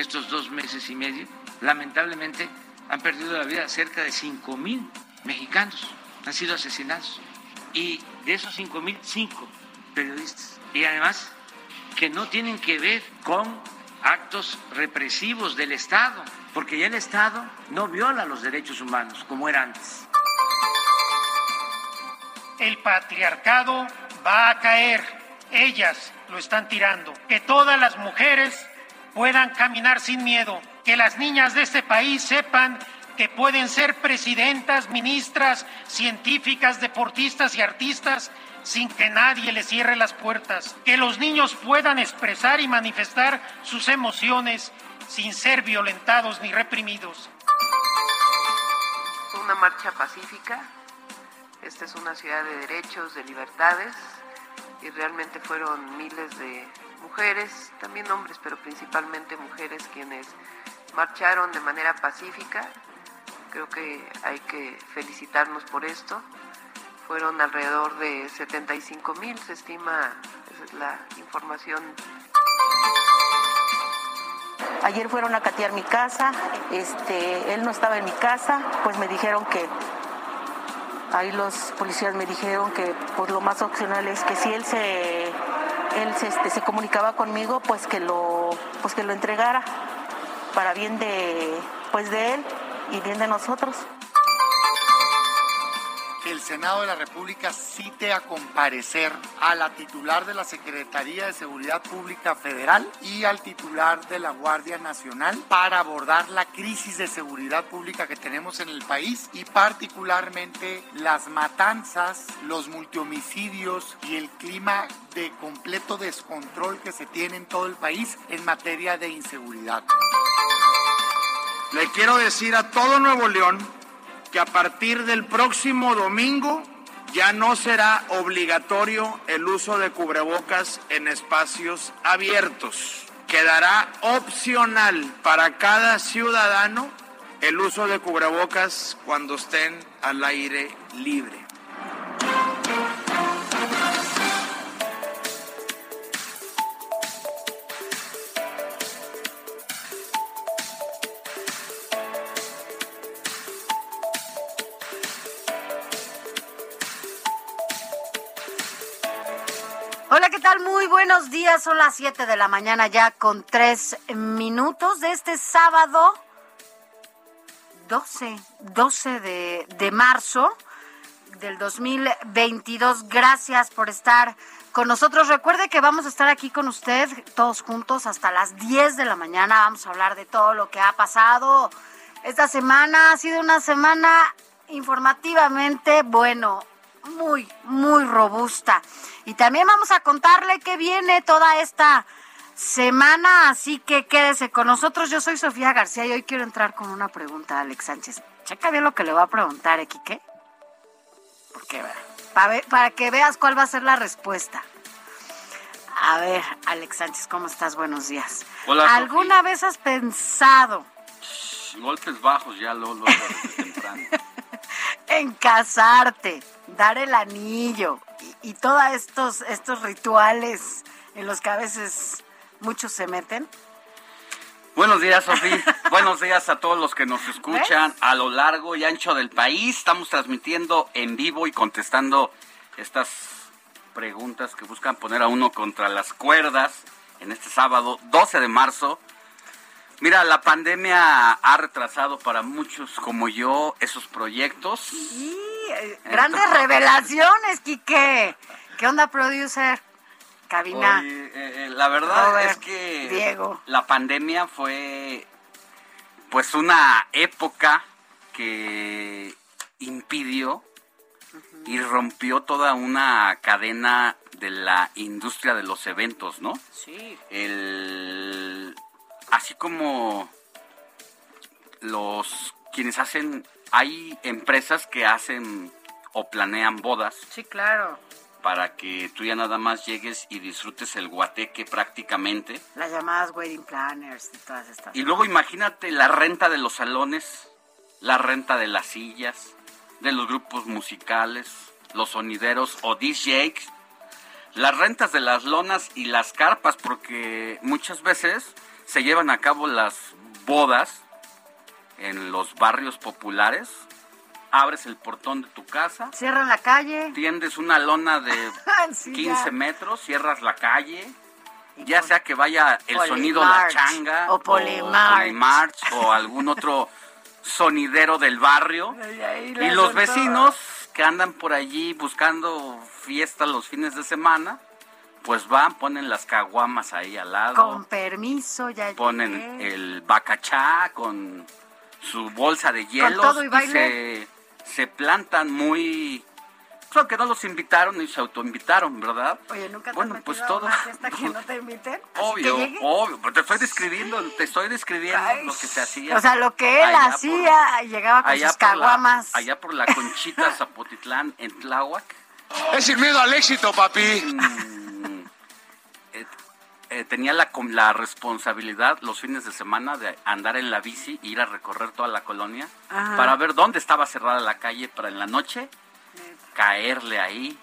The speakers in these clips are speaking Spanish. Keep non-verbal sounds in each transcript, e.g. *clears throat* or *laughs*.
Estos dos meses y medio, lamentablemente han perdido la vida cerca de 5 mil mexicanos, han sido asesinados. Y de esos 5 mil, 5 periodistas. Y además que no tienen que ver con actos represivos del Estado, porque ya el Estado no viola los derechos humanos como era antes. El patriarcado va a caer, ellas lo están tirando, que todas las mujeres puedan caminar sin miedo, que las niñas de este país sepan que pueden ser presidentas, ministras, científicas, deportistas y artistas sin que nadie les cierre las puertas, que los niños puedan expresar y manifestar sus emociones sin ser violentados ni reprimidos. Una marcha pacífica, esta es una ciudad de derechos, de libertades, y realmente fueron miles de mujeres, también hombres, pero principalmente mujeres quienes marcharon de manera pacífica. Creo que hay que felicitarnos por esto. Fueron alrededor de 75 mil, se estima, esa es la información. Ayer fueron a catear mi casa, este, él no estaba en mi casa, pues me dijeron que ahí los policías me dijeron que pues lo más opcional es que si él se él se, este, se comunicaba conmigo pues que lo pues que lo entregara para bien de pues de él y bien de nosotros el Senado de la República cite a comparecer a la titular de la Secretaría de Seguridad Pública Federal y al titular de la Guardia Nacional para abordar la crisis de seguridad pública que tenemos en el país y particularmente las matanzas, los multihomicidios y el clima de completo descontrol que se tiene en todo el país en materia de inseguridad. Le quiero decir a todo Nuevo León que a partir del próximo domingo ya no será obligatorio el uso de cubrebocas en espacios abiertos. Quedará opcional para cada ciudadano el uso de cubrebocas cuando estén al aire libre. Tal? Muy buenos días. Son las 7 de la mañana ya con 3 minutos de este sábado 12, 12 de, de marzo del 2022. Gracias por estar con nosotros. Recuerde que vamos a estar aquí con usted todos juntos hasta las 10 de la mañana. Vamos a hablar de todo lo que ha pasado. Esta semana ha sido una semana informativamente, bueno, muy, muy robusta. Y también vamos a contarle que viene toda esta semana, así que quédese con nosotros. Yo soy Sofía García y hoy quiero entrar con una pregunta a Alex Sánchez. Checa bien lo que le va a preguntar, ¿eh, Quique? Porque, para, para que veas cuál va a ser la respuesta. A ver, Alex Sánchez, ¿cómo estás? Buenos días. Hola, ¿Alguna vez has pensado golpes bajos ya lo, lo, temprano. en casarte, dar el anillo y, y todos estos, estos rituales en los que a veces muchos se meten? Buenos días, Sofía. *laughs* Buenos días a todos los que nos escuchan a lo largo y ancho del país. Estamos transmitiendo en vivo y contestando estas preguntas que buscan poner a uno contra las cuerdas en este sábado 12 de marzo Mira, la pandemia ha retrasado para muchos como yo esos proyectos. Sí, grandes revelaciones, Quique. ¿Qué onda, producer? Cabina. Oye, eh, eh, la verdad Robert, es que Diego. la pandemia fue pues una época que impidió y rompió toda una cadena de la industria de los eventos, ¿no? Sí. El así como los quienes hacen hay empresas que hacen o planean bodas Sí, claro. para que tú ya nada más llegues y disfrutes el guateque prácticamente. Las llamadas wedding planners y todas estas. Y luego imagínate la renta de los salones, la renta de las sillas, de los grupos musicales, los sonideros o DJs, las rentas de las lonas y las carpas, porque muchas veces se llevan a cabo las bodas en los barrios populares. Abres el portón de tu casa, Cierran la calle. tiendes una lona de *laughs* Sí, 15 ya. metros, cierras la calle, Y ya sea que vaya el sonido La Changa o Polymarch. O algún otro sonidero del barrio. *laughs* Y los vecinos que andan por allí buscando fiesta los fines de semana, pues van, ponen las caguamas ahí al lado, Con permiso, ya ponen llegué. el bacachá con su bolsa de hielos y se, se plantan muy... pues, aunque no los invitaron y se autoinvitaron, ¿verdad? Oye, ¿nunca te bueno, has pues a todo... una fiesta que *laughs* no te inviten? Obvio, que obvio, pero te estoy describiendo, te estoy describiendo Ay, lo que se hacía. O sea, lo que él allá por- hacía, llegaba con allá sus la- caguamas. allá por la Conchita Zapotitlán, en Tláhuac. Es sin miedo al éxito, papi. mm, eh, tenía la, la responsabilidad los fines de semana de andar en la bici, ir a recorrer toda la colonia Ajá. para ver dónde estaba cerrada la calle para en la noche caerle ahí.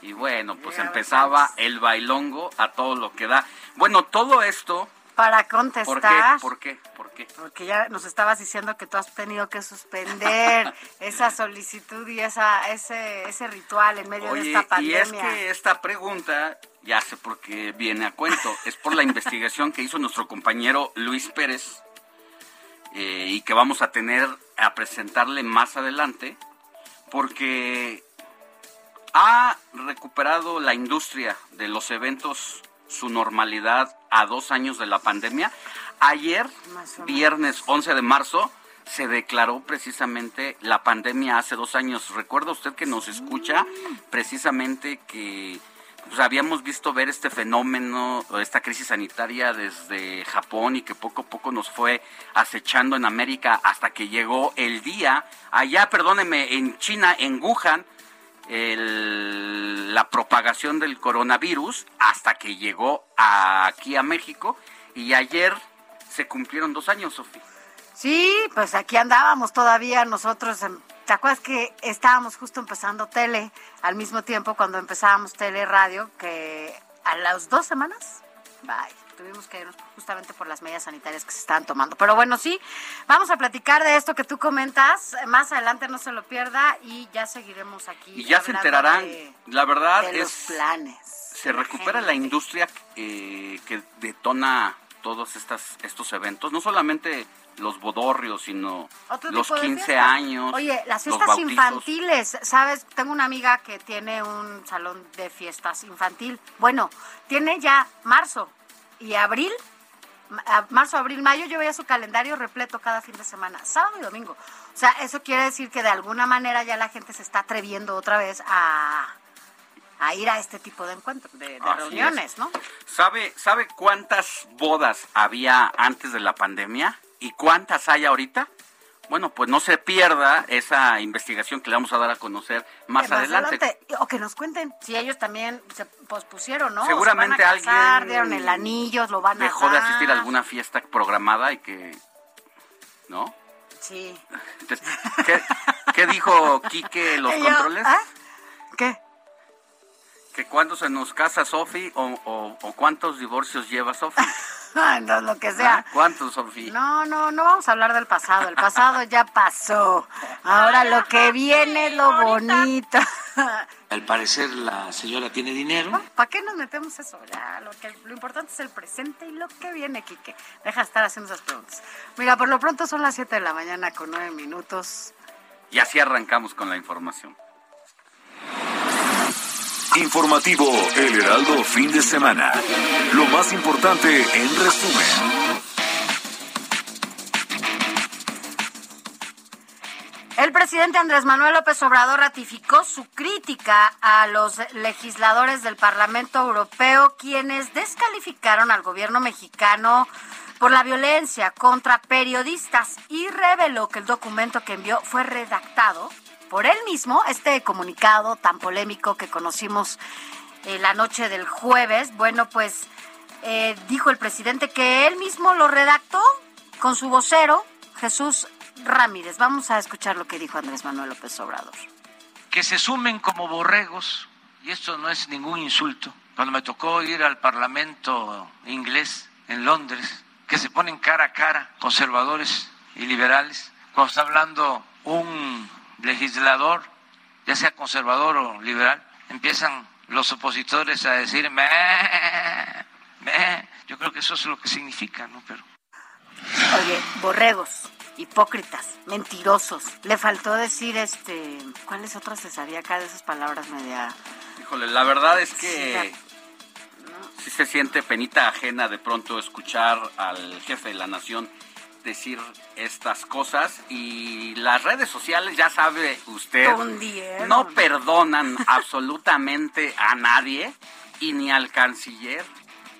Y bueno, pues empezaba el bailongo a todo lo que da. Bueno, todo esto, Para ¿por qué? contestar, ¿Por qué? ¿Por qué? porque ya nos estabas diciendo que tú has tenido que suspender *laughs* esa solicitud y esa ese ese ritual en medio de esta y es pandemia. que esta pregunta, ya sé por qué viene a cuento, es por la investigación que hizo nuestro compañero Luis Pérez eh, y que vamos a tener a presentarle más adelante, porque ha recuperado la industria de los eventos su normalidad a dos años de la pandemia. Ayer, viernes 11 de marzo, se declaró precisamente la pandemia hace dos años. ¿Recuerda usted que nos escucha precisamente que pues, habíamos visto ver este fenómeno, esta crisis sanitaria desde Japón y que poco a poco nos fue acechando en América hasta que llegó el día, allá, perdóneme, en China, en Wuhan, el- la propagación del coronavirus hasta que llegó a- aquí a México y ayer se cumplieron dos años, Sofía. Sí, pues aquí andábamos todavía nosotros. en- ¿Te acuerdas que estábamos justo empezando tele al mismo tiempo cuando empezábamos tele radio? Que a las dos semanas, bye, tuvimos que irnos justamente por las medidas sanitarias que se estaban tomando. Pero bueno, sí, vamos a platicar de esto que tú comentas. Más adelante no se lo pierda y ya seguiremos aquí. Y ya se enterarán, de- la verdad de los es planes. se recupera la industria eh, que detona todos estas estos eventos, no solamente los bodorrios, sino los tipo de 15 fiestas. años, Oye, las fiestas infantiles, ¿sabes? Tengo una amiga que tiene un salón de fiestas infantil. Bueno, tiene ya marzo y abril, ma- a- marzo, abril, mayo, yo veía su calendario repleto cada fin de semana, sábado y domingo. O sea, eso quiere decir que de alguna manera ya la gente se está atreviendo otra vez a, a ir a este tipo de encuentros, de, de reuniones, es. ¿no? ¿Sabe, ¿Sabe cuántas bodas había antes de la pandemia y cuántas hay ahorita? Bueno, pues no se pierda esa investigación que le vamos a dar a conocer más, adelante. O que nos cuenten si ellos también se pospusieron, ¿no? O se Seguramente van a casar, alguien dieron el anillo, lo van a Dejó de asistir a alguna fiesta programada y que... ¿No? Sí. ¿qué, qué dijo Quique *laughs* los yo, controles? ¿ah? ¿Qué? ¿Que cuándo se nos casa Sofi o, o- o cuántos divorcios lleva Sofi? *laughs* *laughs* no, lo que sea. Ah, ¿Cuántos, Sofi? No, no, no vamos a hablar del pasado. El pasado ya pasó. Ahora lo que viene es lo bonito. *laughs* Al parecer la señora tiene dinero. ¿Para qué nos metemos eso? Ya, lo, que, lo importante es el presente y lo que viene, Quique. Deja de estar haciendo esas preguntas. Mira, por lo pronto son las 7 de la mañana con 9 minutos. Y así arrancamos con la información. Informativo El Heraldo Fin de Semana. Lo más importante en resumen. El presidente Andrés Manuel López Obrador ratificó su crítica a los legisladores del Parlamento Europeo, quienes descalificaron al gobierno mexicano por la violencia contra periodistas y reveló que el documento que envió fue redactado por él mismo, este comunicado tan polémico que conocimos eh, la noche del jueves. Bueno, pues eh, dijo el presidente que él mismo lo redactó con su vocero, Jesús Ramírez. Vamos a escuchar lo que dijo Andrés Manuel López Obrador. Que se sumen como borregos, y esto no es ningún insulto. Cuando me tocó ir al Parlamento inglés en Londres, que se ponen cara a cara conservadores y liberales, cuando está hablando un legislador, ya sea conservador o liberal, empiezan los opositores a decir, me, me. yo creo que eso es lo que significa, ¿no? Pero... Oye, borregos hipócritas, mentirosos. Le faltó decir, este, ¿cuáles otras se sabía acá de esas palabras media? Híjole, la verdad es que sí, se siente penita ajena de pronto escuchar al jefe de la nación decir estas cosas y las redes sociales, ya sabe usted, no perdonan *laughs* absolutamente a nadie y ni al canciller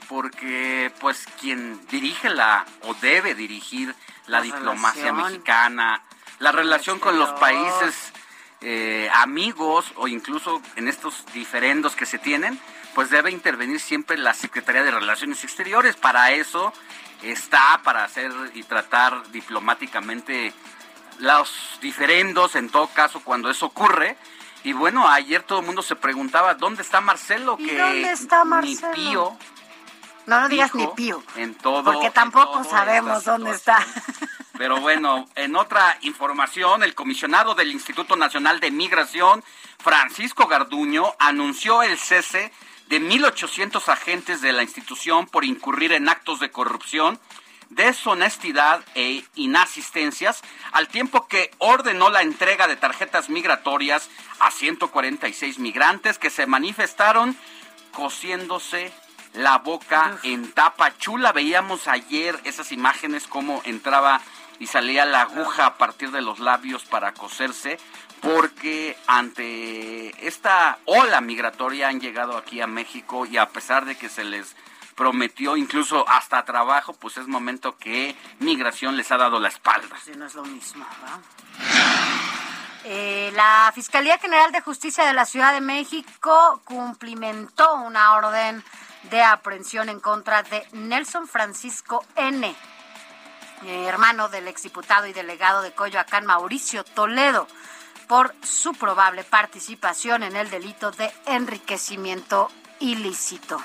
porque pues quien dirige la o debe dirigir la, diplomacia mexicana, la relación con los países eh, amigos o incluso en estos diferendos que se tienen, pues debe intervenir siempre la Secretaría de Relaciones Exteriores. Para eso está, para hacer y tratar diplomáticamente los diferendos, en todo caso, cuando eso ocurre. Y bueno, ayer todo el mundo se preguntaba, ¿dónde está Marcelo? que dónde está Marcelo? pío no, no digas ni pío. En todo. Porque tampoco sabemos dónde está. Pero bueno, en otra información, el comisionado del Instituto Nacional de Migración, Francisco Garduño, anunció el cese de 1.800 agentes de la institución por incurrir en actos de corrupción, deshonestidad e inasistencias, al tiempo que ordenó la entrega de tarjetas migratorias a 146 migrantes que se manifestaron cosiéndose la boca en tapa chula. Veíamos ayer esas imágenes cómo entraba y salía la aguja a partir de los labios para coserse, porque ante esta ola migratoria han llegado aquí a México y a pesar de que se les prometió incluso hasta trabajo, pues es momento que migración les ha dado la espalda. No es lo mismo, eh, la Fiscalía General de Justicia de la Ciudad de México cumplimentó una orden de aprehensión en contra de Nelson Francisco N., eh, hermano del exdiputado y delegado de Coyoacán, Mauricio Toledo, por su probable participación en el delito de enriquecimiento ilícito.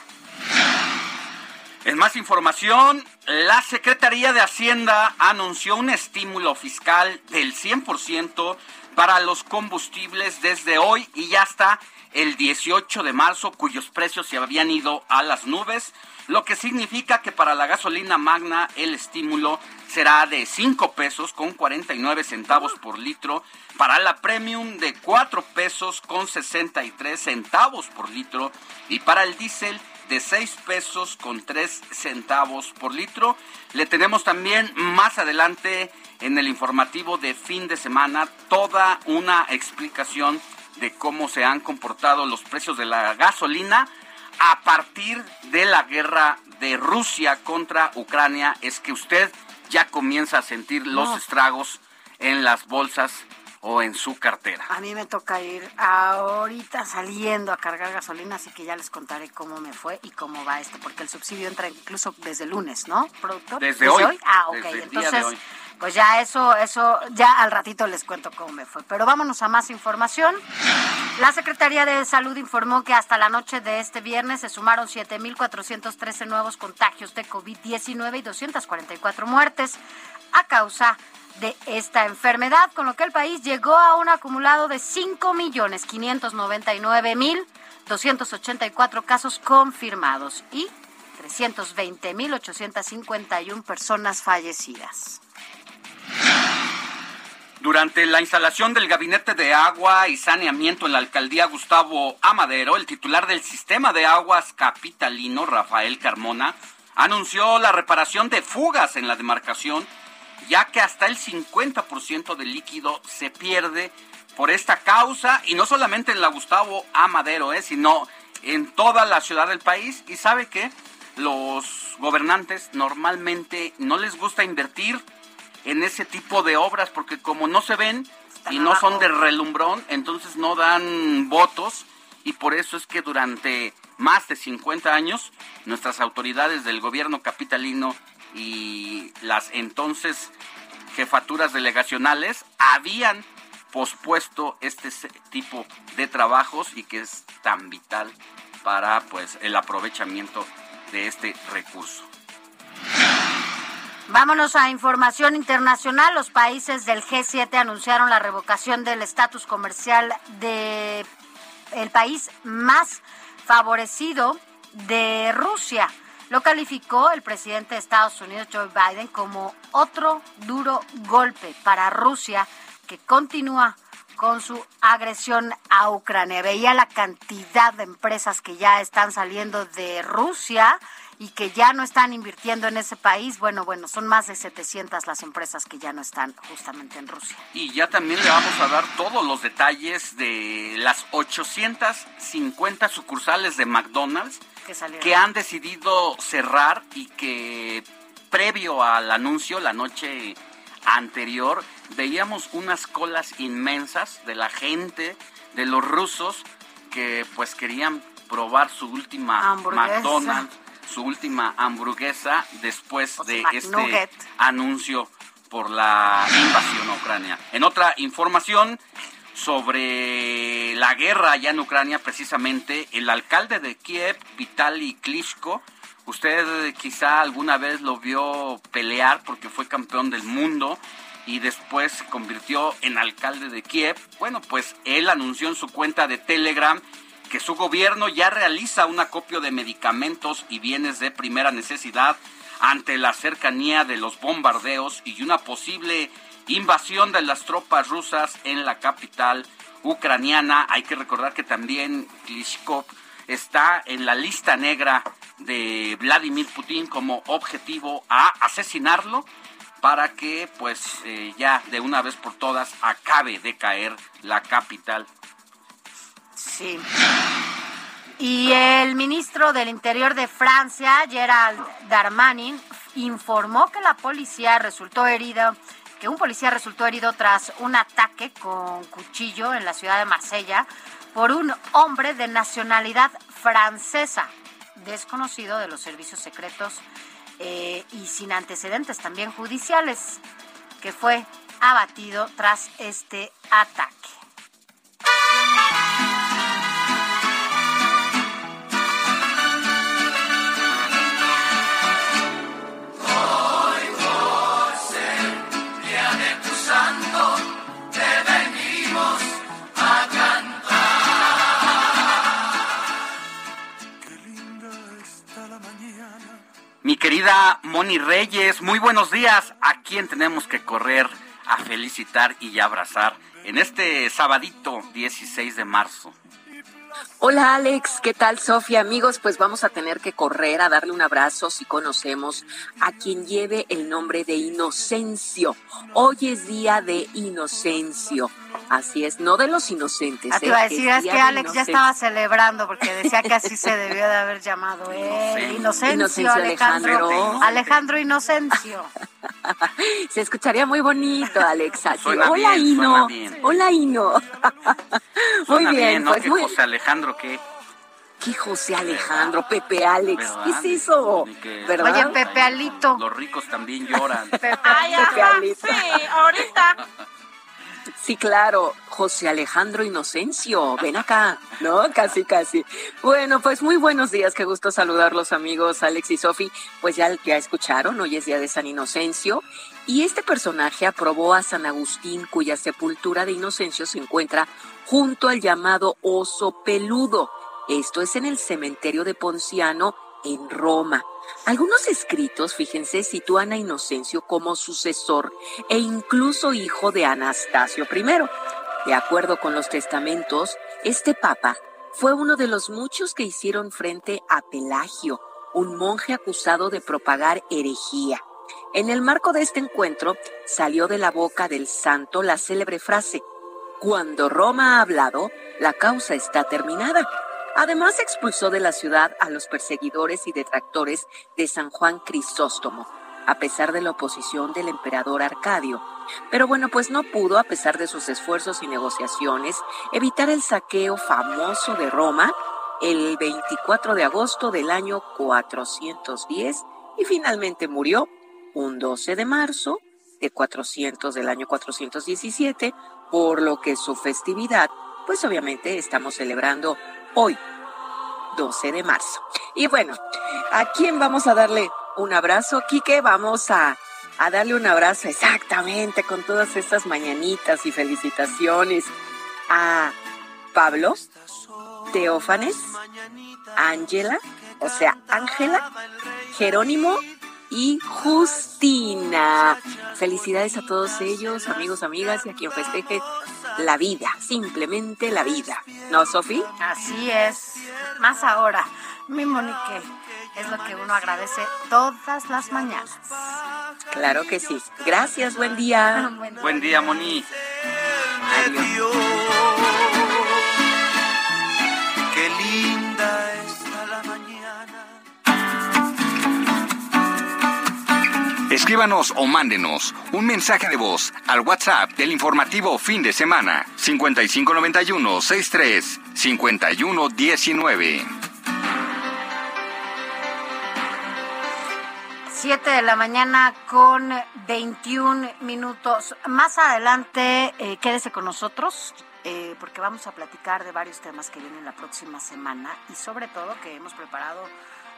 En más información, la Secretaría de Hacienda anunció un estímulo fiscal del 100% para los combustibles desde hoy y ya está el 18 de marzo, cuyos precios se habían ido a las nubes, lo que significa que para la gasolina magna el estímulo será de 5 pesos con 49 centavos por litro, para la premium de 4 pesos con 63 centavos por litro. Y para el diésel de 6 pesos con 3 centavos por litro. Le tenemos también más adelante en el informativo de fin de semana toda una explicación de cómo se han comportado los precios de la gasolina a partir de la guerra de Rusia contra Ucrania es que usted ya comienza a sentir los estragos en las bolsas o en su cartera. A mí me toca ir ahorita saliendo a cargar gasolina, así que ya les contaré cómo me fue y cómo va esto, porque el subsidio entra incluso desde el lunes, ¿no, productor? Desde, hoy? Ah, ok. Entonces, pues ya eso, eso, ya al ratito les cuento cómo me fue. Pero vámonos a más información. La Secretaría de Salud informó que hasta la noche de este viernes se sumaron 7.413 nuevos contagios de COVID-19 y 244 muertes a causa de esta enfermedad, con lo que el país llegó a un acumulado de 5.599.284 casos confirmados y 320.851 personas fallecidas. Durante la instalación del Gabinete de Agua y Saneamiento en la alcaldía Gustavo Amadero, el titular del Sistema de Aguas Capitalino, Rafael Carmona, anunció la reparación de fugas en la demarcación, ya que hasta el 50% del líquido se pierde por esta causa, y no solamente en la Gustavo Amadero, eh, sino en toda la ciudad del país. ¿Y sabe qué? Los gobernantes normalmente no les gusta invertir en ese tipo de obras porque como no se ven y no son de relumbrón, entonces no dan votos y por eso es que durante más de 50 años nuestras autoridades del gobierno capitalino y las entonces jefaturas delegacionales habían pospuesto este tipo de trabajos y que es tan vital para pues el aprovechamiento de este recurso. Vámonos a información internacional. Los países del G7 anunciaron la revocación del estatus comercial de el país más favorecido de Rusia. Lo calificó el presidente de Estados Unidos, Joe Biden, como otro duro golpe para Rusia que continúa con su agresión a Ucrania. Veía la cantidad de empresas que ya están saliendo de Rusia y que ya no están invirtiendo en ese país, bueno, bueno, son más de 700 las empresas que ya no están justamente en Rusia. Y ya también le vamos a dar todos los detalles de las 850 sucursales de McDonald's que, que han decidido cerrar y que previo al anuncio, la noche anterior, veíamos unas colas inmensas de la gente, de los rusos, que pues querían probar su última McDonald's su última hamburguesa después de este anuncio por la invasión a Ucrania. En otra información sobre la guerra allá en Ucrania, precisamente el alcalde de Kiev, Vitaly Klitschko, usted quizá alguna vez lo vio pelear porque fue campeón del mundo y después se convirtió en alcalde de Kiev. Bueno, pues él anunció en su cuenta de Telegram que su gobierno ya realiza un acopio de medicamentos y bienes de primera necesidad ante la cercanía de los bombardeos y una posible invasión de las tropas rusas en la capital ucraniana. Hay que recordar que también Klitschko está en la lista negra de Vladimir Putin como objetivo a asesinarlo para que pues eh, ya de una vez por todas acabe de caer la capital Sí. Y el ministro del Interior de Francia, Gerald Darmanin, informó que la policía resultó herido, que un policía resultó herido tras un ataque con cuchillo en la ciudad de Marsella por un hombre de nacionalidad francesa, desconocido de los servicios secretos eh, y sin antecedentes también judiciales, que fue abatido tras este ataque. Querida Moni Reyes, muy buenos días. ¿A quién tenemos que correr a felicitar y abrazar en este sabadito 16 de marzo? Hola Alex, ¿qué tal Sofía? Amigos, pues vamos a tener que correr a darle un abrazo si conocemos a quien lleve el nombre de Inocencio. Hoy es día de Inocencio. Así es, no de los inocentes. Ah, te iba a ¿eh? decir, es, que Alex ya estaba celebrando porque decía que así se debió de haber llamado él. Inocencio, Alejandro. Alejandro. Inocencio. *laughs* se escucharía muy bonito, Alex. Hola, Ino. Hola, *laughs* Ino. muy bien, pues muy... José Alejandro, ¿qué? ¿Qué José Alejandro? Pepe Alex. ¿Qué es eso? ¿verdad? Oye, Pepe Alito. Los ricos también lloran. *laughs* Pepe, Ay, Pepe Alito. Sí, ahorita. *laughs* Sí, claro, José Alejandro Inocencio, ven acá, ¿no? Casi, casi. Bueno, pues muy buenos días, qué gusto saludarlos amigos Alex y Sofi. Pues ya, ya escucharon, hoy es día de San Inocencio y este personaje aprobó a San Agustín, cuya sepultura de Inocencio se encuentra junto al llamado Oso Peludo. Esto es en el cementerio de Ponciano, en Roma. Algunos escritos, fíjense, sitúan a Inocencio como sucesor e incluso hijo de Anastasio I. De acuerdo con los testamentos, este papa fue uno de los muchos que hicieron frente a Pelagio, un monje acusado de propagar herejía. En el marco de este encuentro salió de la boca del santo la célebre frase, Cuando Roma ha hablado, la causa está terminada. Además expulsó de la ciudad a los perseguidores y detractores de San Juan Crisóstomo, a pesar de la oposición del emperador Arcadio. Pero bueno, pues no pudo, a pesar de sus esfuerzos y negociaciones, evitar el saqueo famoso de Roma el 24 de agosto del año 410 y finalmente murió un 12 de marzo de 400 del año 417, por lo que su festividad, pues obviamente estamos celebrando hoy, 12 de marzo. Y bueno, ¿a quién vamos a darle un abrazo? Quique, vamos a, a darle un abrazo exactamente con todas estas mañanitas y felicitaciones a Pablo, Teófanes, Ángela, o sea, Ángela, Jerónimo y Justina. Felicidades a todos ellos, amigos, amigas y a quien festeje la vida, simplemente la vida. ¿No, Sofi? Así es. Más ahora, mi Monique, es lo que uno agradece todas las mañanas. Claro que sí. Gracias, buen día. *laughs* buen, día. Moni. Adiós. Escríbanos o mándenos un mensaje de voz al WhatsApp del informativo fin de semana 5591 63 5119. 7 de la mañana con 21 minutos. Más adelante, eh, quédese con nosotros. Eh, porque vamos a platicar de varios temas que vienen la próxima semana y sobre todo que hemos preparado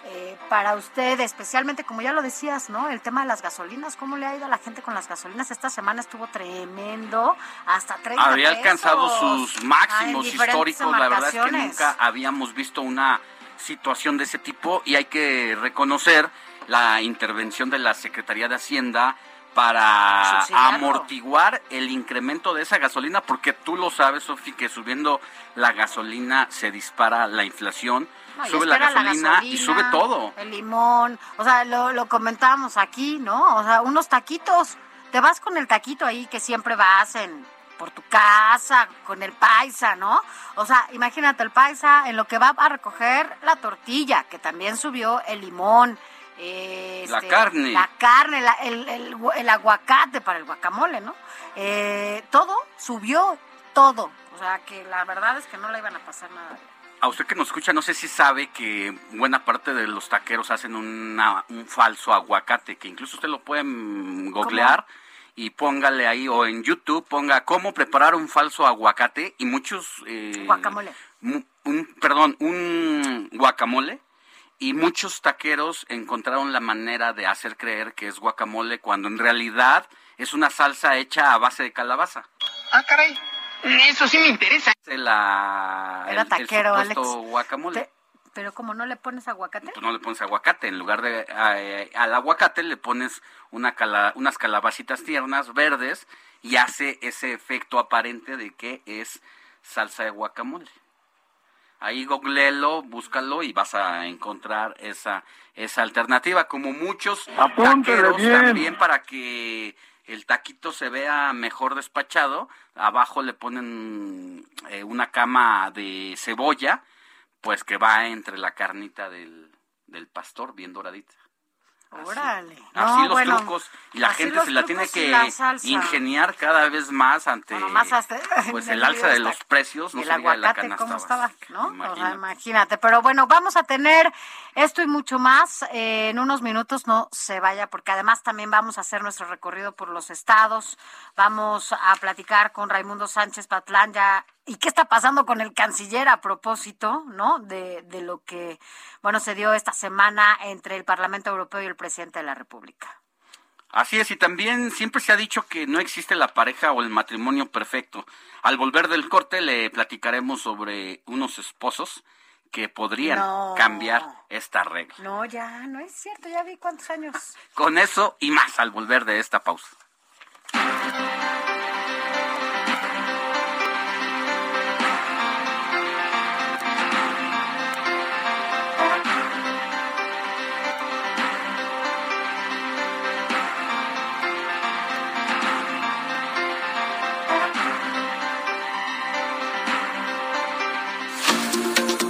eh, para usted, especialmente como ya lo decías, ¿no? El tema de las gasolinas, ¿cómo le ha ido a la gente con las gasolinas? Esta semana estuvo tremendo, hasta 30 Había alcanzado sus máximos históricos, la verdad es que nunca habíamos visto una situación de ese tipo y hay que reconocer la intervención de la Secretaría de Hacienda para amortiguar el incremento de esa gasolina, porque tú lo sabes, Sofi, que subiendo la gasolina se dispara la inflación sube la gasolina, y sube todo. El limón, o sea, lo, lo comentábamos aquí, ¿no? O sea, unos taquitos. Te vas con el taquito ahí que siempre vas en por tu casa, con el paisa, ¿no? O sea, imagínate el paisa en lo que va a recoger la tortilla, que también subió el limón. Este, la carne. La carne, el, el, el, aguacate para el guacamole, ¿no? Eh, todo subió, todo. O sea, que la verdad es que no le iban a pasar nada a usted que nos escucha, no sé si sabe que buena parte de los taqueros hacen un falso aguacate, que incluso usted lo puede googlear y póngale ahí, o en YouTube ponga cómo preparar un falso aguacate y muchos... Eh, guacamole. Un, perdón, un guacamole. Y muchos taqueros encontraron la manera de hacer creer que es guacamole cuando en realidad es una salsa hecha a base de calabaza. Ah, caray. Eso sí me interesa. La, Era taquero, Alex. guacamole. pero como no le pones aguacate. Pues no le pones aguacate. En lugar de eh, al aguacate le pones una unas calabacitas tiernas verdes y hace ese efecto aparente de que es salsa de guacamole. Ahí googlelo, búscalo y vas a encontrar esa, esa alternativa. Como muchos taqueros también para que el taquito se vea mejor despachado, abajo le ponen eh, una cama de cebolla, pues que va entre la carnita del, del pastor, bien doradita. Órale. Así No, los bueno, trucos. Y la gente se la tiene que la ingeniar cada vez más ante Más hasta- *laughs* pues el alza de los precios. No el la aguacate, canasta ¿cómo estaba? ¿No? O sea, Imagínate. imagínate. Pero bueno, vamos a tener esto y mucho más eh, en unos minutos. No se vaya, porque además también vamos a hacer nuestro recorrido por los estados. Vamos a platicar con Raimundo Sánchez Patlán ya. ¿Y qué está pasando con el canciller a propósito, no? De, de lo que, bueno, se dio esta semana entre el Parlamento Europeo y el presidente de la República. Así es, y también siempre se ha dicho que no existe la pareja o el matrimonio perfecto. Al volver del corte le platicaremos sobre unos esposos que podrían No. cambiar esta regla. No, ya, no es cierto. Ya vi cuántos años. Con eso y más al volver de esta pausa.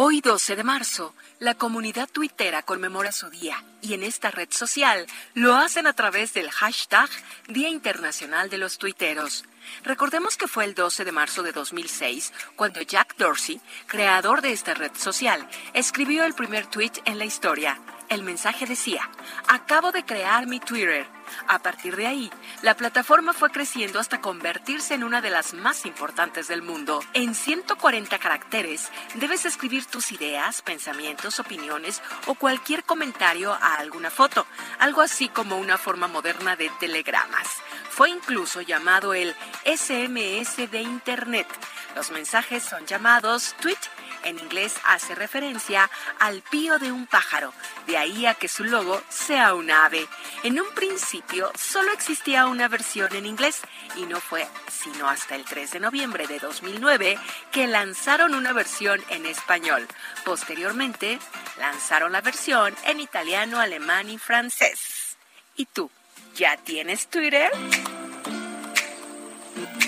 Hoy 12 de marzo, la comunidad tuitera conmemora su día y en esta red social lo hacen a través del hashtag Día Internacional de los Tuiteros. Recordemos que fue el 12 de marzo de 2006 cuando Jack Dorsey, creador de esta red social, escribió el primer tweet en la historia. El mensaje decía, acabo de crear mi Twitter. A partir de ahí, la plataforma fue creciendo hasta convertirse en una de las más importantes del mundo. En 140 caracteres debes escribir tus ideas, pensamientos, opiniones o cualquier comentario a alguna foto, algo así como una forma moderna de telegramas. Fue incluso llamado el SMS de Internet. Los mensajes son llamados tweet en inglés hace referencia al pío de un pájaro, de ahí a que su logo sea un ave. En un principio solo existía una versión en inglés y no fue sino hasta el 3 de noviembre de 2009 que lanzaron una versión en español. Posteriormente lanzaron la versión en italiano, alemán y francés. ¿Y tú? ¿Ya tienes Twitter? Bye.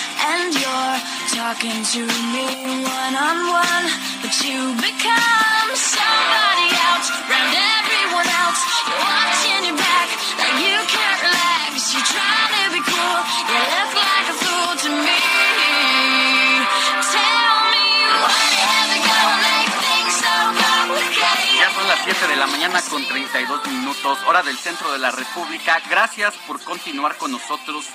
And you're talking to me one on one, but you become somebody else, round everyone else. You're watching your back like you can't relax. You're trying to be cool, you look like a fool to me. Tell me whatever gonna make things so complicated. Ya son las 7 de la mañana con 32 minutos, hora del centro de la República. Gracias por continuar con nosotros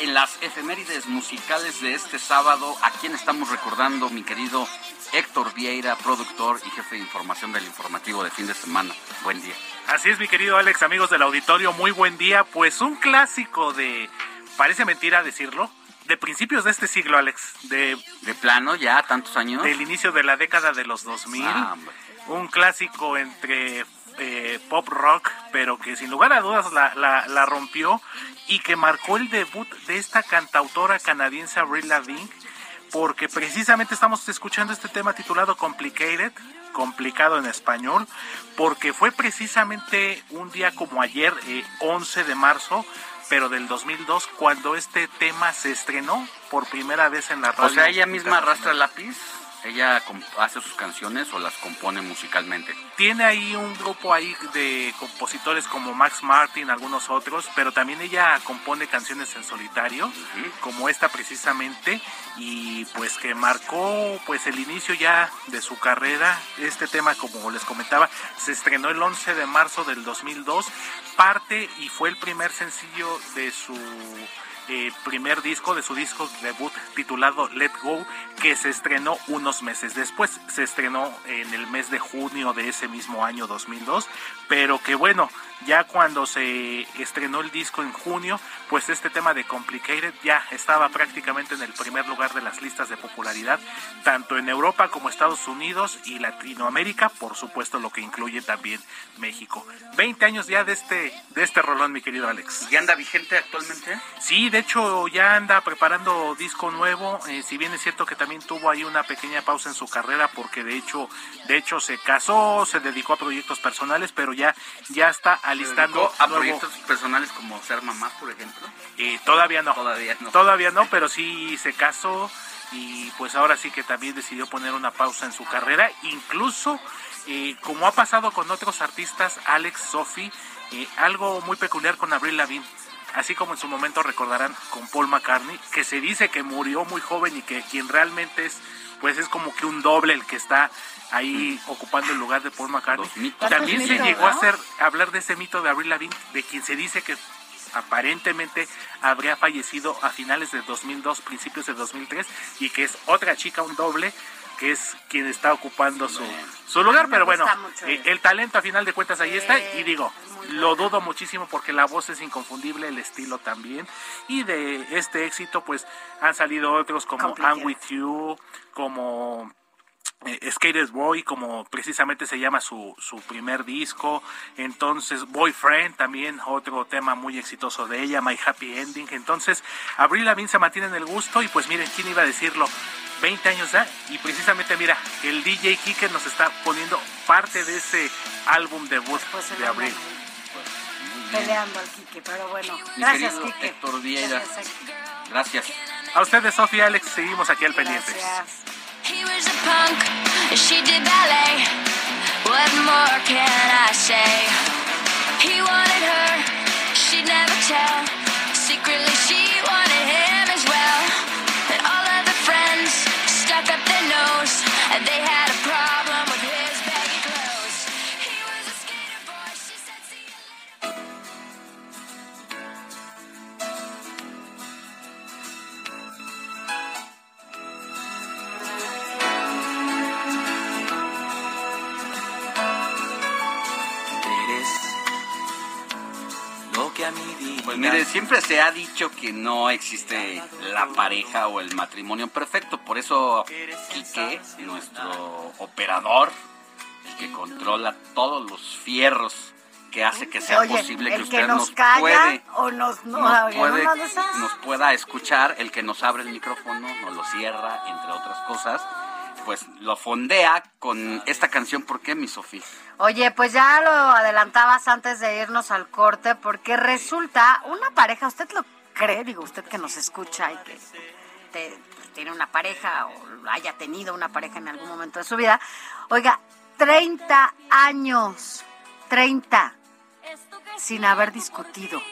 en las efemérides musicales de este sábado. ¿A quién estamos recordando, mi querido Héctor Vieira, productor y jefe de información del informativo de fin de semana? Buen día. Así es, mi querido Alex, amigos del auditorio, muy buen día. Pues un clásico de, parece mentira decirlo, de principios de este siglo, Alex, de, De plano, ya tantos años. del inicio de la década de los 2000. Ah, un clásico entre eh, pop rock, pero que sin lugar a dudas la, la- la rompió y que marcó el debut de esta cantautora canadiense Avril Lavigne, porque precisamente estamos escuchando este tema titulado Complicated, complicado en español, porque fue precisamente un día como ayer, eh, 11 de marzo, pero del 2002, cuando este tema se estrenó por primera vez en la radio. O sea, ella misma arrastra el lápiz ella hace sus canciones o las compone musicalmente. Tiene ahí un grupo ahí de compositores como Max Martin, algunos otros, pero también ella compone canciones en solitario, como esta precisamente, y pues que marcó pues el inicio ya de su carrera. Este tema, como les comentaba, se estrenó el 11 de marzo del 2002, parte y fue el primer sencillo de su primer disco, de su disco debut titulado Let Go, que se estrenó unos meses después. Se estrenó en el mes de junio de ese mismo año 2002, pero que bueno, ya cuando se estrenó el disco en junio, pues este tema de Complicated ya estaba prácticamente en el primer lugar de las listas de popularidad, tanto en Europa como Estados Unidos y Latinoamérica, por supuesto lo que incluye también México. 20 años ya de este, de este rolón, mi querido Alex. ¿Y anda vigente actualmente? Sí, de hecho ya anda preparando disco nuevo, eh, si bien es cierto que también tuvo ahí una pequeña pausa en su carrera porque de hecho, de hecho se casó, se dedicó a proyectos personales, pero ya, ya está alistando a nuevo- proyectos personales como ser mamá, por ejemplo. Eh, todavía no. Todavía no. Todavía no, pero sí se casó y pues ahora sí que también decidió poner una pausa en su carrera. Incluso, eh, como ha pasado con otros artistas, Alex, Sophie, eh, algo muy peculiar con Avril Lavigne. Así como en su momento recordarán con Paul McCartney, que se dice que murió muy joven y que quien realmente es, pues es como que un doble el que está ahí ocupando el lugar de Paul McCartney. También se llegó a hacer hablar de ese mito de Avril Lavigne, de quien se dice que aparentemente habría fallecido a finales de 2002, principios de 2003, y que es otra chica, un doble, que es quien está ocupando su, su lugar. Pero bueno, eh, el talento a final de cuentas ahí está, y digo, lo dudo muchísimo porque la voz es inconfundible, el estilo también, y de este éxito pues han salido otros como I'm With You, como eh, Skater's Boy, como precisamente se llama su, su primer disco. Entonces, Boyfriend, también otro tema muy exitoso de ella, My Happy Ending. Entonces, Avril Lavigne se mantiene en el gusto y pues miren, ¿quién iba a decirlo? 20 años ya y precisamente mira, el DJ Kike nos está poniendo parte de ese álbum debut de Avril. Peleando al Quique, pero bueno. Mi Gracias, Quique. Héctor Vieira. Gracias. Gracias. A ustedes, Sofía Alex, seguimos aquí al pendiente. He was a punk, she did ballet. What more can I say? He wanted her, she'd never tell. Pues mire, siempre se ha dicho que no existe la pareja o el matrimonio perfecto. Por eso Quique, nuestro operador, el que controla todos los fierros que hace que sea Oye, posible que usted que nos nos calla puede o nos, no, nos, puede- nos pueda escuchar, el que nos abre el micrófono, nos lo cierra, entre otras cosas, pues lo fondea con esta canción. ¿Por qué, mi Sofía? Oye, pues ya lo adelantabas antes de irnos al corte, porque resulta una pareja, ¿usted lo cree? Digo, usted que nos escucha y que te- tiene una pareja o haya tenido una pareja en algún momento de su vida. Oiga, 30 años, 30, sin haber discutido.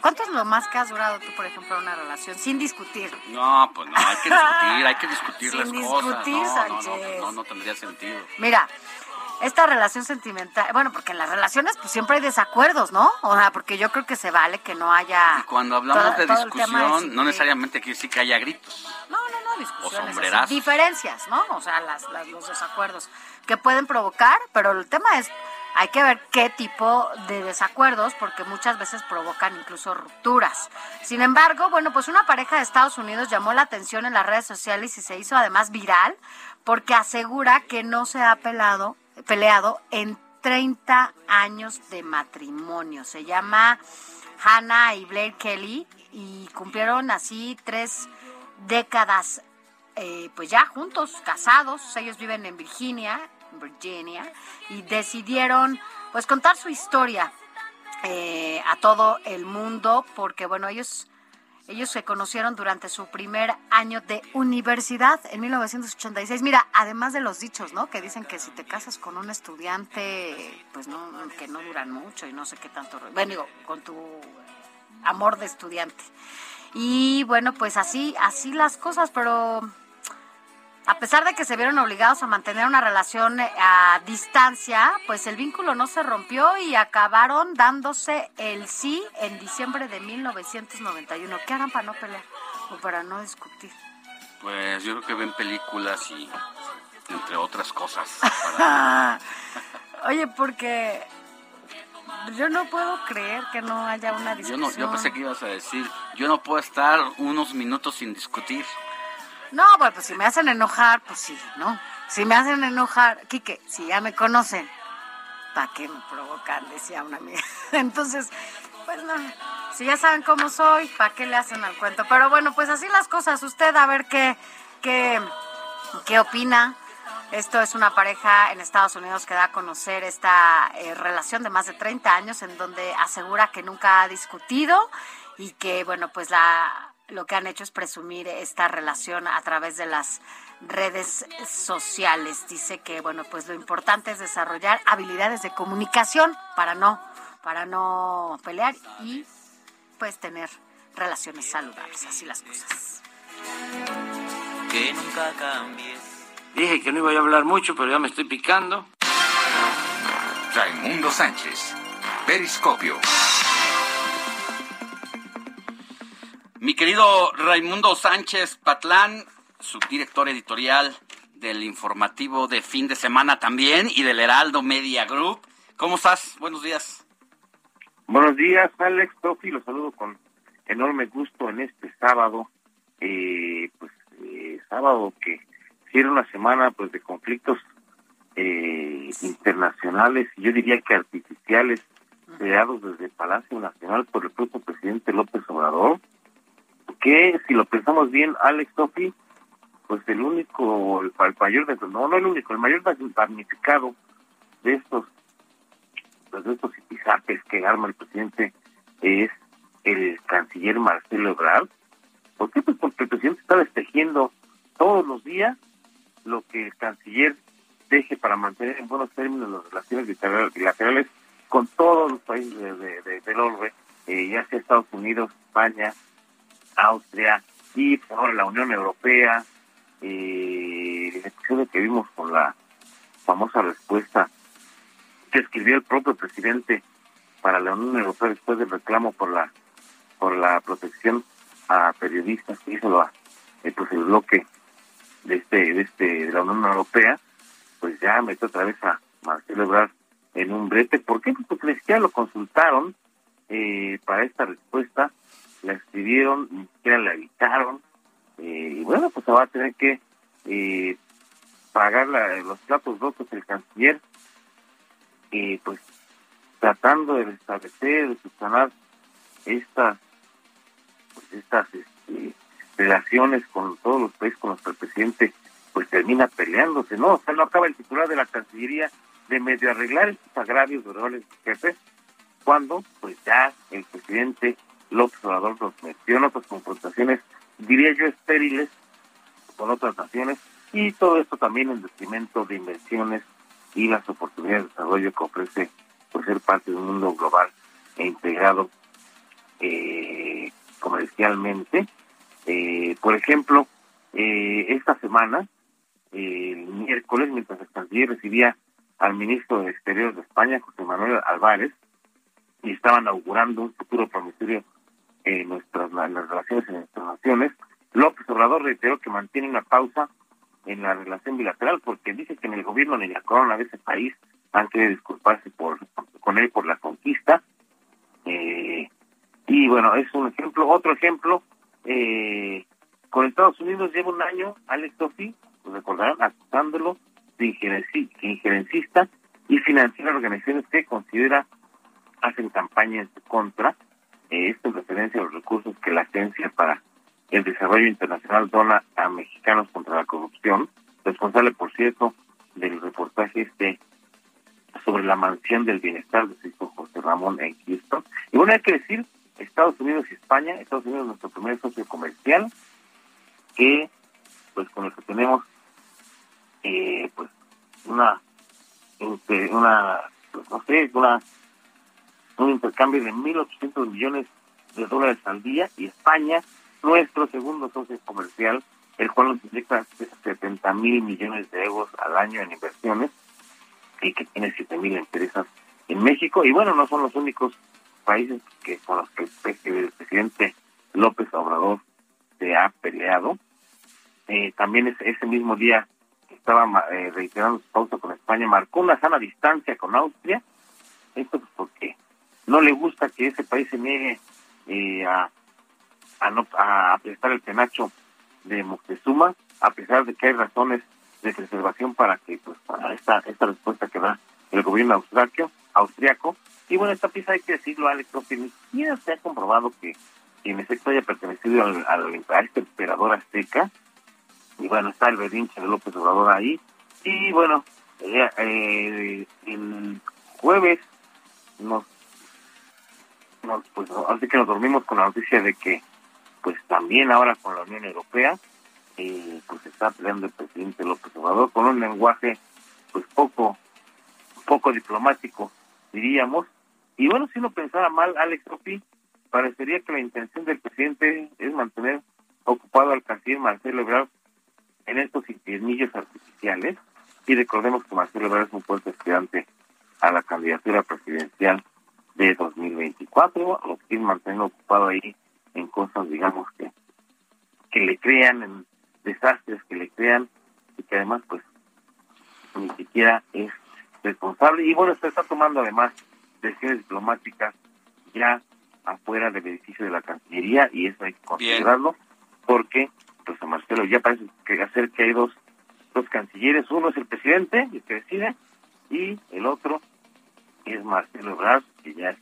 ¿Cuánto es lo más que has durado tú, por ejemplo, en una relación sin discutir? No, pues no, hay que discutir, hay que discutir Sin las discutir, cosas. No, no, no, Sánchez. no, no tendría sentido. Mira, esta relación sentimental, bueno, porque en las relaciones pues siempre hay desacuerdos, ¿no? O sea, porque yo creo que se vale que no haya... Y cuando hablamos todo- de todo discusión, de- no necesariamente quiere decir que haya gritos. No, no, no, discusiones. así, sombrerazos. diferencias, ¿no? O sea, las, las- los desacuerdos que pueden provocar, pero el tema es, hay que ver qué tipo de desacuerdos, porque muchas veces provocan incluso rupturas. Sin embargo, bueno, pues una pareja de Estados Unidos llamó la atención en las redes sociales y se hizo además viral, porque asegura que no se ha pelado, peleado en 30 años de matrimonio. Se llama Hannah y Blair Kelly y cumplieron así tres décadas eh, pues ya juntos, casados, ellos viven en Virginia, Virginia, y decidieron pues contar su historia eh, a todo el mundo, porque bueno, ellos Ellos se conocieron durante su primer año de universidad en 1986. Mira, además de los dichos, ¿no? Que dicen que si te casas con un estudiante, pues no, que no duran mucho y no sé qué tanto. Bueno, digo, con tu amor de estudiante. Y bueno, pues así, así las cosas, pero a pesar de que se vieron obligados a mantener una relación eh, a distancia, pues el vínculo no se rompió y acabaron dándose el sí en diciembre de 1991. ¿Qué harán para no pelear o para no discutir? Pues yo creo que ven películas y entre otras cosas. *laughs* Oye, porque yo no puedo creer que no haya una Yo, discusión. no, yo pensé que ibas a decir, yo no puedo estar unos minutos sin discutir. No, bueno, pues si me hacen enojar, pues sí, ¿no? Si me hacen enojar, Quique, si ya me conocen, ¿para qué me provocan? Decía una amiga. *laughs* Entonces, pues no, si ya saben cómo soy, ¿para qué le hacen al cuento? Pero bueno, pues así las cosas. Usted a ver qué, qué, qué opina. Esto es una pareja en Estados Unidos que da a conocer esta eh, relación de más de 30 años en donde asegura que nunca ha discutido y que, bueno, pues la lo que han hecho es presumir esta relación a través de las redes sociales. Dice que, bueno, pues lo importante es desarrollar habilidades de comunicación para no, para no pelear y pues tener relaciones saludables, así las cosas. Que nunca cambies. Dije que no iba a hablar mucho, pero ya me estoy picando. Raimundo Sánchez, Periscopio. Mi querido Raimundo Sánchez Patlán, subdirector editorial del informativo de fin de semana también y del Heraldo Media Group. ¿Cómo estás? Buenos días. Buenos días, Alex Tofi. Los saludo con enorme gusto en este sábado. Eh, pues eh, sábado que sí era una semana pues de conflictos eh, internacionales yo diría que artificiales creados desde Palacio Nacional por el propio presidente López Obrador que si lo pensamos bien, Alex Tofi, pues el único, el, el mayor, no, no el único, el mayor damnificado de estos, pues de estos itizapes que arma el presidente es el canciller Marcelo Ebrard. ¿Por qué? Pues porque el presidente está destejiendo todos los días lo que el canciller deje para mantener en buenos términos las relaciones bilaterales con todos los países de, del orbe, eh, ya sea Estados Unidos, España, Austria y ahora la Unión Europea. Eh, el episodio que vimos con la famosa respuesta que escribió el propio presidente para la Unión Europea después del reclamo por la por la protección a periodistas que hizo la, eh, pues el bloque de este de este de la Unión Europea pues ya metió otra vez a Marcelo Ebrard en un brete ¿por qué? Porque siquiera lo consultaron eh, para esta respuesta la escribieron ni siquiera la evitaron eh, y bueno pues va a tener que eh, pagar la, los platos rotos el canciller eh, pues tratando de restablecer de subsanar estas pues estas este, relaciones con todos los países con los que el presidente pues termina peleándose no o sea no acaba el titular de la cancillería de medio arreglar estos agravios de roles jefe cuando pues ya el presidente López Obrador nos metió en otras confrontaciones diría yo estériles con otras naciones y todo esto también en detrimento de inversiones y las oportunidades de desarrollo que ofrece por ser parte de un mundo global e integrado eh, comercialmente. Eh, por ejemplo, eh, esta semana, el miércoles, mientras el canciller recibía al ministro de Exteriores de España, José Manuel Álvarez, y estaban augurando un futuro promisorio en nuestras en las relaciones en nuestras naciones, López Obrador reiteró que mantiene una pausa en la relación bilateral porque dice que en el gobierno ni la corona de ese país han querido disculparse por con él por la conquista. Eh, y bueno es un ejemplo. Otro ejemplo eh, con Estados Unidos lleva un año Alex Tofi pues recordarán acusándolo de injerenci, injerencista y financiar organizaciones que considera hacen campaña en su contra eh, esto en referencia a los recursos que la agencia para el Desarrollo Internacional dona a mexicanos contra la corrupción, responsable, por cierto, del reportaje este sobre la mansión del bienestar de su hijo José Ramón en Houston. Y bueno, hay que decir Estados Unidos y España. Estados Unidos es nuestro primer socio comercial, que pues con el que tenemos eh, pues una este, una pues, no sé una un intercambio de 1.800 millones de dólares al día y España nuestro segundo socio comercial el cual nos inyecta 70 mil millones de euros al año en inversiones y que tiene 7 mil empresas en México. Y bueno no son los únicos países que con los que el presidente López Obrador se ha peleado. Eh, también ese, ese mismo día estaba eh, reiterando su pausa con España, marcó una sana distancia con Austria, esto pues porque no le gusta que ese país se niegue eh, a, a, no, a prestar el penacho de Moctezuma, a pesar de que hay razones de preservación para que pues para esta esta respuesta que da el gobierno austriaco, austriaco. y bueno esta pieza hay que decirlo Alex que ni siquiera se ha comprobado que, en efecto haya pertenecido al, al, a este emperador azteca y bueno, está el berrinche de López Obrador ahí. Y bueno, eh, eh, el jueves nos, nos pues así que nos dormimos con la noticia de que pues también ahora con la Unión Europea eh, pues está peleando el presidente López Obrador con un lenguaje pues poco poco diplomático diríamos y bueno si no pensara mal Alex Opi parecería que la intención del presidente es mantener ocupado al canciller Marcelo Ebrard en estos infiernillos artificiales. Y recordemos que Marcelo Ebrard es un fuerte aspirante a la candidatura presidencial de 2024. Los quieren mantener ocupado ahí en cosas, digamos, que, que le crean, en desastres que le crean y que además, pues, ni siquiera es responsable. Y bueno, se está tomando además decisiones diplomáticas ya afuera del edificio de la Cancillería y eso hay que considerarlo porque pues a Marcelo ya parece que hacer que hay dos, dos cancilleres, uno es el presidente, el que decide, y el otro es Marcelo Ebrard, que ya es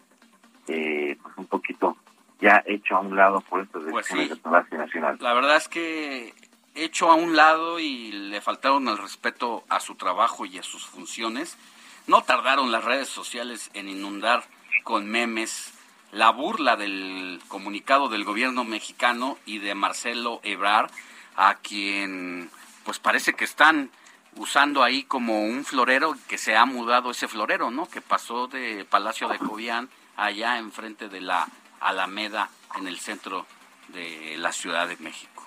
eh, pues un poquito ya hecho a un lado por estas Pues decisiones de Palacio Nacional. La verdad es que hecho a un lado y le faltaron el respeto a su trabajo y a sus funciones. No tardaron las redes sociales en inundar con memes la burla del comunicado del gobierno mexicano y de Marcelo Ebrard, a quien pues parece que están usando ahí como un florero que se ha mudado ese florero, ¿no? Que pasó de Palacio de Cobián allá enfrente de la Alameda en el centro de la Ciudad de México.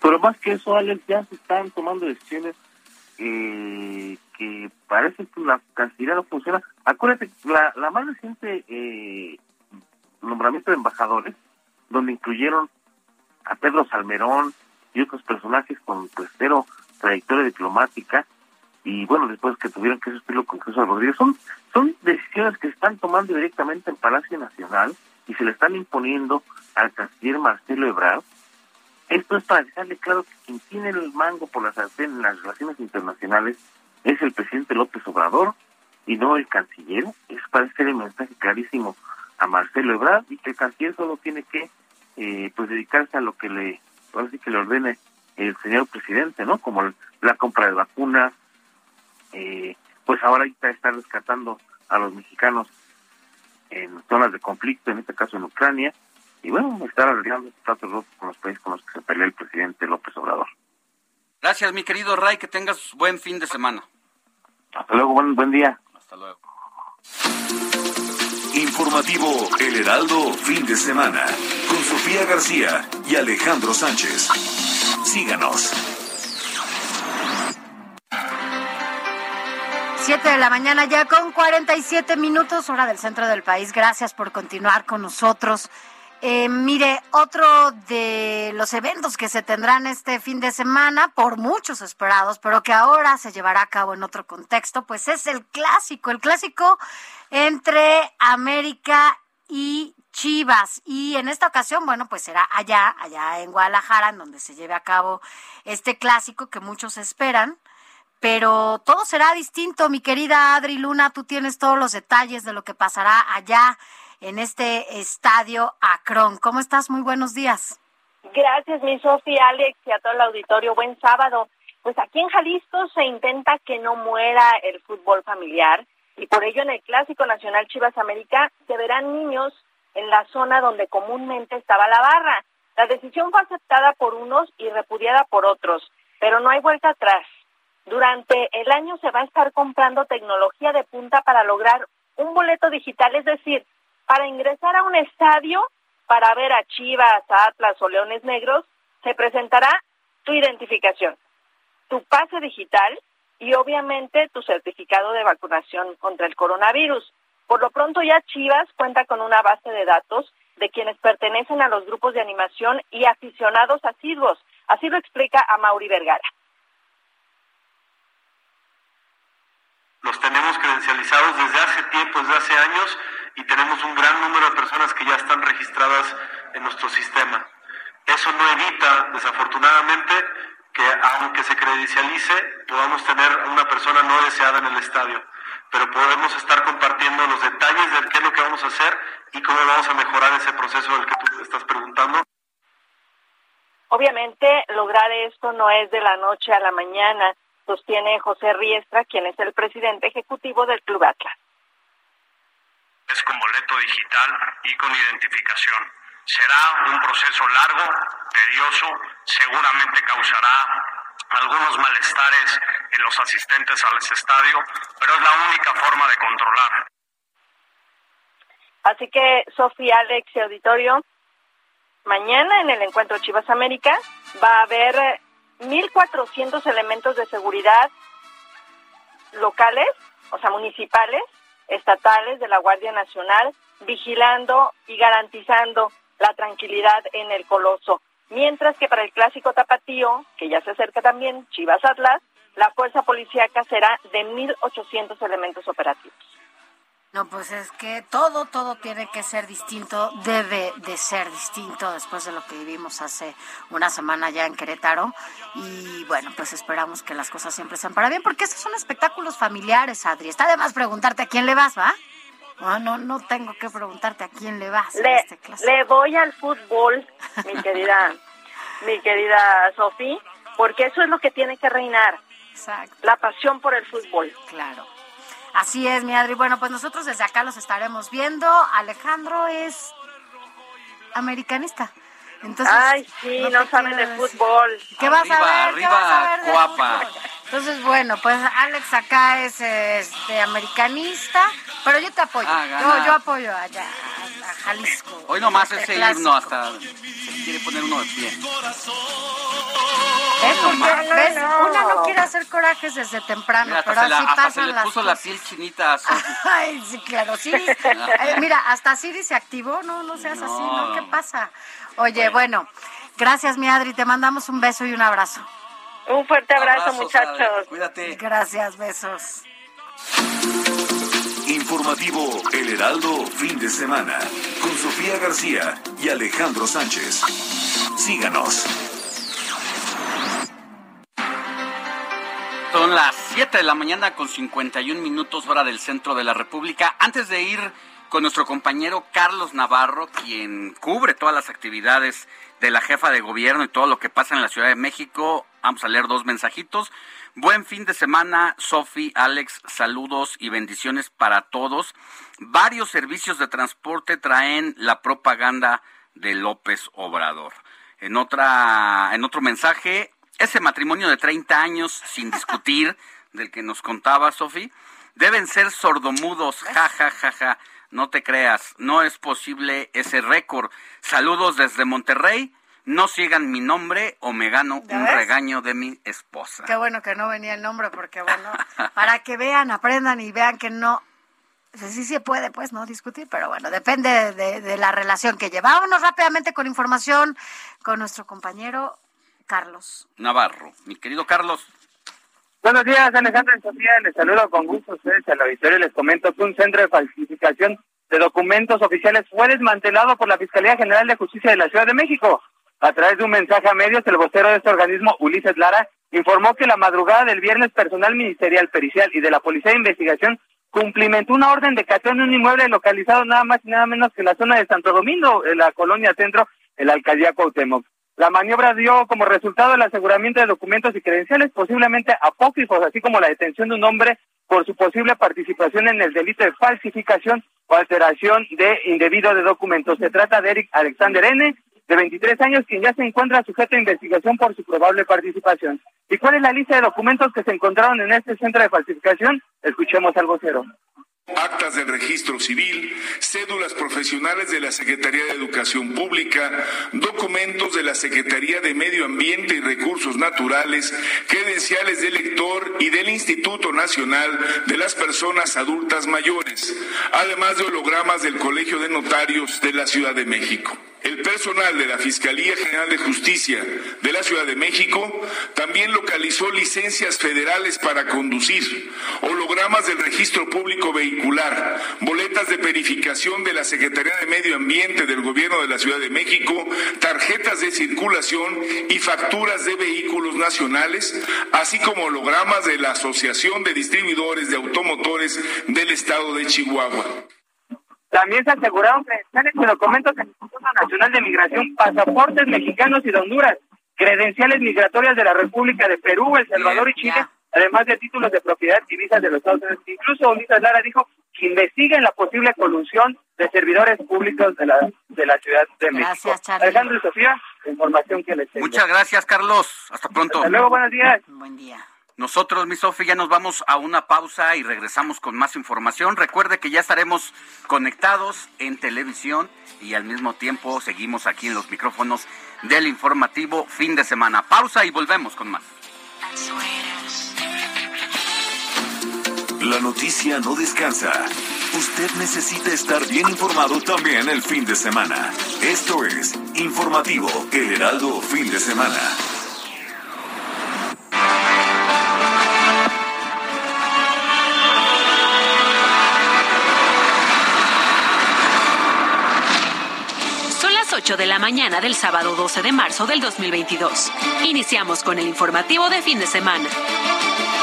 Pero más que eso, Alex, ya se están tomando decisiones eh, que parece que la Cancillería no funciona. Acuérdate, la, más reciente eh, nombramiento de embajadores, donde incluyeron a Pedro Salmerón y otros personajes con pues cero trayectoria diplomática y bueno después que tuvieron que sustituirlo con Jesús Rodríguez son son decisiones que están tomando directamente en Palacio Nacional y se le están imponiendo al canciller Marcelo Ebrard. Esto es para dejarle claro que quien tiene el mango por las en las relaciones internacionales es el presidente López Obrador y no el canciller. Es para hacer el mensaje clarísimo a Marcelo Ebrard y que el canciller solo tiene que eh, pues dedicarse a lo que le sí que le ordene el señor presidente, ¿no? Como la compra de vacunas, eh, pues ahora está rescatando a los mexicanos en zonas de conflicto, en este caso en Ucrania, y bueno, estar arreglando estos tratos con los países con los que se pelea el presidente López Obrador. Gracias, mi querido Ray, que tengas buen fin de semana. Hasta luego, buen, buen día. Hasta luego. Informativo El Heraldo, fin de semana, con Sofía García y Alejandro Sánchez. Síganos. Siete de la mañana ya con 47 minutos, hora del centro del país. Gracias por continuar con nosotros. Eh, mire, otro de los eventos que se tendrán este fin de semana, por muchos esperados, pero que ahora se llevará a cabo en otro contexto, pues es el clásico, el clásico entre América y Chivas. Y en esta ocasión, bueno, pues será allá, allá en Guadalajara, en donde se lleve a cabo este clásico que muchos esperan. Pero todo será distinto, mi querida Adri Luna, tú tienes todos los detalles de lo que pasará allá en este estadio Acron. ¿Cómo estás? Muy buenos días. Gracias, mi Sofía, Alex y a todo el auditorio. Buen sábado. Pues aquí en Jalisco se intenta que no muera el fútbol familiar y por ello en el Clásico Nacional Chivas América se verán niños en la zona donde comúnmente estaba la barra. La decisión fue aceptada por unos y repudiada por otros, pero no hay vuelta atrás. Durante el año se va a estar comprando tecnología de punta para lograr un boleto digital, es decir, para ingresar a un estadio, para ver a Chivas, Atlas o Leones Negros, se presentará tu identificación, tu pase digital y obviamente tu certificado de vacunación contra el coronavirus. Por lo pronto ya Chivas cuenta con una base de datos de quienes pertenecen a los grupos de animación y aficionados asiduos. Así lo explica a Mauri Vergara. Los tenemos credencializados desde hace tiempo, desde hace años, y tenemos un gran número de personas que ya están registradas en nuestro sistema. Eso no evita, desafortunadamente, que aunque se credencialice, podamos tener una persona no deseada en el estadio. Pero podemos estar compartiendo los detalles de qué es lo que vamos a hacer y cómo vamos a mejorar ese proceso del que tú estás preguntando. Obviamente, lograr esto no es de la noche a la mañana, sostiene José Riestra, quien es el presidente ejecutivo del Club Atlas. Es con boleto digital y con identificación. Será un proceso largo, tedioso, seguramente causará algunos malestares en los asistentes al estadio, pero es la única forma de controlar. Así que, Sofía, Alex y Auditorio, mañana en el encuentro Chivas América va a haber 1.400 elementos de seguridad locales, o sea, municipales, estatales de la Guardia Nacional, vigilando y garantizando la tranquilidad en el Coloso. Mientras que para el clásico tapatío, que ya se acerca también, Chivas Atlas, la fuerza policíaca será de 1.800 elementos operativos. No, pues es que todo, todo tiene que ser distinto, debe de ser distinto después de lo que vivimos hace una semana ya en Querétaro. Y bueno, pues esperamos que las cosas siempre sean para bien, porque estos son espectáculos familiares, Adri. Está de más preguntarte a quién le vas, ¿va? No, no, no tengo que preguntarte a quién le vas. Le, este le voy al fútbol, mi *laughs* querida, mi querida Sofi, porque eso es lo que tiene que reinar. Exacto. La pasión por el fútbol. Claro. Así es, mi Adri. Bueno, pues nosotros desde acá los estaremos viendo. Alejandro es americanista. Entonces, Ay, sí, no, saben de fútbol. ¿Qué vas a ver? Arriba, ¿Qué vas a ver de guapa. fútbol? Entonces, bueno, pues Alex acá es este, americanista, pero yo te apoyo. Ah, yo, apoyo allá a, a Jalisco. Hoy nomás El ese clásico. himno hasta se quiere poner uno de pie. ¿Eh? Porque, nomás. ¿ves? No. Una no quiere hacer corajes desde temprano, Mira, pero se, la- así hasta se pasan le las puso la piel chinita a. *laughs* Ay, sí, claro, Siri. eh, mira, hasta Siri se activó, no, no seas así, ¿no? No. ¿Qué pasa? Oye, bueno, gracias, mi Adri, te mandamos un beso y un abrazo. Un fuerte abrazo, muchachos. Cuídate. Gracias, besos. Informativo El Heraldo fin de semana con Sofía García y Alejandro Sánchez. Síganos. Son las 7 de la mañana con 51 minutos hora del centro de la República. Antes de ir con nuestro compañero Carlos Navarro, quien cubre todas las actividades de la jefa de gobierno y todo lo que pasa en la Ciudad de México, vamos a leer dos mensajitos. Buen fin de semana, Sofi, Alex, saludos y bendiciones para todos. Varios servicios de transporte traen la propaganda de López Obrador. En otra, en otro mensaje, ese matrimonio de 30 años sin *laughs* discutir, del que nos contaba Sofi, deben ser sordomudos, ja, ja, ja, ja. No te creas, no es posible ese récord. Saludos desde Monterrey. No sigan mi nombre o me gano ¿Ya un ves? regaño de mi esposa. Qué bueno que no venía el nombre, porque bueno, para que vean, aprendan y vean que no, sí se puede, pues, no discutir, pero bueno, depende de, de la relación que lleva. Vámonos rápidamente con información con nuestro compañero Carlos. Navarro, mi querido Carlos. Buenos días, Alejandro y Sofía. Les saludo con gusto a ustedes al auditorio. Les comento que un centro de falsificación de documentos oficiales fue desmantelado por la Fiscalía General de Justicia de la Ciudad de México. A través de un mensaje a medios, el vocero de este organismo, Ulises Lara, informó que la madrugada del viernes personal ministerial, pericial y de la Policía de Investigación cumplimentó una orden de cateo en un inmueble localizado nada más y nada menos que en la zona de Santo Domingo, en la colonia centro, en la alcaldía Cuauhtémoc. La maniobra dio como resultado el aseguramiento de documentos y credenciales posiblemente apócrifos, así como la detención de un hombre por su posible participación en el delito de falsificación o alteración de indebido de documentos. Se trata de Eric Alexander N., de 23 años, quien ya se encuentra sujeto a investigación por su probable participación. ¿Y cuál es la lista de documentos que se encontraron en este centro de falsificación? Escuchemos algo cero actas del registro civil, cédulas profesionales de la Secretaría de Educación Pública, documentos de la Secretaría de Medio Ambiente y Recursos Naturales, credenciales del lector y del Instituto Nacional de las Personas Adultas Mayores, además de hologramas del Colegio de Notarios de la Ciudad de México. El personal de la Fiscalía General de Justicia de la Ciudad de México también localizó licencias federales para conducir, hologramas del registro público vehicular, boletas de verificación de la Secretaría de Medio Ambiente del Gobierno de la Ciudad de México, tarjetas de circulación y facturas de vehículos nacionales, así como hologramas de la Asociación de Distribuidores de Automotores del Estado de Chihuahua. También se aseguraron credenciales y documentos del Instituto Nacional de Migración, pasaportes mexicanos y de Honduras, credenciales migratorias de la República de Perú, El Salvador y Chile, además de títulos de propiedad y visas de los Estados Unidos. Incluso Ulises Lara dijo que investiguen la posible colusión de servidores públicos de la, de la Ciudad de México. Gracias, Charlie. Alejandro y Sofía, información que les tengo. Muchas gracias, Carlos. Hasta pronto. Hasta luego, buenos días. Buen día. Nosotros, mi Sofía, ya nos vamos a una pausa y regresamos con más información. Recuerde que ya estaremos conectados en televisión y al mismo tiempo seguimos aquí en los micrófonos del informativo fin de semana. Pausa y volvemos con más. La noticia no descansa. Usted necesita estar bien informado también el fin de semana. Esto es Informativo El Heraldo Fin de Semana. 8 de la mañana del sábado 12 de marzo del 2022. Iniciamos con el informativo de fin de semana.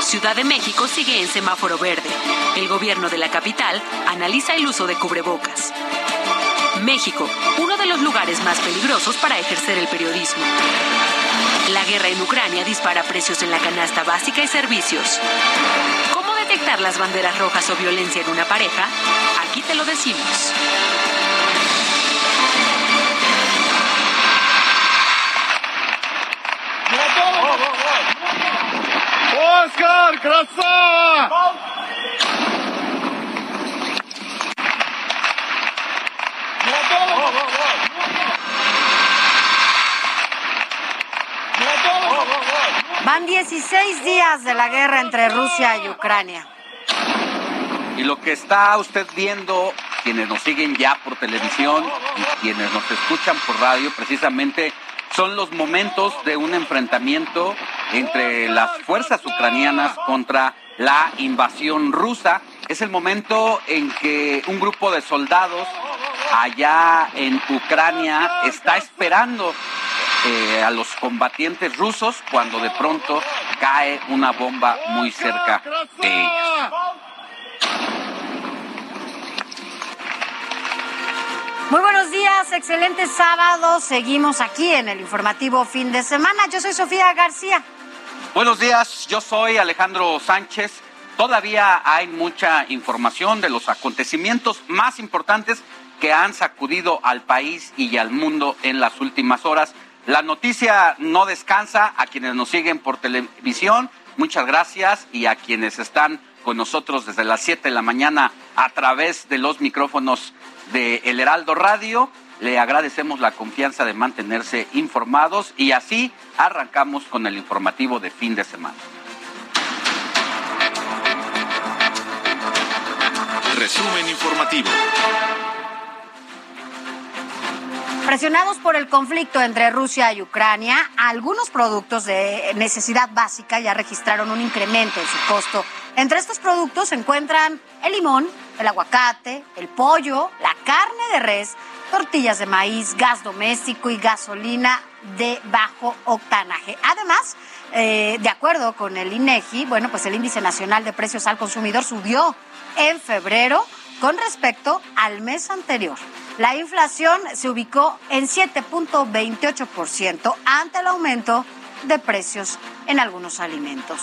Ciudad de México sigue en semáforo verde. El gobierno de la capital analiza el uso de cubrebocas. México, uno de los lugares más peligrosos para ejercer el periodismo. La guerra en Ucrania dispara precios en la canasta básica y servicios. ¿Cómo detectar las banderas rojas o violencia en una pareja? Aquí te lo decimos. Оскар, красава! Van 16 días de la guerra entre Rusia y Ucrania. Y lo que está usted viendo, quienes nos siguen ya por televisión y quienes nos escuchan por radio, precisamente son los momentos de un enfrentamiento entre las fuerzas ucranianas contra la invasión rusa. Es el momento en que un grupo de soldados allá en Ucrania está esperando eh, a los combatientes rusos cuando de pronto cae una bomba muy cerca de ellos. Muy buenos días, excelente sábado. Seguimos aquí en el informativo fin de semana. Yo soy Sofía García. Buenos días, yo soy Alejandro Sánchez. Todavía hay mucha información de los acontecimientos más importantes que han sacudido al país y al mundo en las últimas horas. La noticia no descansa a quienes nos siguen por televisión. Muchas gracias y a quienes están con nosotros desde las 7 de la mañana a través de los micrófonos de El Heraldo Radio. Le agradecemos la confianza de mantenerse informados y así arrancamos con el informativo de fin de semana. Resumen informativo. Presionados por el conflicto entre Rusia y Ucrania, algunos productos de necesidad básica ya registraron un incremento en su costo. Entre estos productos se encuentran el limón, el aguacate, el pollo, la carne de res, tortillas de maíz, gas doméstico y gasolina de bajo octanaje. Además, eh, de acuerdo con el INEGI, bueno, pues el índice nacional de precios al consumidor subió en febrero con respecto al mes anterior. La inflación se ubicó en 7.28% ante el aumento de precios en algunos alimentos.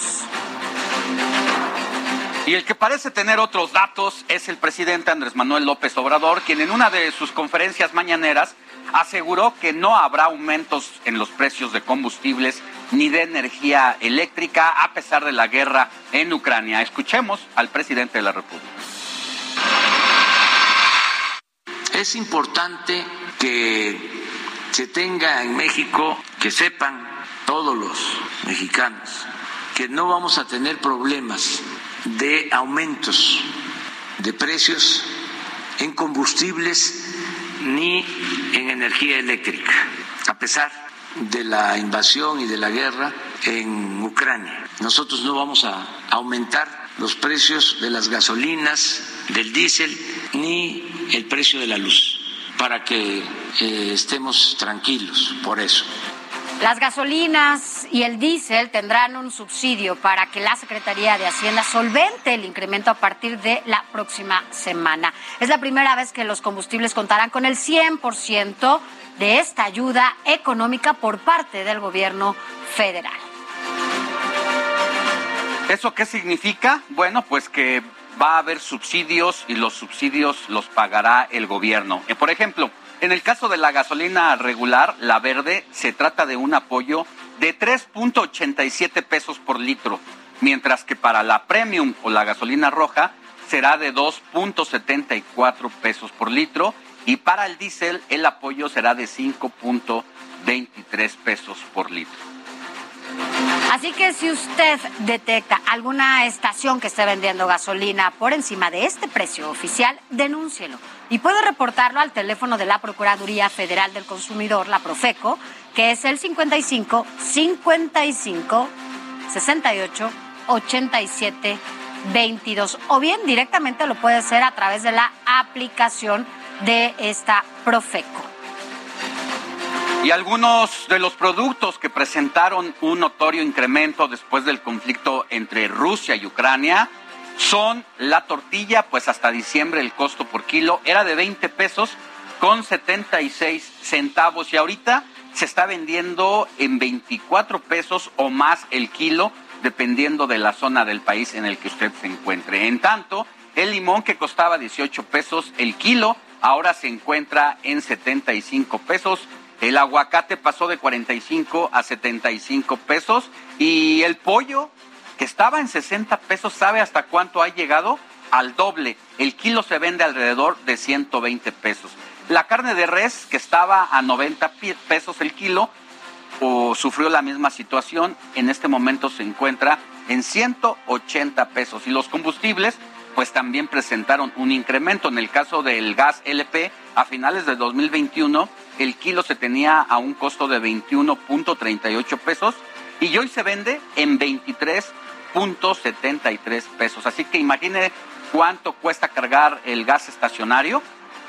Y el que parece tener otros datos es el presidente Andrés Manuel López Obrador, quien en una de sus conferencias mañaneras aseguró que no habrá aumentos en los precios de combustibles ni de energía eléctrica a pesar de la guerra en Ucrania. Escuchemos al presidente de la República. Es importante que se tenga en México, que sepan todos los mexicanos, que no vamos a tener problemas de aumentos de precios en combustibles ni en energía eléctrica, a pesar de la invasión y de la guerra en Ucrania. Nosotros no vamos a aumentar los precios de las gasolinas, del diésel, ni el precio de la luz, para que eh, estemos tranquilos por eso. Las gasolinas y el diésel tendrán un subsidio para que la Secretaría de Hacienda solvente el incremento a partir de la próxima semana. Es la primera vez que los combustibles contarán con el 100% de esta ayuda económica por parte del gobierno federal. ¿Eso qué significa? Bueno, pues que va a haber subsidios y los subsidios los pagará el gobierno. Eh, por ejemplo, en el caso de la gasolina regular, la verde, se trata de un apoyo de 3.87 pesos por litro, mientras que para la premium o la gasolina roja será de 2.74 pesos por litro y para el diésel el apoyo será de 5.23 pesos por litro. Así que si usted detecta alguna estación que esté vendiendo gasolina por encima de este precio oficial, denúncielo. Y puede reportarlo al teléfono de la Procuraduría Federal del Consumidor, la Profeco, que es el 55 55 68 87 22. O bien directamente lo puede hacer a través de la aplicación de esta Profeco. Y algunos de los productos que presentaron un notorio incremento después del conflicto entre Rusia y Ucrania son la tortilla, pues hasta diciembre el costo por kilo era de 20 pesos con 76 centavos y ahorita se está vendiendo en 24 pesos o más el kilo, dependiendo de la zona del país en el que usted se encuentre. En tanto, el limón que costaba 18 pesos el kilo, ahora se encuentra en 75 pesos el aguacate pasó de 45 a 75 pesos y el pollo que estaba en 60 pesos, ¿sabe hasta cuánto ha llegado? Al doble. El kilo se vende alrededor de 120 pesos. La carne de res que estaba a 90 pesos el kilo o sufrió la misma situación, en este momento se encuentra en 180 pesos. Y los combustibles pues también presentaron un incremento. En el caso del gas LP, a finales de 2021, el kilo se tenía a un costo de 21.38 pesos y hoy se vende en 23.73 pesos. Así que imagine cuánto cuesta cargar el gas estacionario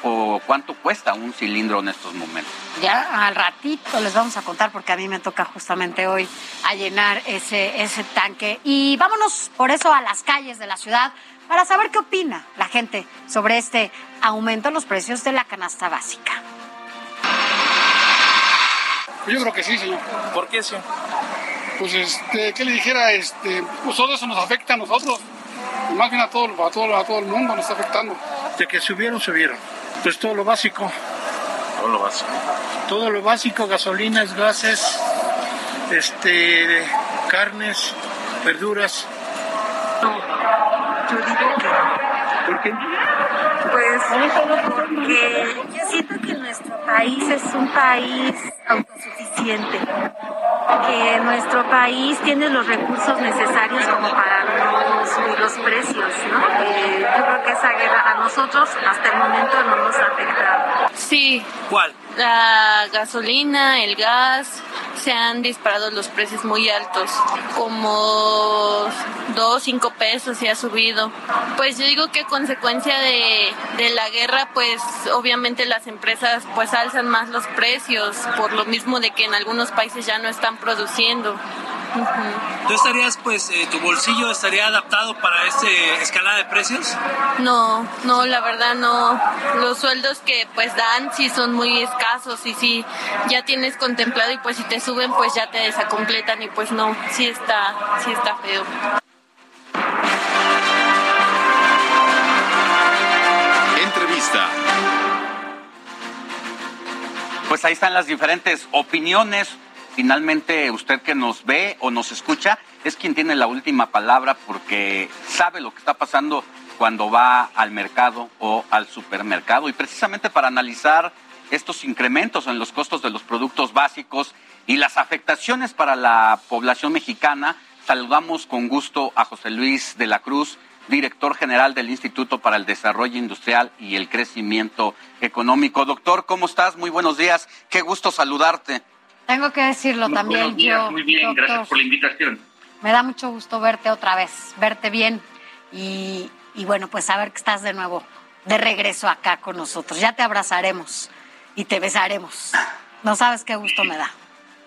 o cuánto cuesta un cilindro en estos momentos. Ya al ratito les vamos a contar porque a mí me toca justamente hoy a llenar ese, ese tanque. Y vámonos por eso a las calles de la ciudad para saber qué opina la gente sobre este aumento en los precios de la canasta básica. Yo creo que sí, señor. ¿Por qué, señor? Pues, este, ¿qué le dijera? Este, pues todo eso nos afecta a nosotros. Y más bien a todo, a, todo, a todo el mundo nos está afectando. De que subieron, subieron. Pues todo lo básico. Todo lo básico. Todo lo básico, gasolinas, gases, este, carnes, verduras. Yo digo que ¿Por qué? Pues porque yo siento que nuestro país es un país autosuficiente, que nuestro país tiene los recursos necesarios como para no subir los precios, ¿no? Eh, yo creo que esa guerra a nosotros hasta el momento no nos ha afectado. Sí. ¿Cuál? La gasolina, el gas, se han disparado los precios muy altos, como 2, 5 pesos se ha subido. Pues yo digo que consecuencia de, de, la guerra, pues obviamente las empresas pues alzan más los precios, por lo mismo de que en algunos países ya no están produciendo. ¿Tú estarías, pues, eh, tu bolsillo estaría adaptado para esta escalada de precios? No, no, la verdad no. Los sueldos que pues dan sí son muy escasos y sí ya tienes contemplado y pues si te suben pues ya te desacompletan y pues no, sí está, sí está feo. Entrevista. Pues ahí están las diferentes opiniones. Finalmente, usted que nos ve o nos escucha es quien tiene la última palabra porque sabe lo que está pasando cuando va al mercado o al supermercado. Y precisamente para analizar estos incrementos en los costos de los productos básicos y las afectaciones para la población mexicana, saludamos con gusto a José Luis de la Cruz, director general del Instituto para el Desarrollo Industrial y el Crecimiento Económico. Doctor, ¿cómo estás? Muy buenos días. Qué gusto saludarte. Tengo que decirlo también Buenos días, yo. muy bien, doctor. gracias por la invitación. Me da mucho gusto verte otra vez, verte bien y, y bueno, pues saber que estás de nuevo, de regreso acá con nosotros. Ya te abrazaremos y te besaremos. No sabes qué gusto me da.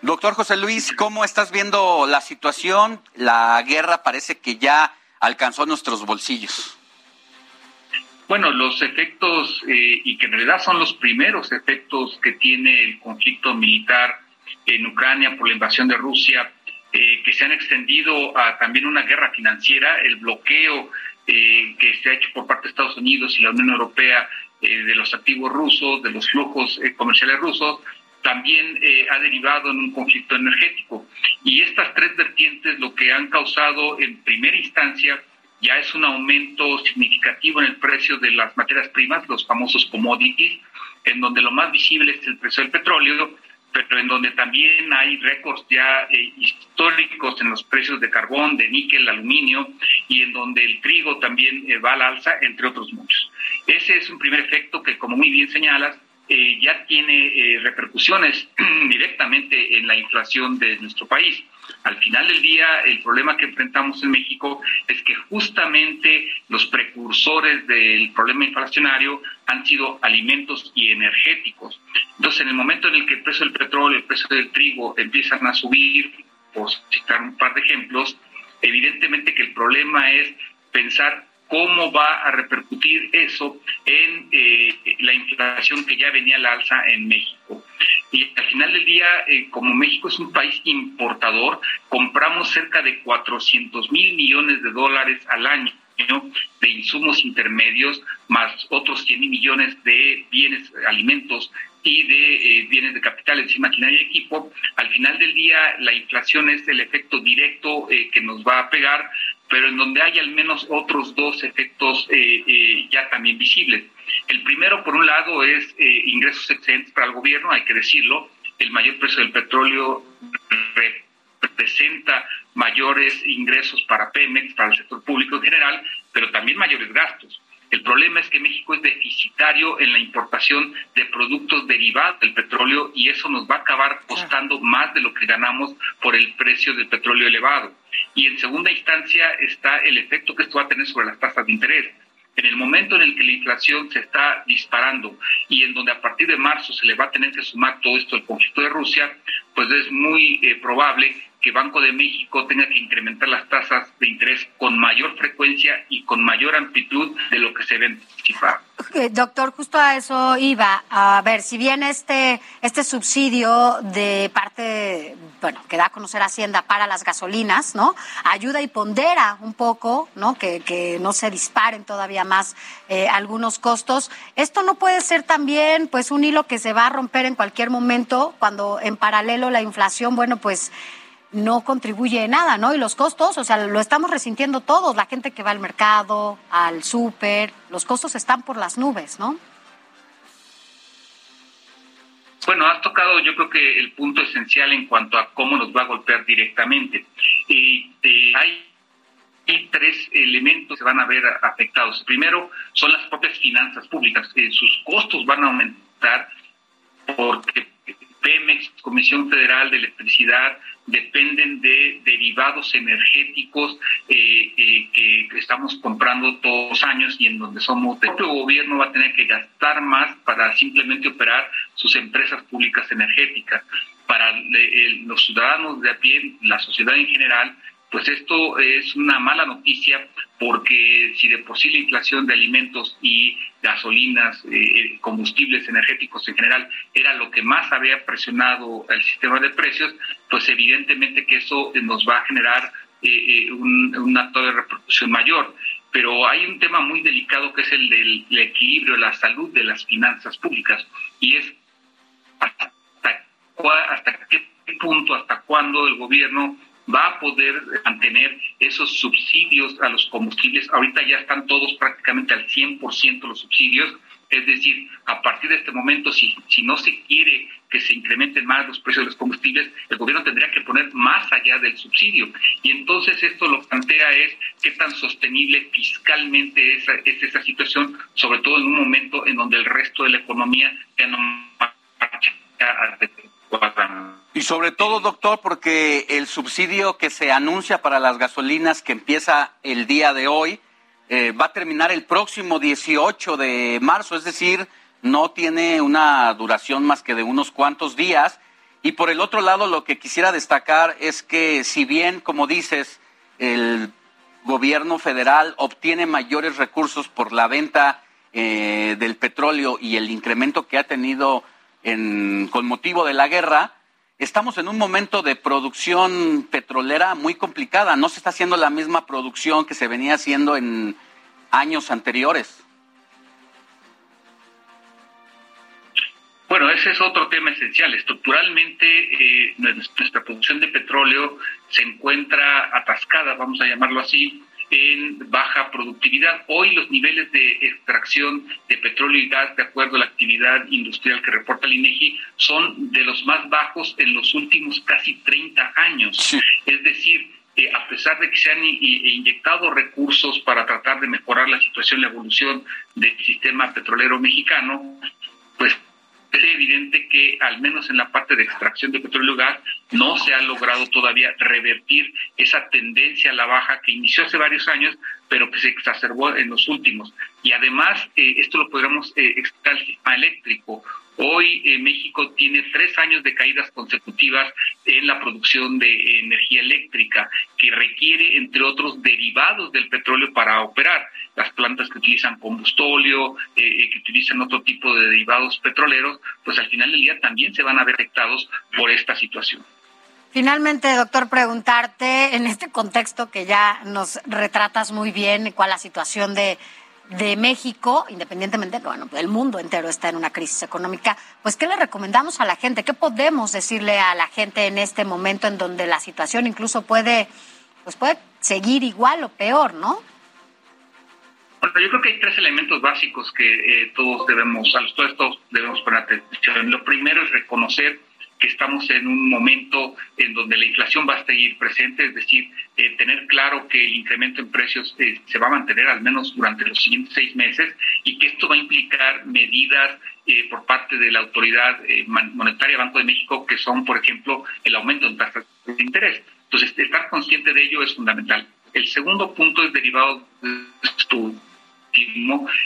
Doctor José Luis, ¿cómo estás viendo la situación? La guerra parece que ya alcanzó nuestros bolsillos. Bueno, los efectos, eh, y que en realidad son los primeros efectos que tiene el conflicto militar en Ucrania por la invasión de Rusia, eh, que se han extendido a también una guerra financiera, el bloqueo eh, que se ha hecho por parte de Estados Unidos y la Unión Europea eh, de los activos rusos, de los flujos comerciales rusos, también ha derivado en un conflicto energético. Y estas tres vertientes lo que han causado en primera instancia ya es un aumento significativo en el precio de las materias primas, los famosos commodities, en donde lo más visible es el precio del petróleo, pero en donde también hay récords ya eh, históricos en los precios de carbón, de níquel, aluminio, y en donde el trigo también eh, va al alza, entre otros muchos. Ese es un primer efecto que, como muy bien señalas, eh, ya tiene eh, repercusiones *clears throat* directamente en la inflación de nuestro país. Al final del día, el problema que enfrentamos en México es que justamente los precursores del problema inflacionario han sido alimentos y energéticos. Entonces, en el momento en el que el precio del petróleo, el precio del trigo empiezan a subir, por citar un par de ejemplos, evidentemente que el problema es pensar cómo va a repercutir eso en eh, la inflación que ya venía al alza en México. Y al final del día, eh, como México es un país importador, compramos cerca de 400 mil millones de dólares al año de insumos intermedios, más otros 100 mil millones de bienes, alimentos y de eh, bienes de capital, es maquinaria y equipo. Al final del día, la inflación es el efecto directo que nos va a pegar, pero en donde hay al menos otros dos efectos eh, eh, ya también visibles. El primero, por un lado, es eh, ingresos excedentes para el gobierno, hay que decirlo. El mayor precio del petróleo representa mayores ingresos para Pemex, para el sector público en general, pero también mayores gastos. El problema es que México es deficitario en la importación de productos derivados del petróleo y eso nos va a acabar costando más de lo que ganamos por el precio del petróleo elevado. Y en segunda instancia está el efecto que esto va a tener sobre las tasas de interés. En el momento en el que la inflación se está disparando y en donde a partir de marzo se le va a tener que sumar todo esto del conflicto de Rusia, pues es muy eh, probable que Banco de México tenga que incrementar las tasas de interés con mayor frecuencia y con mayor amplitud de lo que se ve anticipado. Doctor, justo a eso iba. A ver, si bien este, este subsidio de parte, bueno, que da a conocer Hacienda para las gasolinas, ¿no? Ayuda y pondera un poco, ¿no? Que, que no se disparen todavía más eh, algunos costos. Esto no puede ser también, pues, un hilo que se va a romper en cualquier momento cuando en paralelo la inflación, bueno, pues no contribuye nada, ¿no? Y los costos, o sea, lo estamos resintiendo todos, la gente que va al mercado, al súper, los costos están por las nubes, ¿no? Bueno, has tocado yo creo que el punto esencial en cuanto a cómo nos va a golpear directamente. Eh, hay, hay tres elementos que van a ver afectados. Primero son las propias finanzas públicas. Eh, sus costos van a aumentar porque Pemex, Comisión Federal de Electricidad, dependen de derivados energéticos eh, eh, que estamos comprando todos los años y en donde somos, el gobierno va a tener que gastar más para simplemente operar sus empresas públicas energéticas. Para los ciudadanos de a pie, la sociedad en general, pues esto es una mala noticia porque si de por sí la inflación de alimentos y gasolinas, eh, eh, combustibles energéticos en general, era lo que más había presionado el sistema de precios, pues evidentemente que eso nos va a generar eh, un, acto de repercusión mayor. Pero hay un tema muy delicado que es el del equilibrio, la salud de las finanzas públicas, y es hasta, hasta qué punto, hasta cuándo el gobierno va a poder mantener esos subsidios a los combustibles. Ahorita ya están todos prácticamente al 100% los subsidios. Es decir, a partir de este momento, si, si no se quiere que se incrementen más los precios de los combustibles, el gobierno tendría que poner más allá del subsidio. Y entonces esto lo plantea es qué tan sostenible fiscalmente es, es esa situación, sobre todo en un momento en donde el resto de la economía ya no marcha y sobre todo, doctor, porque el subsidio que se anuncia para las gasolinas que empieza el día de hoy eh, va a terminar el próximo 18 de marzo, es decir, no tiene una duración más que de unos cuantos días. Y por el otro lado, lo que quisiera destacar es que si bien, como dices, el gobierno federal obtiene mayores recursos por la venta eh, del petróleo y el incremento que ha tenido con motivo de la guerra, estamos en un momento de producción petrolera muy complicada. No se está haciendo la misma producción que se venía haciendo en años anteriores. Bueno, ese es otro tema esencial. Estructuralmente, eh, nuestra producción de petróleo se encuentra atascada, vamos a llamarlo así, en baja productividad. Hoy los niveles de extracción de petróleo y gas, de acuerdo a la actividad industrial que reporta el INEGI, son de los más bajos en los últimos casi 30 años. Es decir, eh, a pesar de que se han inyectado recursos para tratar de mejorar la situación, la evolución del sistema petrolero mexicano, pues es evidente que al menos en la parte de extracción de petróleo y gas no se ha logrado todavía revertir esa tendencia a la baja que inició hace varios años, pero que se exacerbó en los últimos. Y además, eh, esto lo podríamos eh, explicar al sistema eléctrico. Hoy eh, México tiene tres años de caídas consecutivas en la producción de energía eléctrica, que requiere, entre otros, derivados del petróleo para operar. Las plantas que utilizan combustóleo, eh, eh, que utilizan otro tipo de derivados petroleros, pues al final del día también se van a ver afectados por esta situación. Finalmente, doctor, preguntarte en este contexto que ya nos retratas muy bien, cuál la situación de de México, independientemente bueno, el mundo entero está en una crisis económica, pues ¿qué le recomendamos a la gente? ¿Qué podemos decirle a la gente en este momento en donde la situación incluso puede, pues puede seguir igual o peor, ¿no? Bueno, yo creo que hay tres elementos básicos que eh, todos debemos, a los todos debemos poner atención. Lo primero es reconocer que estamos en un momento en donde la inflación va a seguir presente, es decir, eh, tener claro que el incremento en precios eh, se va a mantener al menos durante los siguientes seis meses y que esto va a implicar medidas eh, por parte de la autoridad monetaria Banco de México que son, por ejemplo, el aumento en tasas de interés. Entonces, estar consciente de ello es fundamental. El segundo punto es derivado de esto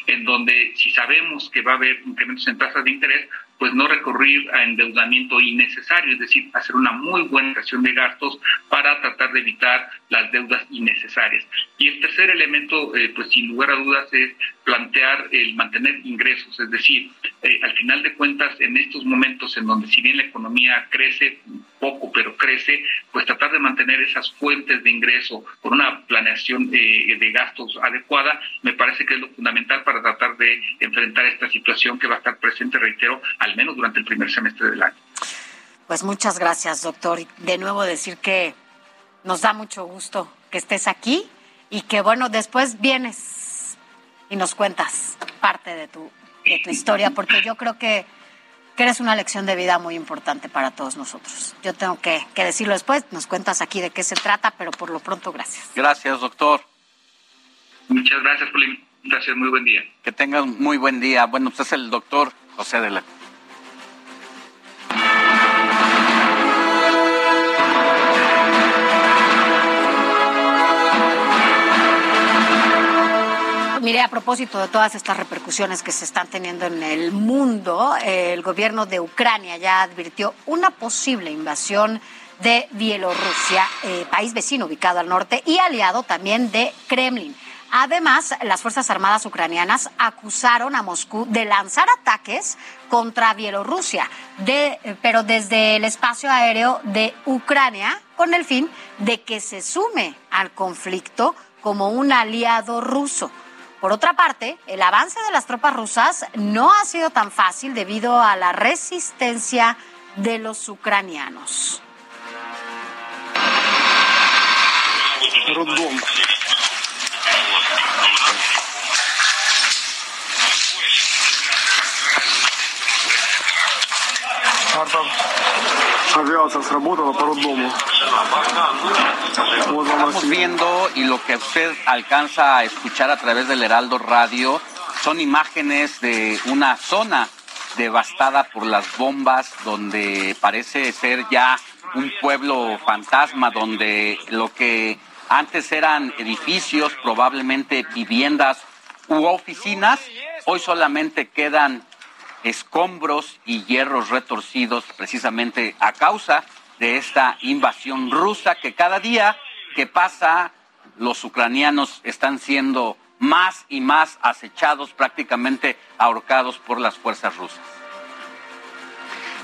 en donde si sabemos que va a haber incrementos en tasas de interés, pues no recurrir a endeudamiento innecesario, es decir, hacer una muy buena gestión de gastos para tratar de evitar las deudas innecesarias. Y el tercer elemento, eh, pues sin lugar a dudas, es plantear el mantener ingresos, es decir, eh, al final de cuentas, en estos momentos en donde si bien la economía crece poco, pero crece, pues tratar de mantener esas fuentes de ingreso con una planeación de, de gastos adecuada, me parece que es lo fundamental para tratar de enfrentar esta situación que va a estar presente, reitero, al menos durante el primer semestre del año. Pues muchas gracias, doctor. De nuevo decir que nos da mucho gusto que estés aquí y que, bueno, después vienes y nos cuentas parte de tu, de tu historia, porque yo creo que, que, eres una lección de vida muy importante para todos nosotros. Yo tengo que, que decirlo después, nos cuentas aquí de qué se trata, pero por lo pronto, gracias. Gracias, doctor. Muchas gracias por la invitación, muy buen día. Que tengan muy buen día. Bueno, usted es el doctor José de la mire, a propósito de todas estas repercusiones que se están teniendo en el mundo, el gobierno de Ucrania ya advirtió una posible invasión de Bielorrusia, eh, país vecino ubicado al norte y aliado también de Kremlin. Además, las Fuerzas Armadas ucranianas acusaron a Moscú de lanzar ataques contra Bielorrusia, pero desde el espacio aéreo de Ucrania, con el fin de que se sume al conflicto como un aliado ruso. Por otra parte, el avance de las tropas rusas no ha sido tan fácil debido a la resistencia de los ucranianos. Estamos viendo y lo que usted alcanza a escuchar a través del Heraldo Radio son imágenes de una zona devastada por las bombas donde parece ser ya un pueblo fantasma donde lo que antes eran edificios, probablemente viviendas u oficinas, hoy solamente quedan escombros y hierros retorcidos precisamente a causa de esta invasión rusa que cada día que pasa los ucranianos están siendo más y más acechados, prácticamente ahorcados por las fuerzas rusas.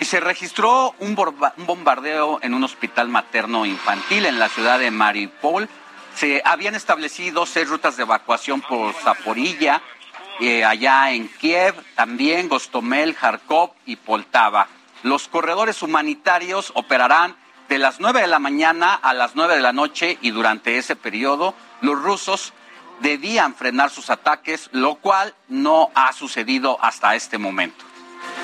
Y se registró un, bombardeo en un hospital materno infantil en la ciudad de Mariupol. Se habían establecido seis rutas de evacuación por Zaporilla, eh, allá en Kiev, también Gostomel, Kharkov y Poltava. Los corredores humanitarios operarán de las 9 de la mañana a las 9 de la noche y durante ese periodo los rusos debían frenar sus ataques, lo cual no ha sucedido hasta este momento.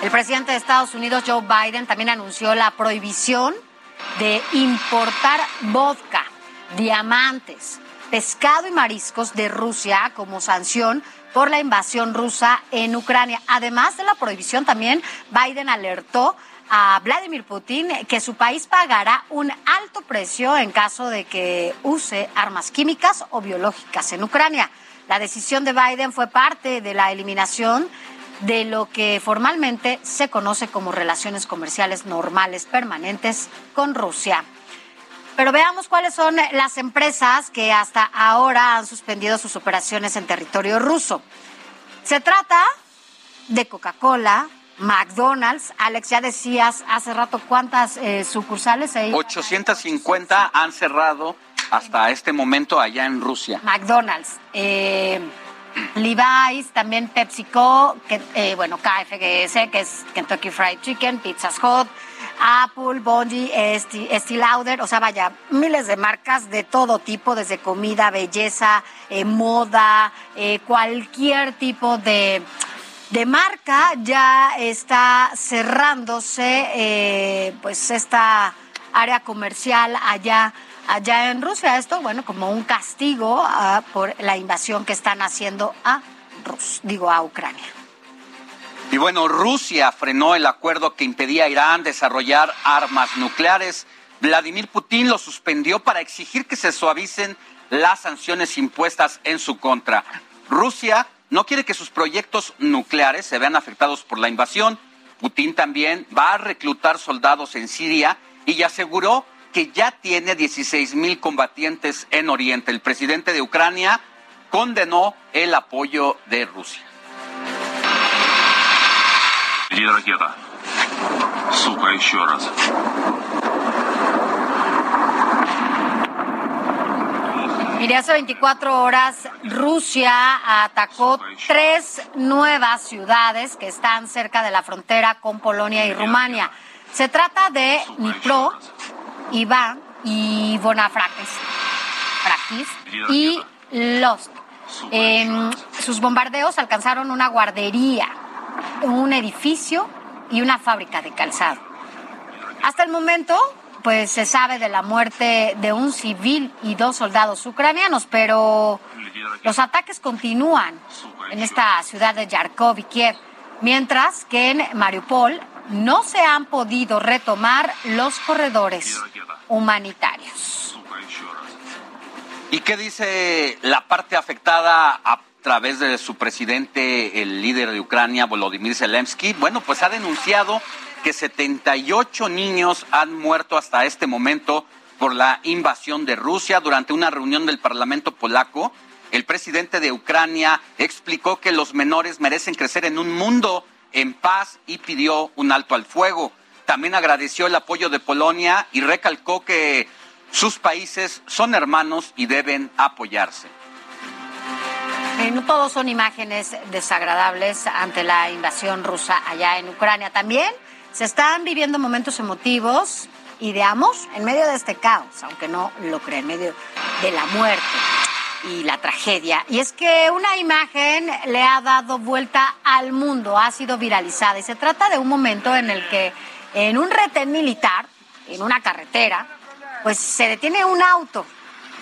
El presidente de Estados Unidos, Joe Biden, también anunció la prohibición de importar vodka, diamantes, pescado y mariscos de Rusia como sanción por la invasión rusa en Ucrania. Además de la prohibición, también Biden alertó a Vladimir Putin que su país pagará un alto precio en caso de que use armas químicas o biológicas en Ucrania. La decisión de Biden fue parte de la eliminación de lo que formalmente se conoce como relaciones comerciales normales permanentes con Rusia. Pero veamos cuáles son las empresas que hasta ahora han suspendido sus operaciones en territorio ruso. Se trata de Coca-Cola, McDonald's. Alex, ya decías hace rato cuántas eh, sucursales hay. 850 han cerrado hasta este momento allá en Rusia. McDonald's. Eh, Levi's, también PepsiCo, que, eh, bueno, KFGS, que es Kentucky Fried Chicken, Pizzas Hut, Apple, Bungie, Estee Lauder, o sea, vaya, miles de marcas de todo tipo, desde comida, belleza, eh, moda, eh, cualquier tipo de, de marca ya está cerrándose, pues esta área comercial allá allá en Rusia. Esto, bueno, como un castigo ah, por la invasión que están haciendo a digo, a Ucrania. Y bueno, Rusia frenó el acuerdo que impedía a Irán desarrollar armas nucleares. Vladimir Putin lo suspendió para exigir que se suavicen las sanciones impuestas en su contra. Rusia no quiere que sus proyectos nucleares se vean afectados por la invasión. Putin también va a reclutar soldados en Siria y aseguró que ya tiene 16 mil combatientes en Oriente. El presidente de Ucrania condenó el apoyo de Rusia. Mire, hace 24 horas Rusia atacó tres nuevas ciudades que están cerca de la frontera con Polonia y Rumania. Se trata de Dnipro, Iván y Bonafraques y Lost. sus bombardeos alcanzaron una guardería, un edificio y una fábrica de calzado. Hasta el momento, pues se sabe de la muerte de un civil y dos soldados ucranianos, pero los ataques continúan en esta ciudad de Yarkov y Kiev, mientras que en Mariupol no se han podido retomar los corredores humanitarios. ¿Y qué dice la parte afectada través de su presidente, el líder de Ucrania, Volodymyr Zelensky, bueno, pues ha denunciado que 78 niños han muerto hasta este momento por la invasión de Rusia durante una reunión del Parlamento polaco. El presidente de Ucrania explicó que los menores merecen crecer en un mundo en paz y pidió un alto al fuego. También agradeció el apoyo de Polonia y recalcó que sus países son hermanos y deben apoyarse. No todos son imágenes desagradables ante la invasión rusa allá en Ucrania. También se están viviendo momentos emotivos, ideamos, en medio de este caos, aunque no lo creen, en medio de la muerte y la tragedia. Y es que una imagen le ha dado vuelta al mundo, ha sido viralizada y se trata de un momento en el que en un retén militar, en una carretera, pues se detiene un auto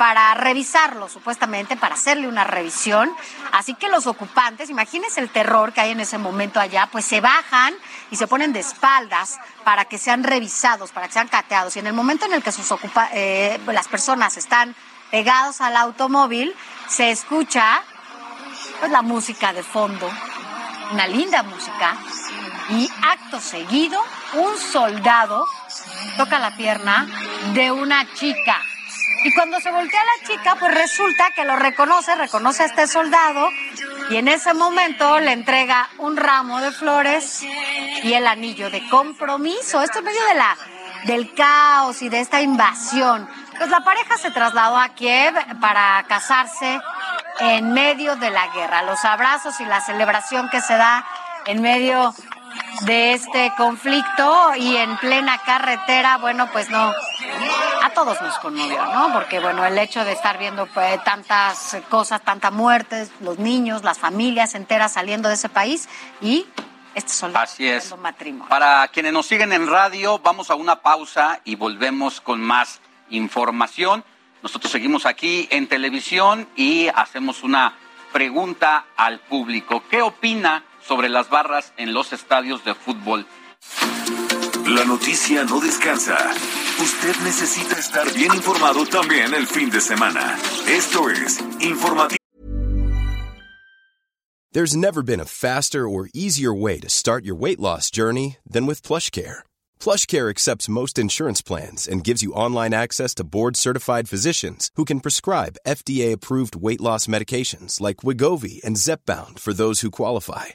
para revisarlo, supuestamente, para hacerle una revisión. Así que los ocupantes, imagínense el terror que hay en ese momento allá, pues se bajan y se ponen de espaldas para que sean revisados, para que sean cateados. Y en el momento en el que sus ocupa eh, las personas están pegados al automóvil, se escucha pues, la música de fondo, una linda música, y acto seguido, un soldado toca la pierna de una chica y cuando se voltea la chica, pues resulta que lo reconoce, reconoce a este soldado y en ese momento le entrega un ramo de flores y el anillo de compromiso. Esto en medio de la, del caos y de esta invasión. Pues la pareja se trasladó a Kiev para casarse en medio de la guerra. Los abrazos y la celebración que se da en medio de este conflicto y en plena carretera, bueno, pues no, a todos nos conmovió, ¿no? Porque, bueno, el hecho de estar viendo pues, tantas cosas, tantas muertes, los niños, las familias enteras saliendo de ese país y este son Así es. matrimonio. Para quienes nos siguen en radio, vamos a una pausa y volvemos con más información. Nosotros seguimos aquí en televisión y hacemos una pregunta al público. ¿Qué opina sobre las barras en los estadios de fútbol. La noticia no descansa. Usted necesita estar bien informado también el fin de semana. Esto es Informativo. There's never been a faster or easier way to start your weight loss journey than with PlushCare. PlushCare accepts most insurance plans and gives you online access to board-certified physicians who can prescribe FDA-approved weight loss medications like Wigovi and Zepbound for those who qualify.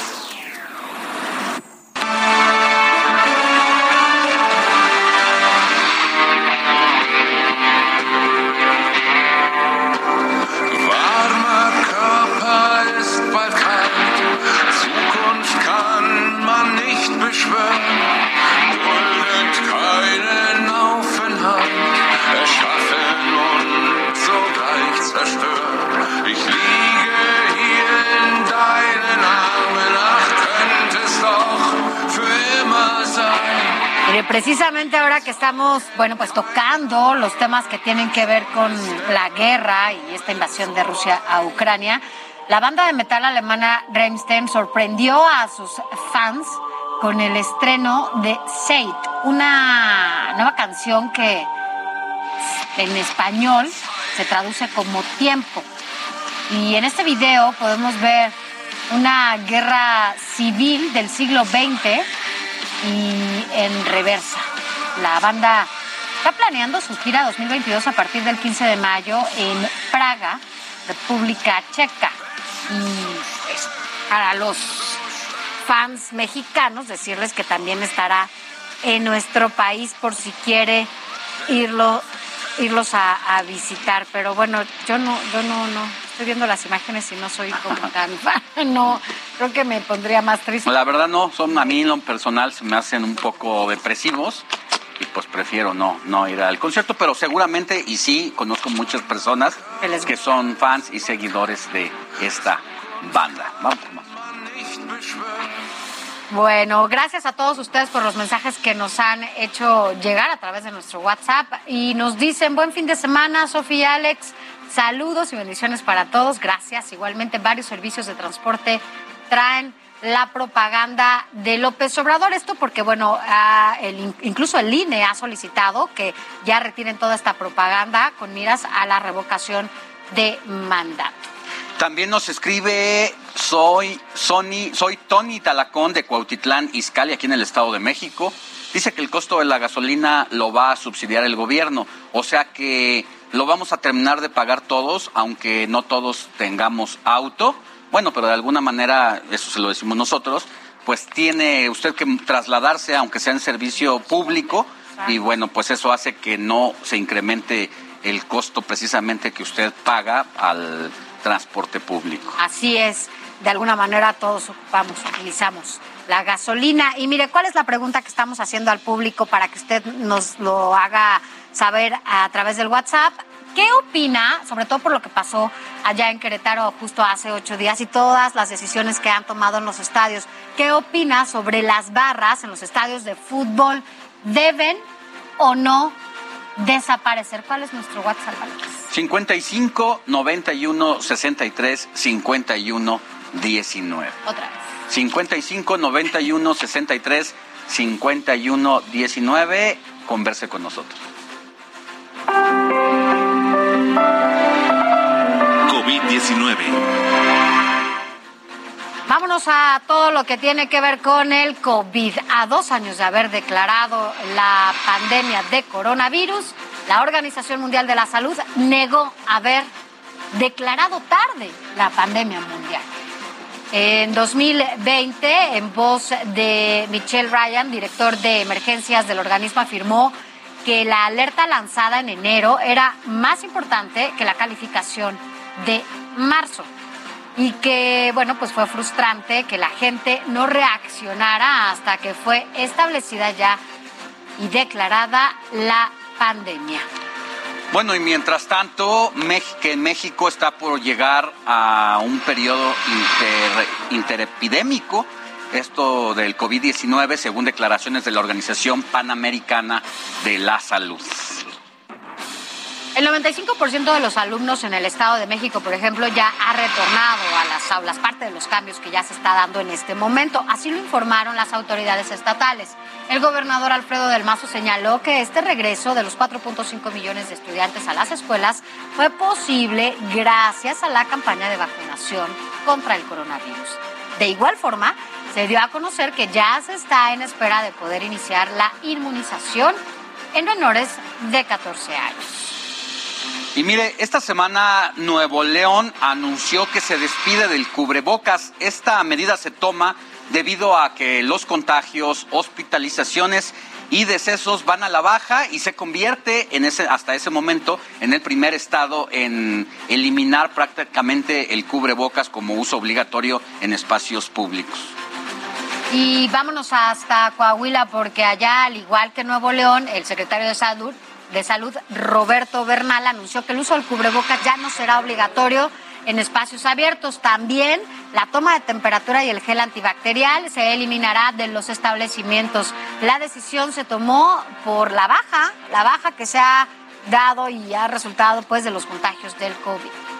Precisamente ahora que estamos, bueno, pues tocando los temas que tienen que ver con la guerra y esta invasión de Rusia a Ucrania, la banda de metal alemana Rammstein sorprendió a sus fans con el estreno de Seid, una nueva canción que en español se traduce como tiempo. Y en este video podemos ver una guerra civil del siglo XX y en reversa. La banda está planeando su gira 2022 a partir del 15 de mayo en Praga, República Checa. Y para los fans mexicanos decirles que también estará en nuestro país por si quiere irlo irlos a, a, visitar, pero bueno, yo no, yo no, no, estoy viendo las imágenes y no soy como tan *laughs* no, creo que me pondría más triste. La verdad no, son a mí en lo personal se me hacen un poco depresivos y pues prefiero no, no ir al concierto, pero seguramente y sí conozco muchas personas que son fans y seguidores de esta banda. Vamos más. Bueno, gracias a todos ustedes por los mensajes que nos han hecho llegar a través de nuestro WhatsApp y nos dicen buen fin de semana, Sofía y Alex. Saludos y bendiciones para todos. Gracias. Igualmente, varios servicios de transporte traen la propaganda de López Obrador. Esto porque, bueno, incluso el INE ha solicitado que ya retiren toda esta propaganda con miras a la revocación de mandato. También nos escribe, soy, Sony, soy Tony Talacón de Cuautitlán, Izcali, aquí en el Estado de México. Dice que el costo de la gasolina lo va a subsidiar el gobierno, o sea que lo vamos a terminar de pagar todos, aunque no todos tengamos auto. Bueno, pero de alguna manera, eso se lo decimos nosotros, pues tiene usted que trasladarse, aunque sea en servicio público, y bueno, pues eso hace que no se incremente el costo precisamente que usted paga al transporte público. Así es, de alguna manera todos ocupamos, utilizamos la gasolina. Y mire, ¿cuál es la pregunta que estamos haciendo al público para que usted nos lo haga saber a través del WhatsApp? ¿Qué opina, sobre todo por lo que pasó allá en Querétaro justo hace ocho días y todas las decisiones que han tomado en los estadios? ¿Qué opina sobre las barras en los estadios de fútbol? ¿Deben o no desaparecer? ¿Cuál es nuestro WhatsApp, 55 91 63 51 19. Otra vez. 55 91 63 51 19. Converse con nosotros. COVID-19. Vámonos a todo lo que tiene que ver con el COVID. A dos años de haber declarado la pandemia de coronavirus, la Organización Mundial de la Salud negó haber declarado tarde la pandemia mundial. En 2020, en voz de Michelle Ryan, director de emergencias del organismo, afirmó la alerta lanzada en enero era más importante que la calificación de marzo y que, bueno, pues fue frustrante que la gente no reaccionara hasta que fue establecida ya y declarada la pandemia. Bueno, y mientras tanto, que México está por llegar a un periodo interepidémico, esto del COVID-19, según declaraciones de la Organización Panamericana de la Salud. El 95% de los alumnos en el Estado de México, por ejemplo, ya ha retornado a las aulas, parte de los cambios que ya se está dando en este momento. Así lo informaron las autoridades estatales. El gobernador Alfredo del Mazo señaló que este regreso de los 4.5 millones de estudiantes a las escuelas fue posible gracias a la campaña de vacunación contra el coronavirus. De igual forma, se dio a conocer que ya se está en espera de poder iniciar la inmunización en menores de 14 años. Y mire, esta semana Nuevo León anunció que se despide del cubrebocas. Esta medida se toma debido a que los contagios, hospitalizaciones y decesos van a la baja y se convierte en ese hasta ese momento en el primer estado en eliminar prácticamente el cubrebocas como uso obligatorio en espacios públicos. Y vámonos hasta Coahuila porque allá, al igual que Nuevo León, el secretario de Salud de Salud, Roberto Bernal, anunció que el uso del cubrebocas ya no será obligatorio en espacios abiertos. También la toma de temperatura y el gel antibacterial se eliminará de los establecimientos. La decisión se tomó por la baja, la baja que se ha dado y ha resultado pues de los contagios del COVID.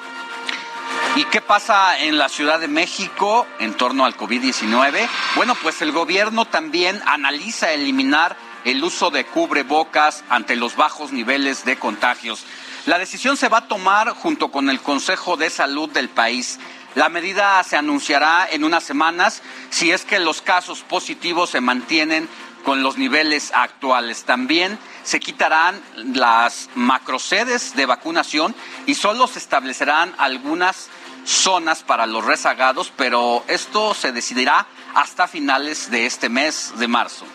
¿Y qué pasa en la Ciudad de México en torno al COVID-19? Bueno, pues el gobierno también analiza eliminar el uso de cubrebocas ante los bajos niveles de contagios. La decisión se va a tomar junto con el Consejo de Salud del país. La medida se anunciará en unas semanas si es que los casos positivos se mantienen con los niveles actuales. También se quitarán las macrosedes de vacunación y solo se establecerán algunas zonas para los rezagados, pero esto se decidirá hasta finales de este mes de marzo.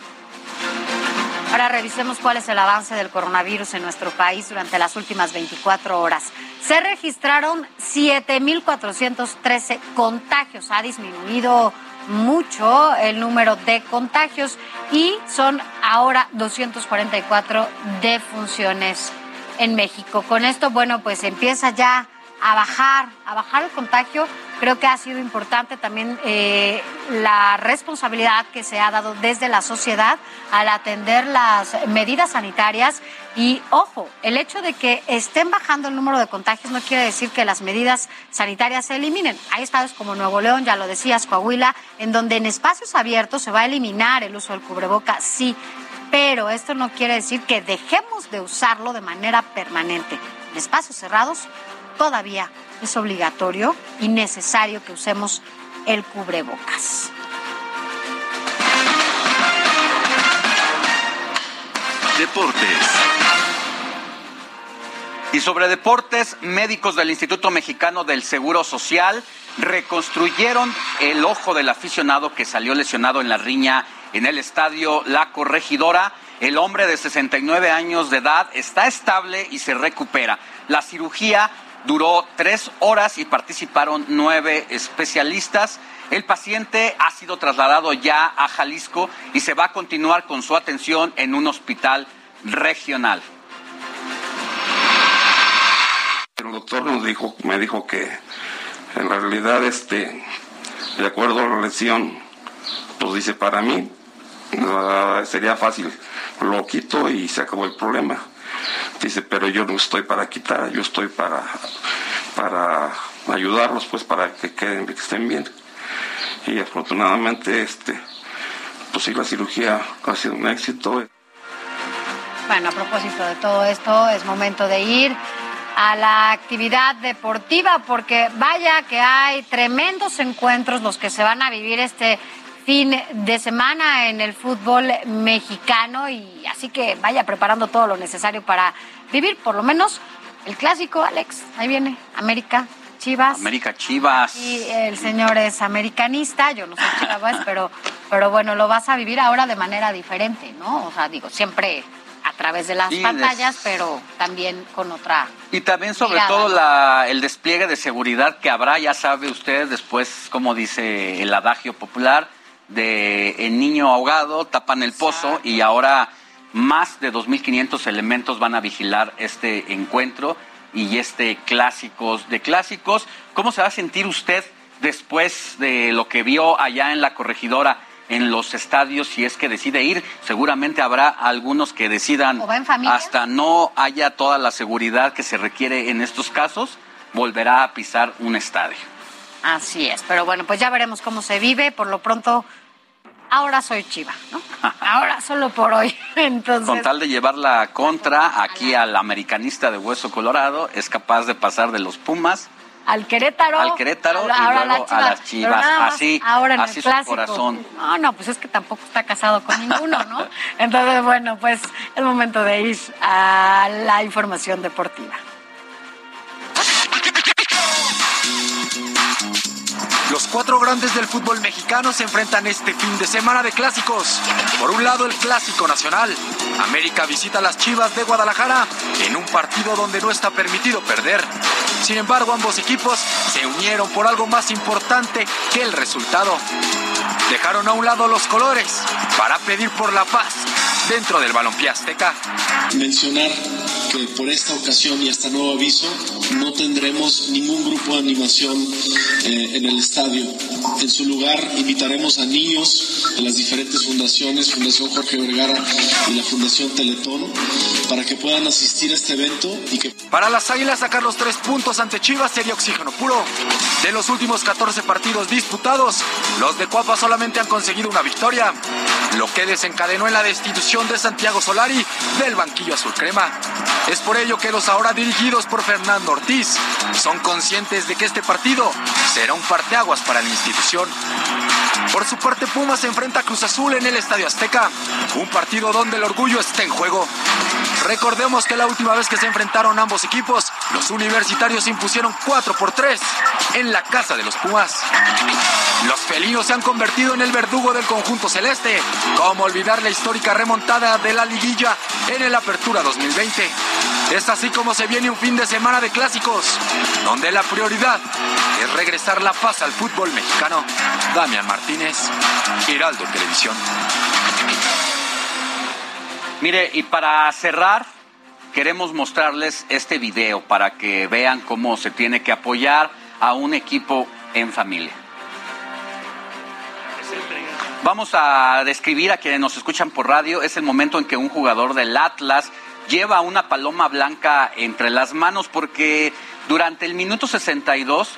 Ahora revisemos cuál es el avance del coronavirus en nuestro país durante las últimas 24 horas. Se registraron 7.413 contagios. Ha disminuido mucho el número de contagios y son ahora 244 defunciones en México. Con esto, bueno, pues empieza ya a bajar, a bajar el contagio, Creo que ha sido importante también eh, la responsabilidad que se ha dado desde la sociedad al atender las medidas sanitarias y ojo, el hecho de que estén bajando el número de contagios no quiere decir que las medidas sanitarias se eliminen. Hay estados como Nuevo León, ya lo decías, Coahuila, en donde en espacios abiertos se va a eliminar el uso del cubreboca, sí, pero esto no quiere decir que dejemos de usarlo de manera permanente. En espacios cerrados todavía es obligatorio y necesario que usemos el cubrebocas. Deportes. Y sobre deportes, médicos del Instituto Mexicano del Seguro Social reconstruyeron el ojo del aficionado que salió lesionado en la riña en el estadio La Corregidora. El hombre de 69 años de edad está estable y se recupera. La cirugía duró tres horas y participaron nueve especialistas. El paciente ha sido trasladado ya a Jalisco y se va a continuar con su atención en un hospital regional. El doctor nos dijo, me dijo que en realidad, este, de acuerdo a la lesión, pues dice para mí uh, sería fácil, lo quito y se acabó el problema. Dice, pero yo no estoy para quitar, yo estoy para, para ayudarlos, pues para que queden, que estén bien. Y afortunadamente, este, pues sí, la cirugía ha sido un éxito. Bueno, a propósito de todo esto, es momento de ir a la actividad deportiva, porque vaya que hay tremendos encuentros los que se van a vivir este fin de semana en el fútbol mexicano y así que vaya preparando todo lo necesario para vivir por lo menos el clásico, Alex. Ahí viene América. Chivas. América Chivas. Y el señor es americanista, yo no soy Chivas, pero, pero bueno, lo vas a vivir ahora de manera diferente, ¿no? O sea, digo, siempre a través de las pantallas, pero también con otra. Y también sobre todo la, el despliegue de seguridad que habrá, ya sabe usted, después, como dice el adagio popular, de el niño ahogado, tapan el pozo y ahora más de 2.500 elementos van a vigilar este encuentro y este clásicos de clásicos. ¿Cómo se va a sentir usted después de lo que vio allá en la corregidora? En los estadios si es que decide ir. Seguramente habrá algunos que decidan hasta no haya toda la seguridad que se requiere en estos casos, volverá a pisar un estadio. Así es, pero bueno, pues ya veremos cómo se vive. Por lo pronto, ahora soy chiva, ¿no? *laughs* Ahora solo por hoy. *laughs* Entonces... Con tal de llevar la contra aquí al americanista de Hueso Colorado, es capaz de pasar de los Pumas al Querétaro, al Querétaro y luego a las Chivas. Así, ahora en así el clásico. corazón. No, no, pues es que tampoco está casado con ninguno, ¿no? *laughs* Entonces, bueno, pues es momento de ir a la información deportiva. Los cuatro grandes del fútbol mexicano se enfrentan este fin de semana de clásicos. Por un lado, el clásico nacional. América visita las Chivas de Guadalajara en un partido donde no está permitido perder. Sin embargo, ambos equipos se unieron por algo más importante que el resultado. Dejaron a un lado los colores para pedir por la paz dentro del balompié azteca. Mencionar que por esta ocasión y hasta nuevo aviso no tendremos ningún grupo de animación eh, en el estadio. En su lugar invitaremos a niños de las diferentes fundaciones, Fundación Jorge Vergara y la Fundación Teletón, para que puedan asistir a este evento y que... Para las Águilas sacar los tres puntos ante Chivas sería oxígeno puro. De los últimos 14 partidos disputados, los de Cuapa solamente han conseguido una victoria, lo que desencadenó en la destitución de Santiago Solari del banquillo azul crema. Es por ello que los ahora dirigidos por Fernando Ortiz son conscientes de que este partido será un parteaguas para la institución. Por su parte, Pumas se enfrenta a Cruz Azul en el Estadio Azteca, un partido donde el orgullo está en juego. Recordemos que la última vez que se enfrentaron ambos equipos, los universitarios impusieron 4 por 3 en la casa de los Pumas. Los felinos se han convertido en el verdugo del conjunto celeste. ¿Cómo olvidar la histórica remontada de la liguilla en el Apertura 2020? Es así como se viene un fin de semana de clásicos, donde la prioridad es regresar la paz al fútbol mexicano. Damián Martínez, Giraldo Televisión. Mire, y para cerrar, queremos mostrarles este video para que vean cómo se tiene que apoyar a un equipo en familia. Vamos a describir a quienes nos escuchan por radio. Es el momento en que un jugador del Atlas lleva una paloma blanca entre las manos porque durante el minuto 62,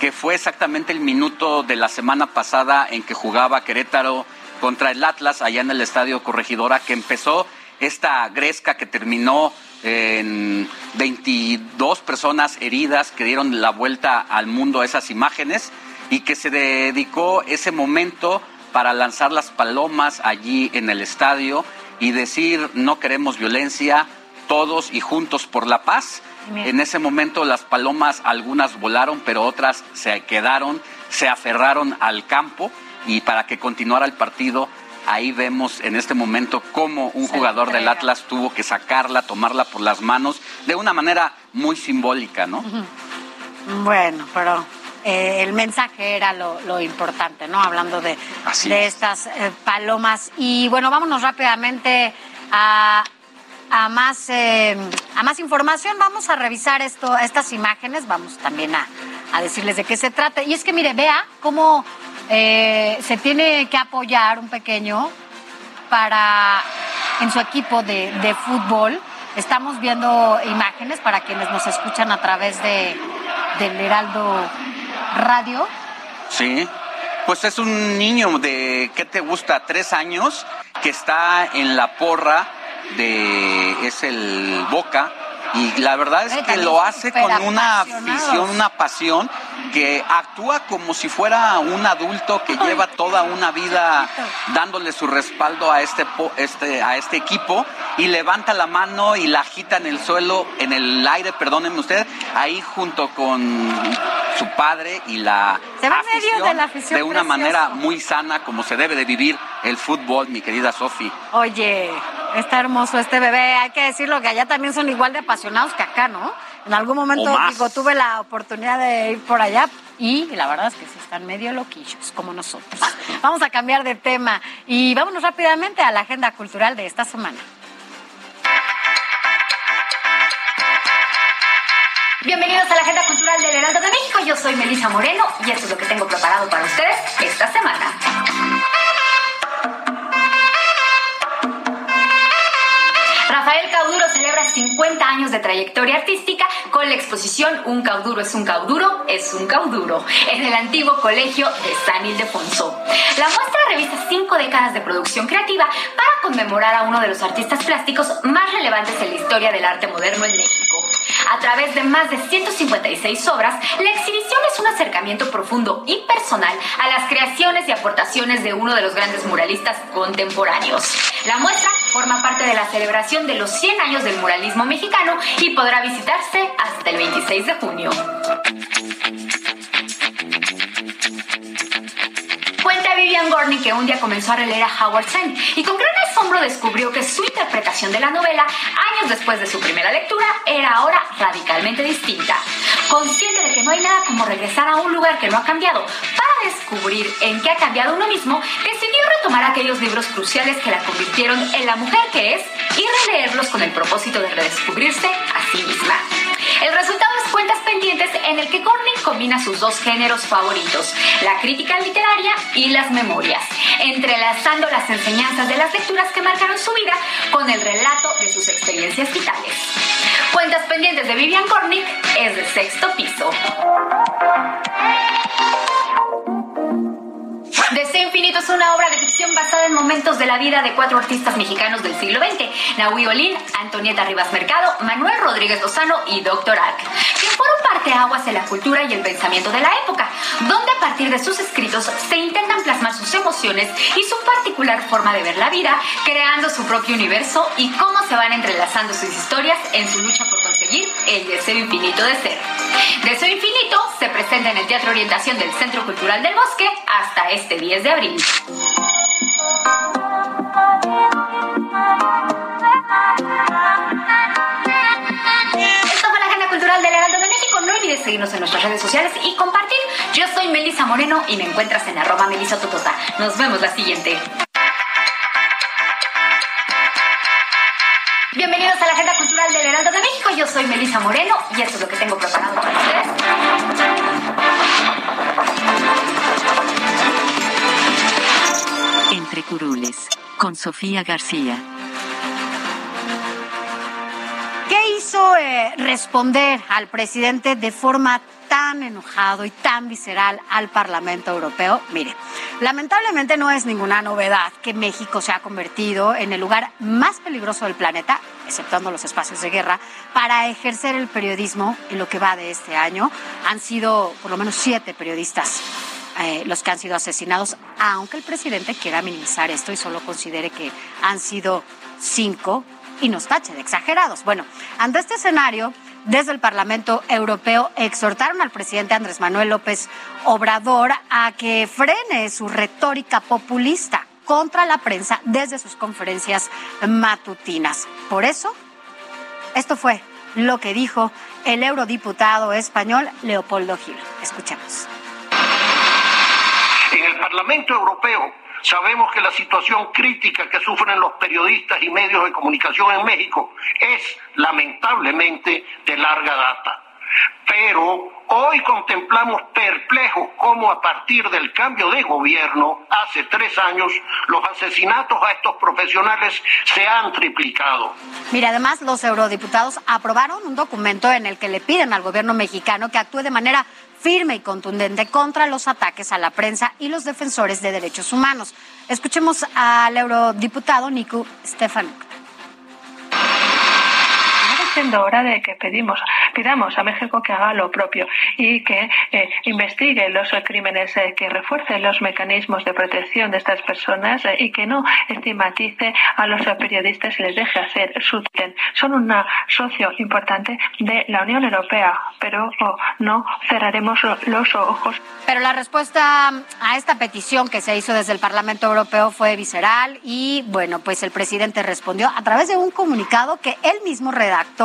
que fue exactamente el minuto de la semana pasada en que jugaba Querétaro contra el Atlas allá en el Estadio Corregidora, que empezó esta gresca que terminó en 22 personas heridas que dieron la vuelta al mundo a esas imágenes y que se dedicó ese momento para lanzar las palomas allí en el estadio y decir no queremos violencia, todos y juntos por la paz. En ese momento las palomas algunas volaron, pero otras se quedaron, se aferraron al campo y para que continuara el partido, ahí vemos en este momento cómo un jugador del Atlas tuvo que sacarla, tomarla por las manos de una manera muy simbólica, ¿no? Bueno, pero eh, el mensaje era lo, importante, ¿no? Hablando de, de estas eh, palomas. Y bueno, vámonos rápidamente a, a más, eh, a más información. Vamos a revisar esto, estas imágenes. Vamos también a, a decirles de qué se trata. Y es que, mire, vea cómo se tiene que apoyar un pequeño para en su equipo de, de fútbol. Estamos viendo imágenes para quienes nos escuchan a través de, del Heraldo radio? Sí, pues es un niño de, ¿qué te gusta? Tres años que está en la porra de, es el Boca, y la verdad es que lo hace con una afición, una pasión que actúa como si fuera un adulto que lleva toda una vida dándole su respaldo a este, este, a este equipo y levanta la mano y la agita en el suelo, en el aire, perdónenme usted, ahí junto con su padre y la, afición, de, una manera muy sana como se debe de vivir el fútbol, mi querida Sofi. Oye, está hermoso este bebé, hay que decirlo que allá también son igual de apasionados que acá, ¿no? En algún momento digo, tuve la oportunidad de ir por allá y la verdad es que sí están medio loquillos, como nosotros. *laughs* Vamos a cambiar de tema y vámonos rápidamente a la agenda cultural de esta semana. Bienvenidos a la Agenda Cultural del Heraldo de México. Yo soy Melisa Moreno y esto es lo que tengo preparado para ustedes esta semana. Rafael Cauduro celebra 50 años de trayectoria artística con la exposición Un cauduro es un cauduro, es un cauduro, en el antiguo colegio de San Ildefonso. La muestra revisa cinco décadas de producción creativa para conmemorar a uno de los artistas plásticos más relevantes en la historia del arte moderno en México. A través de más de 156 obras, la exhibición es un acercamiento profundo y personal a las creaciones y aportaciones de uno de los grandes muralistas contemporáneos. La muestra forma parte de la celebración de los 100 años del muralismo mexicano y podrá visitarse hasta el 26 de junio. Cuenta Vivian Gorney que un día comenzó a releer a Howard Zinn y con gran asombro descubrió que su interpretación de la novela, años después de su primera lectura, era ahora radicalmente distinta. Consciente de que no hay nada como regresar a un lugar que no ha cambiado para descubrir en qué ha cambiado uno mismo, decidió retomar aquellos libros cruciales que la convirtieron en la mujer que es y releerlos con el propósito de redescubrirse a sí misma. El resultado es Cuentas Pendientes en el que Corning combina sus dos géneros favoritos, la crítica literaria y las memorias, entrelazando las enseñanzas de las lecturas que marcaron su vida con el relato de sus experiencias vitales. Cuentas Pendientes de Vivian Cornick es de sexto piso. Deseo Infinito es una obra de ficción basada en momentos de la vida de cuatro artistas mexicanos del siglo XX, Nahui Olin, Antonieta Rivas Mercado, Manuel Rodríguez Lozano y Dr. Ark, que fueron parteaguas en la cultura y el pensamiento de la época, donde a partir de sus escritos se intentan plasmar sus emociones y su particular forma de ver la vida, creando su propio universo y cómo se van entrelazando sus historias en su lucha por el deseo infinito de ser. Deseo Infinito se presenta en el Teatro Orientación del Centro Cultural del Bosque hasta este 10 de abril. Esto fue la Agenda Cultural del Heraldo de México. No olvides seguirnos en nuestras redes sociales y compartir. Yo soy Melisa Moreno y me encuentras en arroba melisototota. Nos vemos la siguiente. Bienvenidos a la Agenda Cultural del Heraldo de México. Yo soy Melisa Moreno y esto es lo que tengo preparado para ustedes. Entre Curules, con Sofía García. ¿Qué hizo eh, responder al presidente de forma tan enojado y tan visceral al Parlamento Europeo? Mire, lamentablemente no es ninguna novedad que México se ha convertido en el lugar más peligroso del planeta, exceptuando los espacios de guerra, para ejercer el periodismo en lo que va de este año. Han sido por lo menos siete periodistas eh, los que han sido asesinados, aunque el presidente quiera minimizar esto y solo considere que han sido cinco y nos tache de exagerados. Bueno, ante este escenario, desde el Parlamento Europeo exhortaron al presidente Andrés Manuel López Obrador a que frene su retórica populista contra la prensa desde sus conferencias matutinas. Por eso, esto fue lo que dijo el eurodiputado español Leopoldo Gil. Escuchemos. En el Parlamento Europeo sabemos que la situación crítica que sufren los periodistas y medios de comunicación en México es lamentablemente de larga data. Pero hoy contemplamos perplejos cómo a partir del cambio de gobierno hace tres años los asesinatos a estos profesionales se han triplicado. Mira, además los eurodiputados aprobaron un documento en el que le piden al gobierno mexicano que actúe de manera firme y contundente contra los ataques a la prensa y los defensores de derechos humanos. Escuchemos al eurodiputado Nico Stefanuc siendo hora de que pedimos, pidamos a México que haga lo propio y que eh, investigue los crímenes, eh, que refuerce los mecanismos de protección de estas personas eh, y que no estigmatice a los periodistas y les deje hacer su tren. Son un socio importante de la Unión Europea, pero oh, no cerraremos los ojos. Pero la respuesta a esta petición que se hizo desde el Parlamento Europeo fue visceral y bueno, pues el presidente respondió a través de un comunicado que él mismo redactó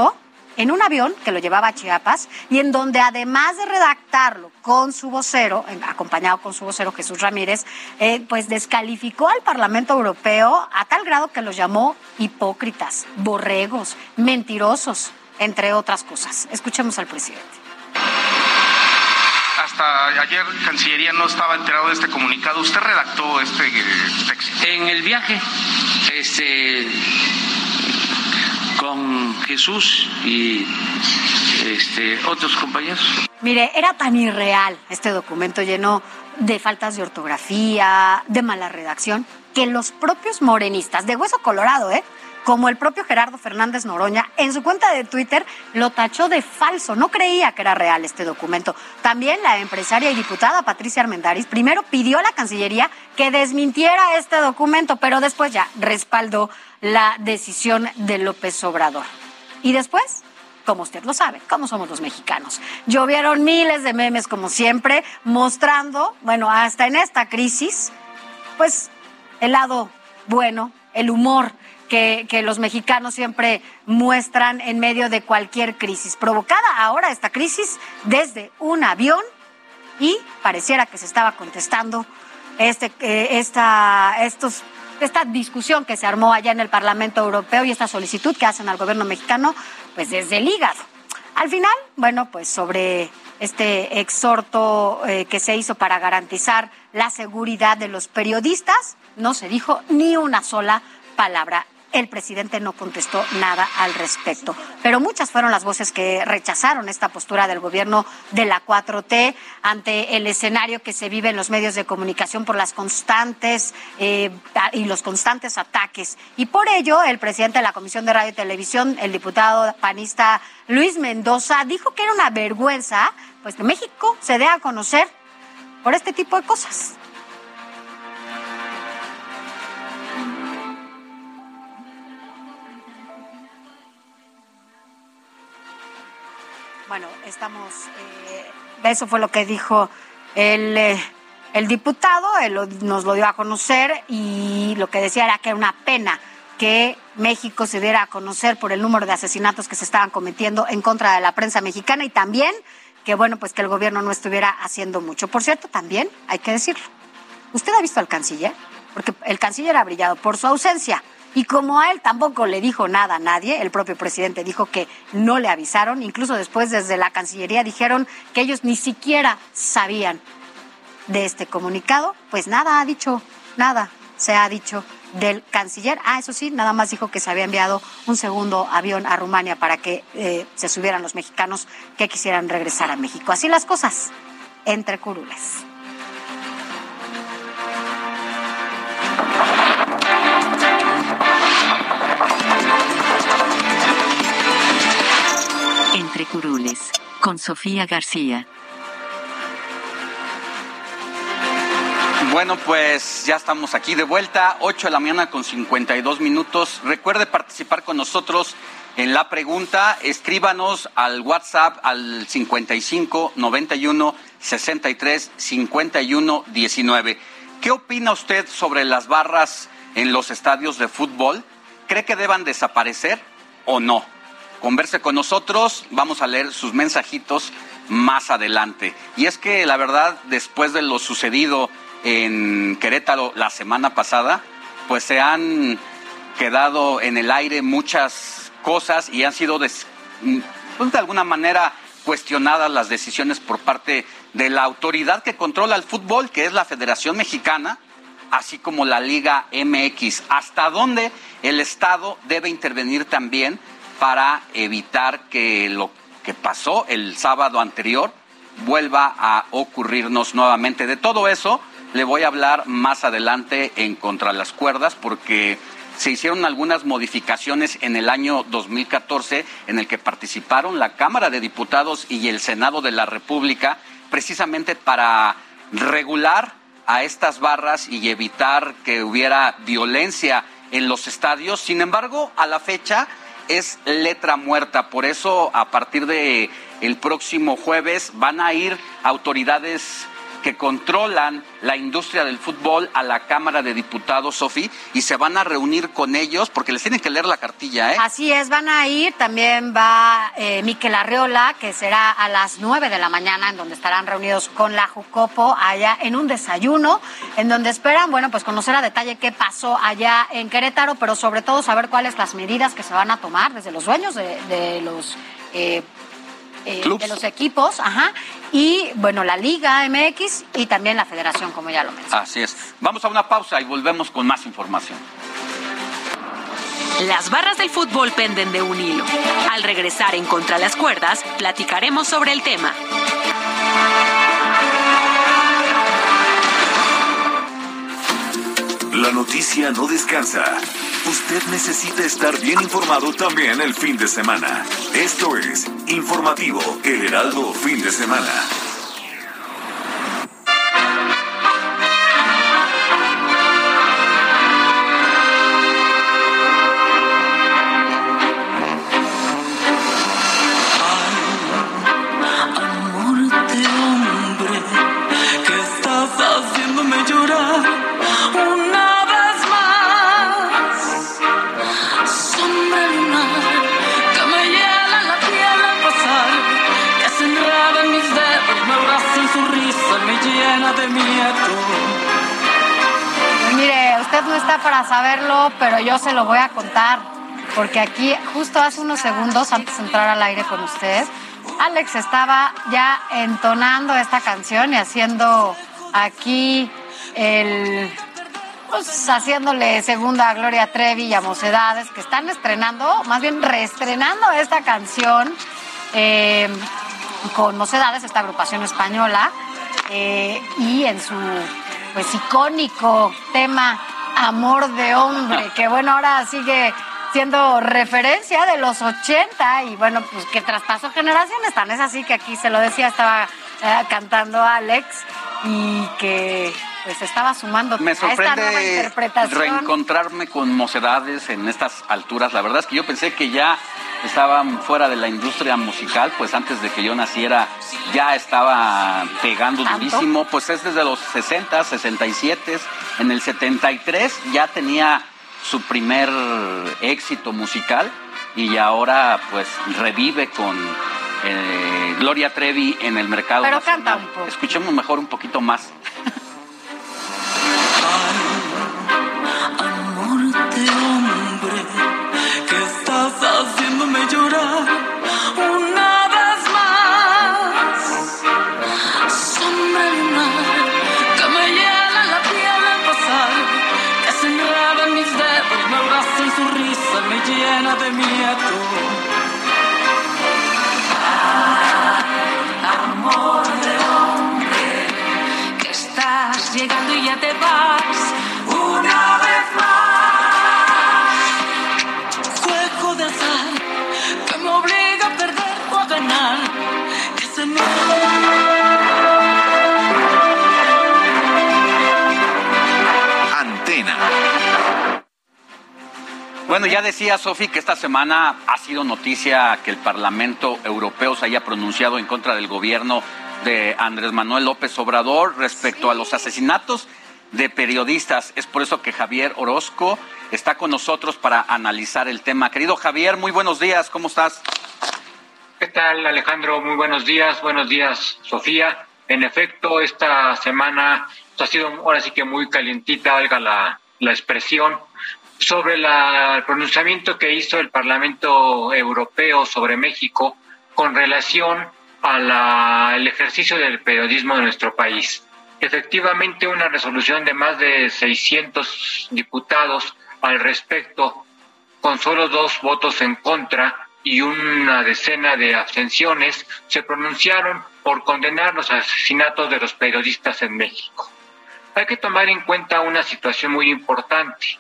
en un avión que lo llevaba a Chiapas y en donde además de redactarlo con su vocero, acompañado con su vocero Jesús Ramírez, eh, pues descalificó al Parlamento Europeo a tal grado que los llamó hipócritas, borregos, mentirosos, entre otras cosas. Escuchemos al presidente hasta ayer Cancillería no estaba enterado de este comunicado. ¿Usted redactó este eh, texto? En el viaje, este, con Jesús y este, otros compañeros. Mire, era tan irreal este documento lleno de faltas de ortografía, de mala redacción, que los propios morenistas, de hueso colorado, ¿eh? como el propio Gerardo Fernández Noroña, en su cuenta de Twitter lo tachó de falso. No creía que era real este documento. También la empresaria y diputada Patricia Armendáriz primero pidió a la Cancillería que desmintiera este documento, pero después ya respaldó la decisión de López Obrador. Y después, como usted lo sabe, como somos los mexicanos. Llovieron miles de memes, como siempre, mostrando, bueno, hasta en esta crisis, pues el lado bueno, el humor que, los mexicanos siempre muestran en medio de cualquier crisis. Provocada ahora esta crisis desde un avión y pareciera que se estaba contestando este, eh, esta, estos esta discusión que se armó allá en el Parlamento Europeo y esta solicitud que hacen al gobierno mexicano, pues desde el hígado. Al final, bueno, pues sobre este exhorto eh, que se hizo para garantizar la seguridad de los periodistas, no se dijo ni una sola palabra el presidente no contestó nada al respecto. Pero muchas fueron las voces que rechazaron esta postura del gobierno de la 4T ante el escenario que se vive en los medios de comunicación por las constantes eh, y los constantes ataques. Y por ello, el presidente de la Comisión de Radio y Televisión, el diputado panista Luis Mendoza, dijo que era una vergüenza pues que México se dé a conocer por este tipo de cosas. Bueno, estamos, eh, eso fue lo que dijo el, eh, el diputado, él nos lo dio a conocer y lo que decía era que era una pena que México se diera a conocer por el número de asesinatos que se estaban cometiendo en contra de la prensa mexicana y también que bueno, pues que el gobierno no estuviera haciendo mucho. Por cierto, también hay que decirlo. ¿Usted ha visto al canciller? Porque el canciller ha brillado por su ausencia. Y como a él tampoco le dijo nada a nadie, el propio presidente dijo que no le avisaron, incluso después desde la Cancillería dijeron que ellos ni siquiera sabían de este comunicado, pues nada ha dicho, nada se ha dicho del canciller. Ah, eso sí, nada más dijo que se había enviado un segundo avión a Rumania para que eh, se subieran los mexicanos que quisieran regresar a México. Así las cosas entre curules. Curules, con Sofía García. Bueno, pues ya estamos aquí de vuelta, 8 de la mañana con 52 minutos. Recuerde participar con nosotros en la pregunta. Escríbanos al WhatsApp al 55 91 63 51 19. ¿Qué opina usted sobre las barras en los estadios de fútbol? ¿Cree que deban desaparecer o no? Converse con nosotros, vamos a leer sus mensajitos más adelante. Y es que la verdad, después de lo sucedido en Querétaro la semana pasada, pues se han quedado en el aire muchas cosas y han sido pues, de alguna manera cuestionadas las decisiones por parte de la autoridad que controla el fútbol, que es la Federación Mexicana, así como la Liga MX. ¿Hasta dónde el Estado debe intervenir también para evitar que lo que pasó el sábado anterior vuelva a ocurrirnos nuevamente? De todo eso le voy a hablar más adelante en Contra las Cuerdas porque se hicieron algunas modificaciones en el año 2014 en el que participaron la Cámara de Diputados y el Senado de la República precisamente para regular a estas barras y evitar que hubiera violencia en los estadios. Sin embargo, a la fecha es letra muerta. Por eso, a partir de el próximo jueves van a ir autoridades que controlan la industria del fútbol a la Cámara de Diputados, Sofi, y se van a reunir con ellos porque les tienen que leer la cartilla, ¿eh? Así es, van a ir. También va eh, Miquel Arreola, que será a las nueve de la mañana, en donde estarán reunidos con la Jucopo allá en un desayuno, en donde esperan, bueno, pues conocer a detalle qué pasó allá en Querétaro, pero sobre todo saber cuáles las medidas que se van a tomar desde los dueños de, los eh, eh, de los equipos, ajá, y bueno, la Liga MX y también la Federación, como ya lo mencioné. Así es. Vamos a una pausa y volvemos con más información. Las barras del fútbol penden de un hilo. Al regresar en Contra las Cuerdas, platicaremos sobre el tema. La noticia no descansa. Usted necesita estar bien informado también el fin de semana. Esto es Informativo El Heraldo Fin de Semana. No está para saberlo, pero yo se lo voy a contar, porque aquí justo hace unos segundos antes de entrar al aire con usted, Alex estaba ya entonando esta canción y haciendo aquí el pues haciéndole segunda a Gloria Trevi y a Mocedades, que están estrenando, más bien reestrenando esta canción eh, con Mocedades, esta agrupación española, eh, y en su pues icónico tema Amor de Hombre, que bueno, ahora sigue siendo referencia de los 80 y bueno, pues que traspasó generaciones, tan es así que aquí se lo decía, estaba eh, cantando Alex y que pues estaba sumando Me a esta nueva interpretación. reencontrarme con mocedades en estas alturas. La verdad es que yo pensé que ya estaban fuera de la industria musical, pues antes de que yo naciera ya estaba pegando durísimo, pues es desde los 60, 67, en el 73 ya tenía su primer éxito musical y ahora pues revive con eh, Gloria Trevi en el mercado. Pero canta un poco. Escuchemos mejor un poquito más. Estás haciéndome llorar una vez más. Sombra que me hiela la piel al pasar, que se enreda en mis llena de miedo. amor de hombre, que estás llegando y ya te vas Bueno, ya decía Sofi que esta semana ha sido noticia que el Parlamento Europeo se haya pronunciado en contra del gobierno de Andrés Manuel López Obrador respecto a los asesinatos de periodistas. Es por eso que Javier Orozco está con nosotros para analizar el tema. Querido Javier, muy buenos días, ¿cómo estás? ¿Qué tal, Alejandro? Muy buenos días. Buenos días, Sofía. En efecto, esta semana ha sido ahora sí que muy calientita, valga la, la expresión, sobre la, el pronunciamiento que hizo el Parlamento Europeo sobre México con relación al ejercicio del periodismo de nuestro país. Efectivamente, una resolución de más de 600 diputados al respecto, con solo dos votos en contra y una decena de abstenciones, se pronunciaron por condenar los asesinatos de los periodistas en México. Hay que tomar en cuenta una situación muy importante.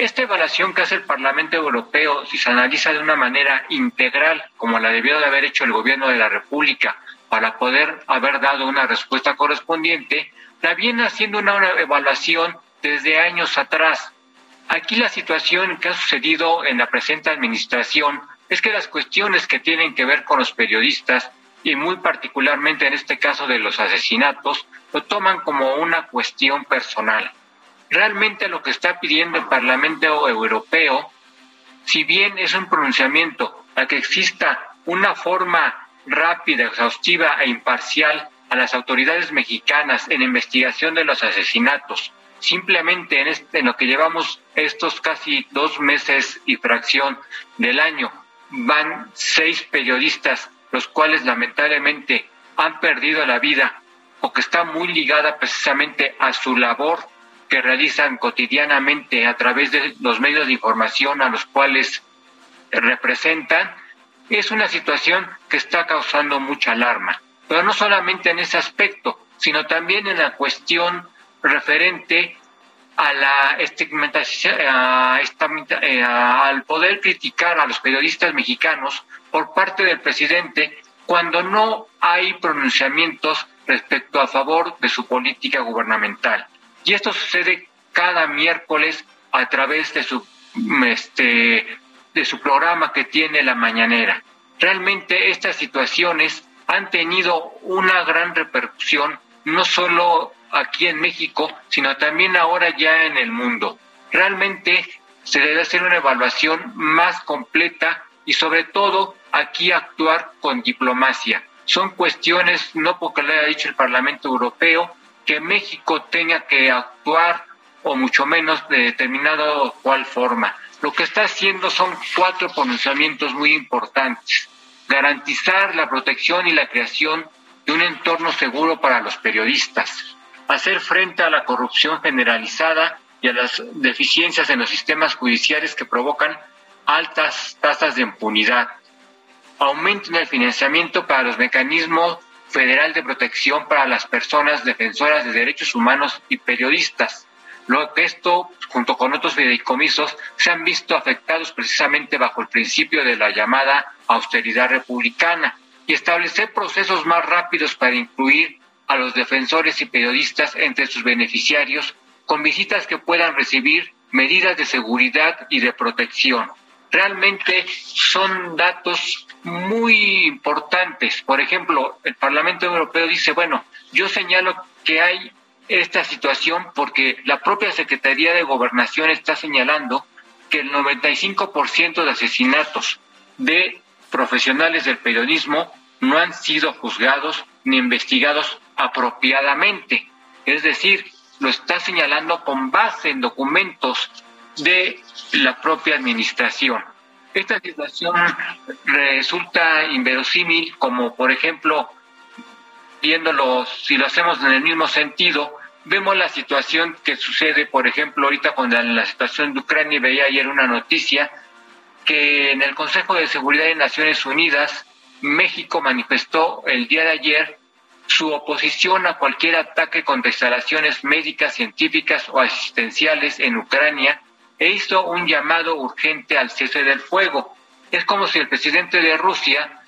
Esta evaluación que hace el Parlamento Europeo, si se analiza de una manera integral, como la debió de haber hecho el gobierno de la República, para poder haber dado una respuesta correspondiente, la viene haciendo una, evaluación desde años atrás. Aquí la situación que ha sucedido en la presente administración es que las cuestiones que tienen que ver con los periodistas y muy particularmente en este caso de los asesinatos, lo toman como una cuestión personal. Realmente lo que está pidiendo el Parlamento Europeo, si bien es un pronunciamiento a que exista una forma rápida, exhaustiva e imparcial a las autoridades mexicanas en investigación de los asesinatos, simplemente en, este, lo que llevamos estos casi dos meses y fracción del año, van seis periodistas, los cuales lamentablemente han perdido la vida o que está muy ligada precisamente a su labor que realizan cotidianamente a través de los medios de información a los cuales representan, es una situación que está causando mucha alarma. Pero no solamente en ese aspecto, sino también en la cuestión referente a la estigmatización, a esta, eh, al poder criticar a los periodistas mexicanos por parte del presidente cuando no hay pronunciamientos respecto a favor de su política gubernamental. Y esto sucede cada miércoles a través de su, este, de su programa que tiene la mañanera. Realmente estas situaciones han tenido una gran repercusión, no solo aquí en México, sino también ahora ya en el mundo. Realmente se debe hacer una evaluación más completa y sobre todo aquí actuar con diplomacia. Son cuestiones, no porque lo haya dicho el Parlamento Europeo, que México tenga que actuar o mucho menos de determinado cual forma. Lo que está haciendo son cuatro pronunciamientos muy importantes. Garantizar la protección y la creación de un entorno seguro para los periodistas. Hacer frente a la corrupción generalizada y a las deficiencias en los sistemas judiciales que provocan altas tasas de impunidad. Aumento en el financiamiento para los mecanismos federal de protección para las personas defensoras de derechos humanos y periodistas. Lo que esto, junto con otros fideicomisos, se han visto afectados precisamente bajo el principio de la llamada austeridad republicana y establecer procesos más rápidos para incluir a los defensores y periodistas entre sus beneficiarios con visitas que puedan recibir medidas de seguridad y de protección. Realmente son datos muy importantes. Por ejemplo, el Parlamento Europeo dice, bueno, yo señalo que hay esta situación porque la propia Secretaría de Gobernación está señalando que el 95% de asesinatos de profesionales del periodismo no han sido juzgados ni investigados apropiadamente. Es decir, lo está señalando con base en documentos de la propia administración. Esta situación resulta inverosímil, como por ejemplo, viéndolo, si lo hacemos en el mismo sentido, vemos la situación que sucede, por ejemplo, ahorita con la, la situación de Ucrania, veía ayer una noticia que en el Consejo de Seguridad de Naciones Unidas México manifestó el día de ayer su oposición a cualquier ataque contra instalaciones médicas, científicas o asistenciales en Ucrania e hizo un llamado urgente al cese del fuego. Es como si el presidente de Rusia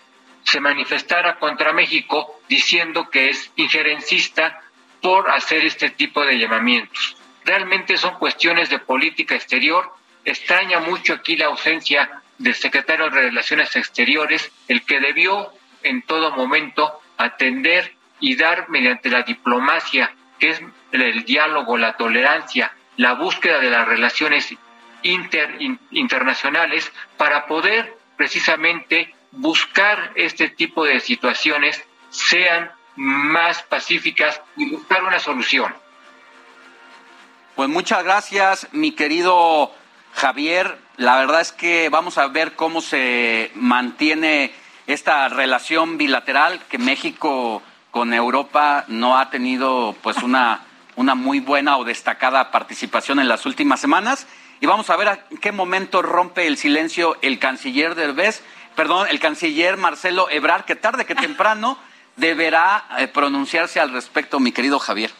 se manifestara contra México diciendo que es injerencista por hacer este tipo de llamamientos. Realmente son cuestiones de política exterior. Extraña mucho aquí la ausencia del secretario de Relaciones Exteriores, el que debió en todo momento atender y dar mediante la diplomacia, que es el diálogo, la tolerancia, la búsqueda de las relaciones inter, internacionales para poder precisamente buscar este tipo de situaciones sean más pacíficas y buscar una solución. Pues muchas gracias, mi querido Javier. La verdad es que vamos a ver cómo se mantiene esta relación bilateral que México con Europa no ha tenido pues una, una muy buena o destacada participación en las últimas semanas. Y vamos a ver a qué momento rompe el silencio el canciller Derbez, perdón, el canciller Marcelo Ebrard, que tarde que temprano *laughs* deberá eh, pronunciarse al respecto, mi querido Javier.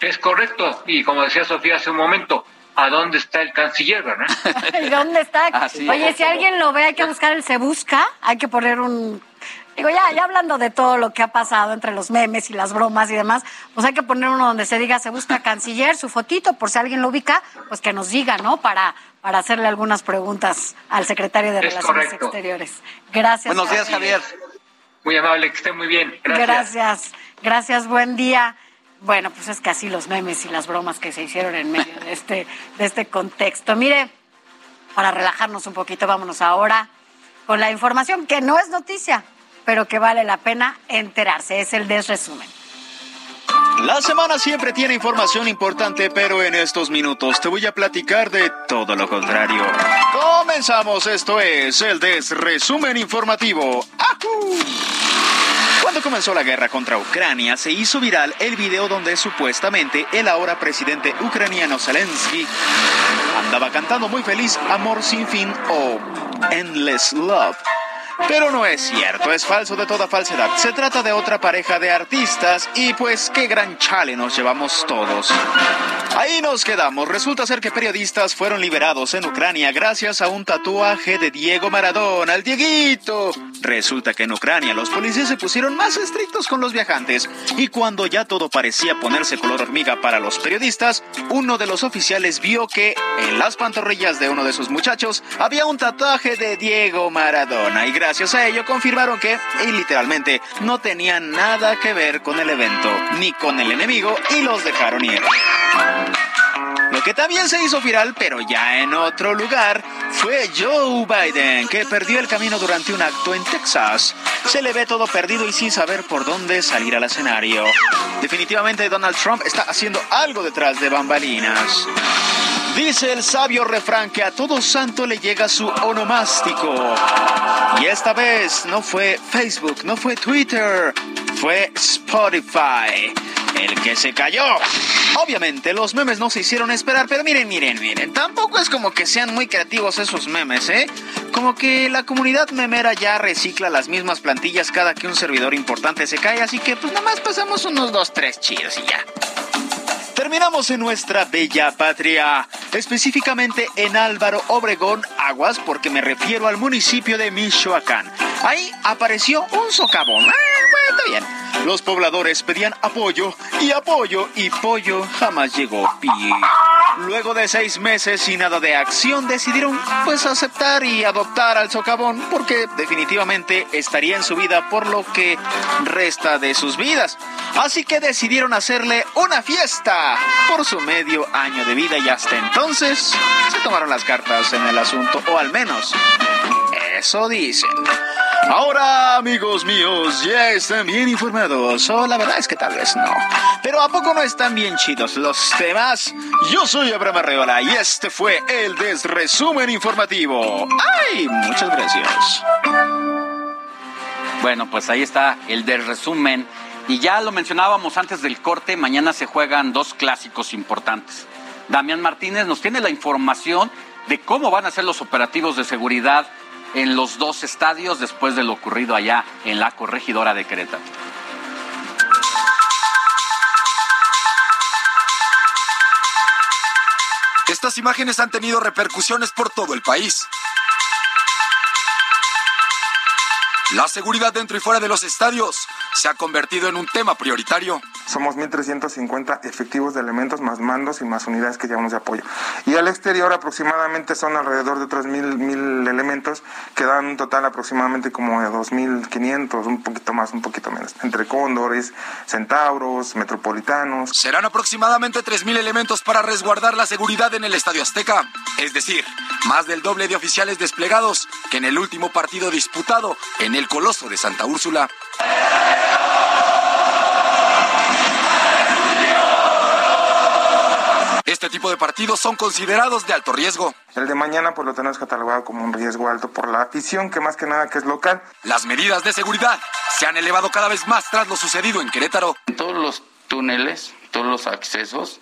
Es correcto, y como decía Sofía hace un momento, ¿a dónde está el canciller, verdad? *laughs* ¿Y dónde está? Oye, si alguien lo ve, hay que buscar el se busca, hay que poner un Digo, ya, ya hablando de todo lo que ha pasado entre los memes y las bromas y demás, pues hay que poner uno donde se diga, se busca canciller, su fotito, por si alguien lo ubica, pues que nos diga, ¿no? Para, para hacerle algunas preguntas al secretario de Relaciones Exteriores. Gracias. Buenos días, Javier. Muy amable, que esté muy bien. Gracias. Gracias, gracias buen día. Bueno, pues es que así los memes y las bromas que se hicieron en medio de este, de este contexto. Mire, para relajarnos un poquito, vámonos ahora con la información que no es noticia, pero que vale la pena enterarse. Es el desresumen. La semana siempre tiene información importante, pero en estos minutos te voy a platicar de todo lo contrario. Comenzamos, esto es el desresumen informativo. Cuando comenzó la guerra contra Ucrania, se hizo viral el video donde supuestamente el ahora presidente ucraniano Zelensky andaba cantando muy feliz Amor sin fin o Endless Love pero no es cierto, es falso de toda falsedad. Se trata de otra pareja de artistas y pues qué gran chale nos llevamos todos. Ahí nos quedamos. Resulta ser que periodistas fueron liberados en Ucrania gracias a un tatuaje de Diego Maradona, el Dieguito. Resulta que en Ucrania los policías se pusieron más estrictos con los viajantes y cuando ya todo parecía ponerse color hormiga para los periodistas, uno de los oficiales vio que en las pantorrillas de uno de sus muchachos había un tatuaje de Diego Maradona y gracias a ello confirmaron que, y literalmente, no tenían nada que ver con el evento ni con el enemigo y los dejaron ir. Lo que también se hizo viral, pero ya en otro lugar, fue Joe Biden, que perdió el camino durante un acto en Texas. Se le ve todo perdido y sin saber por dónde salir al escenario. Definitivamente Donald Trump está haciendo algo detrás de bambalinas. Dice el sabio refrán que a todo santo le llega su onomástico. Y esta vez no fue Facebook, no fue Twitter, fue Spotify el que se cayó. Obviamente los memes no se hicieron esperar, pero miren, miren, miren, tampoco es como que sean muy creativos esos memes, ¿eh? Como que la comunidad memera ya recicla las mismas plantillas cada que un servidor importante se cae, así que pues nada más pasamos unos dos, tres chidos y ya. Terminamos en nuestra bella patria, específicamente en Álvaro Obregón, Aguas, porque me refiero al municipio de Michoacán. Ahí apareció un socavón. Ah, está bien. Los pobladores pedían apoyo y apoyo y pollo jamás llegó. Luego de seis meses y nada de acción, decidieron pues aceptar y adoptar al socavón porque definitivamente estaría en su vida por lo que resta de sus vidas. Así que decidieron hacerle una fiesta por su medio año de vida y hasta entonces se tomaron las cartas en el asunto, o al menos eso dicen. Ahora, amigos míos, ya están bien informados. O la verdad es que tal vez no. Pero ¿a poco no están bien chidos los temas? Yo soy Abraham Arreola y este fue el Desresumen Informativo. ¡Ay! Muchas gracias. Bueno, pues ahí está el Desresumen. Y ya lo mencionábamos antes del corte, mañana se juegan dos clásicos importantes. Damián Martínez nos tiene la información de cómo van a ser los operativos de seguridad en los dos estadios después de lo ocurrido allá en la corregidora de Querétaro. Estas imágenes han tenido repercusiones por todo el país. La seguridad dentro y fuera de los estadios se ha convertido en un tema prioritario. Somos 1.350 efectivos de elementos, más mandos y más unidades que llevamos de apoyo. Y al exterior aproximadamente son alrededor de otros 1.000 elementos que dan un total aproximadamente como de 2.500, un poquito más, un poquito menos, entre cóndores, centauros, metropolitanos. Serán aproximadamente 3.000 elementos para resguardar la seguridad en el Estadio Azteca. Es decir, más del doble de oficiales desplegados que en el último partido disputado en el Coloso de Santa Úrsula. Este tipo de partidos son considerados de alto riesgo. El de mañana pues lo tenemos catalogado como un riesgo alto por la afición, que más que nada que es local. Las medidas de seguridad se han elevado cada vez más tras lo sucedido en Querétaro. En todos los túneles, todos los accesos,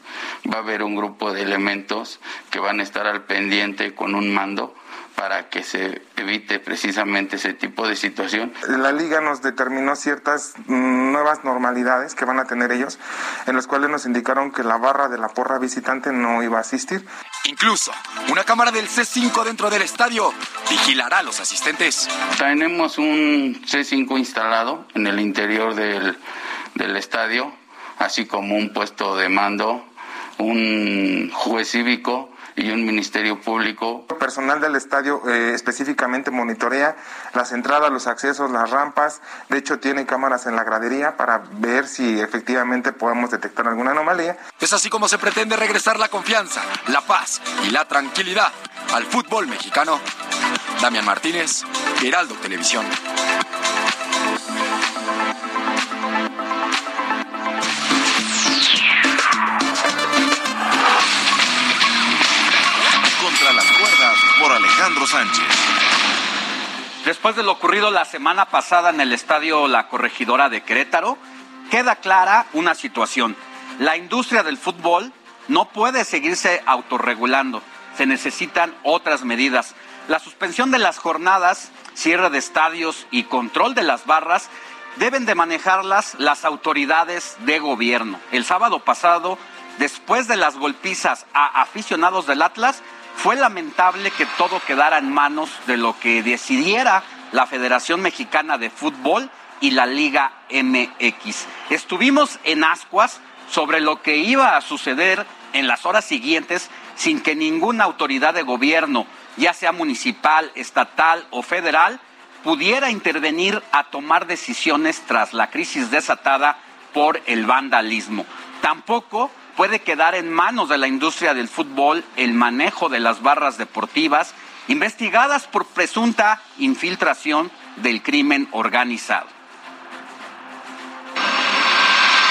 va a haber un grupo de elementos que van a estar al pendiente con un mando para que se evite precisamente ese tipo de situación. La liga nos determinó ciertas nuevas normalidades que van a tener ellos, en las cuales nos indicaron que la barra de la porra visitante no iba a asistir. Incluso una cámara del C5 dentro del estadio vigilará a los asistentes. Tenemos un C5 instalado en el interior del, del estadio, así como un puesto de mando, un juez cívico y un ministerio público. El personal del estadio eh, específicamente monitorea las entradas, los accesos, las rampas. De hecho, tiene cámaras en la gradería para ver si efectivamente podemos detectar alguna anomalía. Es así como se pretende regresar la confianza, la paz y la tranquilidad al fútbol mexicano. Damián Martínez, Heraldo Televisión. Alejandro Sánchez. Después de lo ocurrido la semana pasada en el estadio La Corregidora de Querétaro, queda clara una situación. La industria del fútbol no puede seguirse autorregulando. Se necesitan otras medidas. La suspensión de las jornadas, cierre de estadios y control de las barras deben de manejarlas las autoridades de gobierno. El sábado pasado, después de las golpizas a aficionados del Atlas, fue lamentable que todo quedara en manos de lo que decidiera la Federación Mexicana de Fútbol y la Liga MX. Estuvimos en ascuas sobre lo que iba a suceder en las horas siguientes sin que ninguna autoridad de gobierno, ya sea municipal, estatal o federal, pudiera intervenir a tomar decisiones tras la crisis desatada por el vandalismo. Tampoco puede quedar en manos de la industria del fútbol el manejo de las barras deportivas investigadas por presunta infiltración del crimen organizado.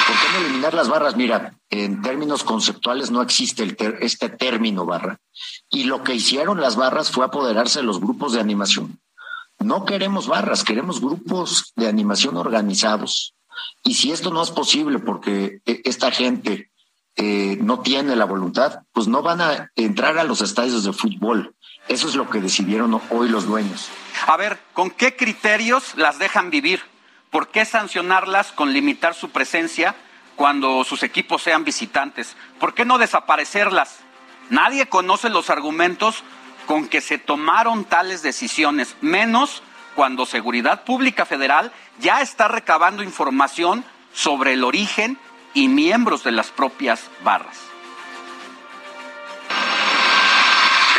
¿Por qué no eliminar las barras? Mira, en términos conceptuales no existe este término barra. Y lo que hicieron las barras fue apoderarse de los grupos de animación. No queremos barras, queremos grupos de animación organizados. Y si esto no es posible porque eh, esta gente eh, no tiene la voluntad, pues no van a entrar a los estadios de fútbol. Eso es lo que decidieron hoy los dueños. A ver, ¿con qué criterios las dejan vivir? ¿Por qué sancionarlas con limitar su presencia cuando sus equipos sean visitantes? ¿Por qué no desaparecerlas? Nadie conoce los argumentos con que se tomaron tales decisiones, menos cuando Seguridad Pública Federal ya está recabando información sobre el origen y miembros de las propias barras.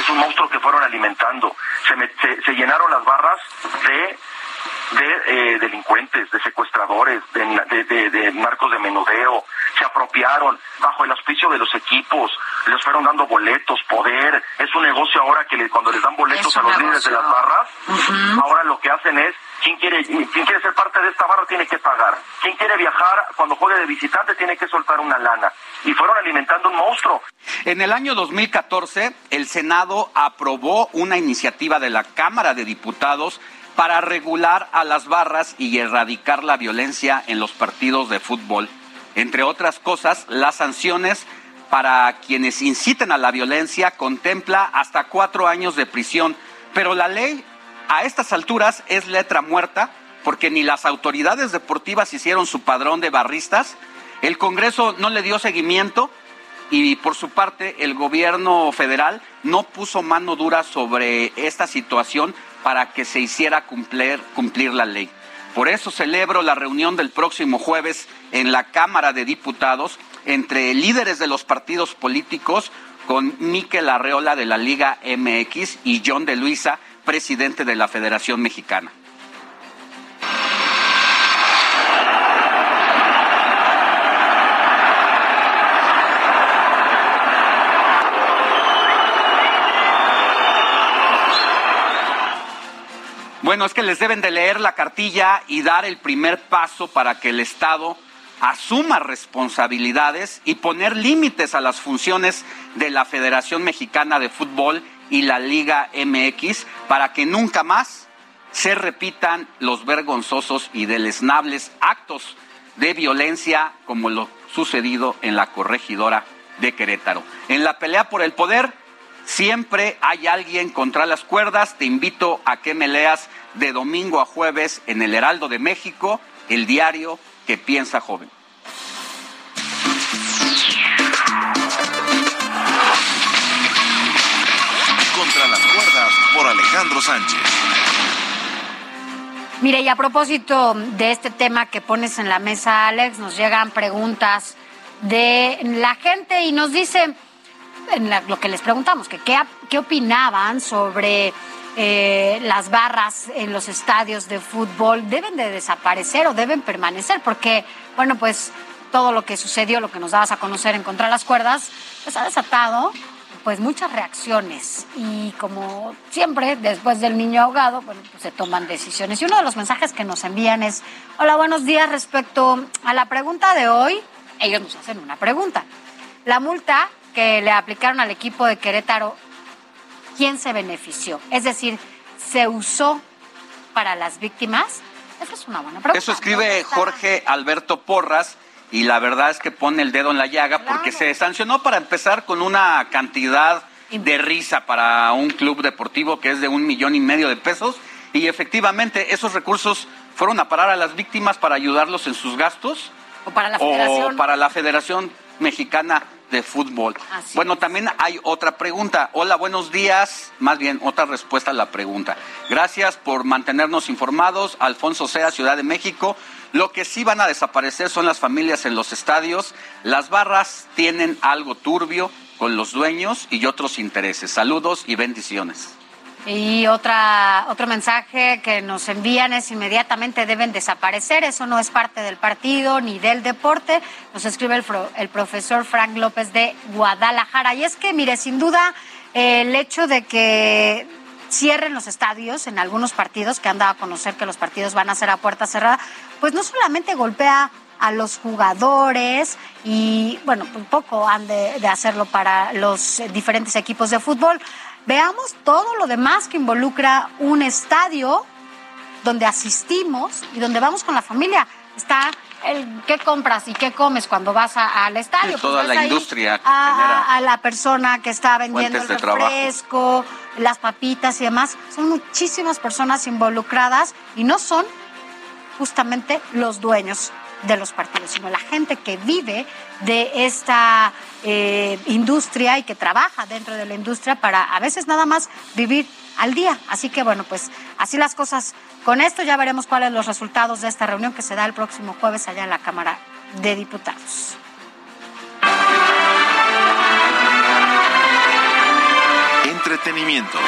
es un monstruo que fueron alimentando. Se, me- se- se llenaron las barras de de eh, delincuentes, de secuestradores, de, de, de- de menudeo, se apropiaron bajo el auspicio de los equipos, les fueron dando boletos, poder, es un negocio ahora que le- cuando les dan boletos a los líderes de las barras, ahora lo que hacen es, ¿quién quiere, ¿quién quiere ser parte de esta barra tiene que pagar? ¿Quién quiere viajar cuando juegue de visitante tiene que soltar una lana? Y fueron alimentando un monstruo. En el año 2014, el Senado aprobó una iniciativa de la Cámara de Diputados para regular a las barras y erradicar la violencia en los partidos de fútbol. Entre otras cosas, las sanciones para quienes inciten a la violencia contempla hasta cuatro años de prisión, pero la ley a estas alturas es letra muerta porque ni las autoridades deportivas hicieron su padrón de barristas, el Congreso no le dio seguimiento y por su parte el gobierno federal no puso mano dura sobre esta situación para que se hiciera cumplir, cumplir la ley. Por eso celebro la reunión del próximo jueves en la Cámara de Diputados entre líderes de los partidos políticos con Miquel Arreola de la Liga MX y John de Luisa, presidente de la Federación Mexicana. Bueno, es que les deben de leer la cartilla y dar el primer paso para que el Estado asuma responsabilidades y poner límites a las funciones de la Federación Mexicana de Fútbol y la Liga MX para que nunca más se repitan los vergonzosos y deleznables actos de violencia como lo sucedido en la corregidora de Querétaro. En la pelea por el poder, Siempre hay alguien contra las cuerdas. Te invito a que me leas de domingo a jueves en el Heraldo de México, el diario que piensa joven. Contra las cuerdas por Alejandro Sánchez. Mire, y a propósito de este tema que pones en la mesa, Alex, nos llegan preguntas de la gente y nos dicen en lo que les preguntamos, que qué, qué opinaban sobre eh, las barras en los estadios de fútbol, deben de desaparecer o deben permanecer, porque, bueno, pues todo lo que sucedió, lo que nos dabas a conocer en Contra las Cuerdas, pues ha desatado pues muchas reacciones y como siempre después del niño ahogado bueno pues se toman decisiones y uno de los mensajes que nos envían es hola buenos días respecto a la pregunta de hoy ellos nos hacen una pregunta la multa que le aplicaron al equipo de Querétaro, ¿quién se benefició? Es decir, ¿se usó para las víctimas? Esa es una buena pregunta. Eso escribe Jorge Alberto Porras y la verdad es que pone el dedo en la llaga porque se sancionó para empezar con una cantidad de risa para un club deportivo que es de un millón y medio de pesos y efectivamente esos recursos fueron a parar a las víctimas para ayudarlos en sus gastos o para la Federación, o para la Federación Mexicana de fútbol. bueno, también hay otra pregunta. Hola, buenos días. Más bien, otra respuesta a la pregunta. Gracias por mantenernos informados. Alfonso Sea, Ciudad de México. Lo que sí van a desaparecer son las familias en los estadios. Las barras tienen algo turbio con los dueños y otros intereses. Saludos y bendiciones. Y otra, otro mensaje que nos envían es inmediatamente deben desaparecer, eso no es parte del partido ni del deporte, nos escribe el, el profesor Frank López de Guadalajara. Y es que, mire, sin duda, el hecho de que cierren los estadios en algunos partidos, que han dado a conocer que los partidos van a ser a puerta cerrada, pues no solamente golpea a los jugadores y, bueno, un poco han de, de hacerlo para los diferentes equipos de fútbol, veamos todo lo demás que involucra un estadio donde asistimos y donde vamos con la familia. Está el qué compras y qué comes cuando vas al estadio. Pues toda la industria. A, la persona que está vendiendo el refresco, las papitas y demás. Son muchísimas personas involucradas y no son justamente los dueños de los partidos, sino la gente que vive de esta eh, industria y que trabaja dentro de la industria para a veces nada más vivir al día. Así que bueno, pues así las cosas. Con esto ya veremos cuáles son los resultados de esta reunión que se da el próximo jueves allá en la Cámara de Diputados. Entretenimiento.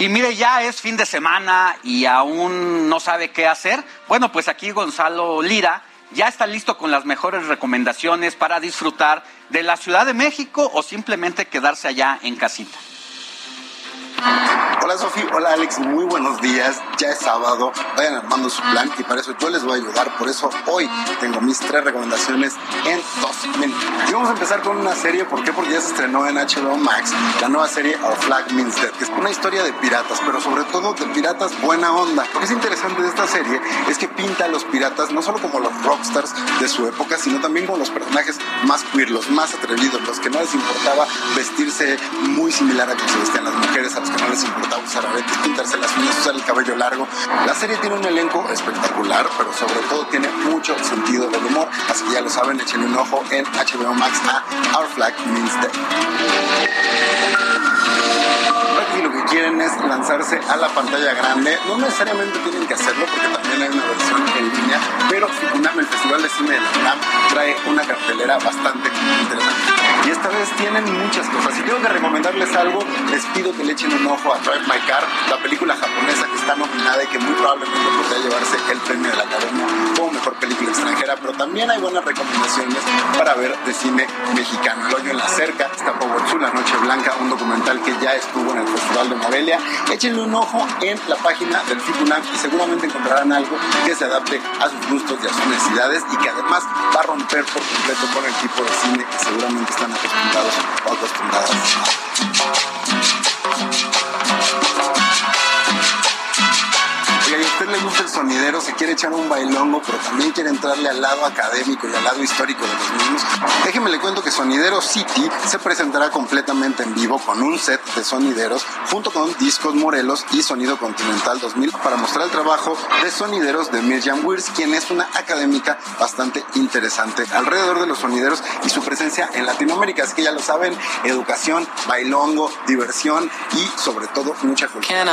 Y mire, ya es fin de semana y aún no sabe qué hacer. Bueno, pues aquí Gonzalo Lira ya está listo con las mejores recomendaciones para disfrutar de la Ciudad de México o simplemente quedarse allá en casita. Hola Sofía, hola Alex, muy buenos días. ya es sábado, vayan armando su plan y para eso yo les voy a ayudar. Por eso hoy tengo mis tres recomendaciones en dos minutos. Y vamos a empezar con una serie, ¿por qué? Porque ya se estrenó en HBO Max la nueva serie Our Flag Means Dead, que es una historia de piratas, pero sobre todo de piratas buena onda. Lo que es interesante de esta serie es que pinta a los piratas no solo como los rockstars de su época, sino también como los personajes más queer, los más atrevidos, los que no les importaba vestirse muy similar a como se vestían las mujeres, a los que no les importaba usar aretes, pintarse las uñas, usar el cabello largo. La serie tiene un elenco espectacular, pero sobre todo tiene mucho sentido del humor, así que ya lo saben, echen un ojo en HBO Max a Our Flag Means y lo que quieren es lanzarse a la pantalla grande. No necesariamente tienen que hacerlo porque también hay una versión en línea, pero FICUNAM, el Festival de Cine de la UNAM, trae una cartelera bastante interesante. Y esta vez tienen muchas cosas. Si tengo que recomendarles algo, les pido que le echen un ojo a Drive My Car, la película japonesa que está nominada y que muy probablemente podría llevarse el premio de la Academia como mejor película extranjera, pero también hay buenas recomendaciones para ver de cine mexicano. El hoyo en la cerca, está Power La Noche Blanca, un documental que ya estuvo en el Festival de Morelia. Échenle un ojo en la página del FICUNAM y seguramente encontrarán algo que se adapte a sus gustos y a sus necesidades y que además va a romper por completo con el tipo de cine que seguramente están acostumbrados o acostumbradas. Le gusta el sonidero, se quiere echar un bailongo, pero también quiere entrarle al lado académico y al lado histórico de los mismos. Déjeme le cuento que Sonidero City se presentará completamente en vivo con un set de sonideros junto con Discos Morelos y Sonido Continental 2000 para mostrar el trabajo de sonideros de Mirjam Weirs, quien es una académica bastante interesante alrededor de los sonideros y su presencia en Latinoamérica. Así que ya lo saben, educación, bailongo, diversión y sobre todo mucha cultura.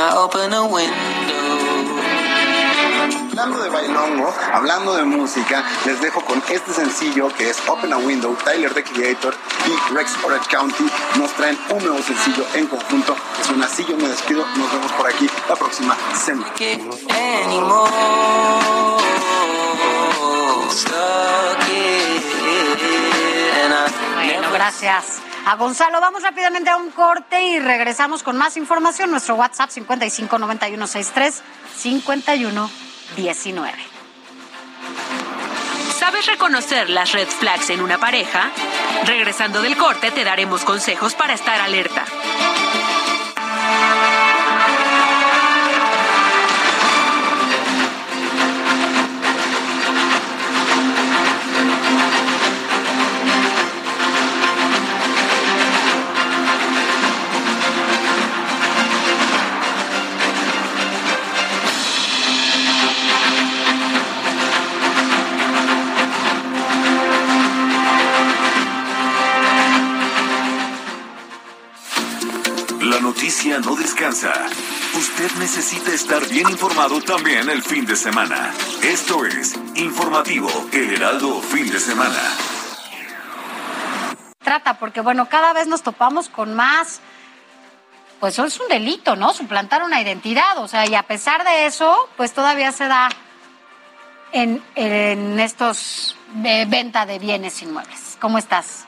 Hablando de bailongo, hablando de música, les dejo con este sencillo que es Open a Window, Tyler the Creator y Rex Orange County nos traen un nuevo sencillo en conjunto. Es un así, yo me despido, nos vemos por aquí la próxima semana. Bueno, gracias. A Gonzalo, vamos rápidamente a un corte y regresamos con más información. Nuestro WhatsApp 559163 5119. ¿Sabes reconocer las red flags en una pareja? Regresando del corte te daremos consejos para estar alerta. Noticia no descansa. Usted necesita estar bien informado también el fin de semana. Esto es Informativo El Heraldo Fin de Semana. Trata, porque bueno, cada vez nos topamos con más. Pues eso es un delito, ¿no? Suplantar una identidad. O sea, y a pesar de eso, pues todavía se da en, en estos de venta de bienes inmuebles. ¿Cómo estás?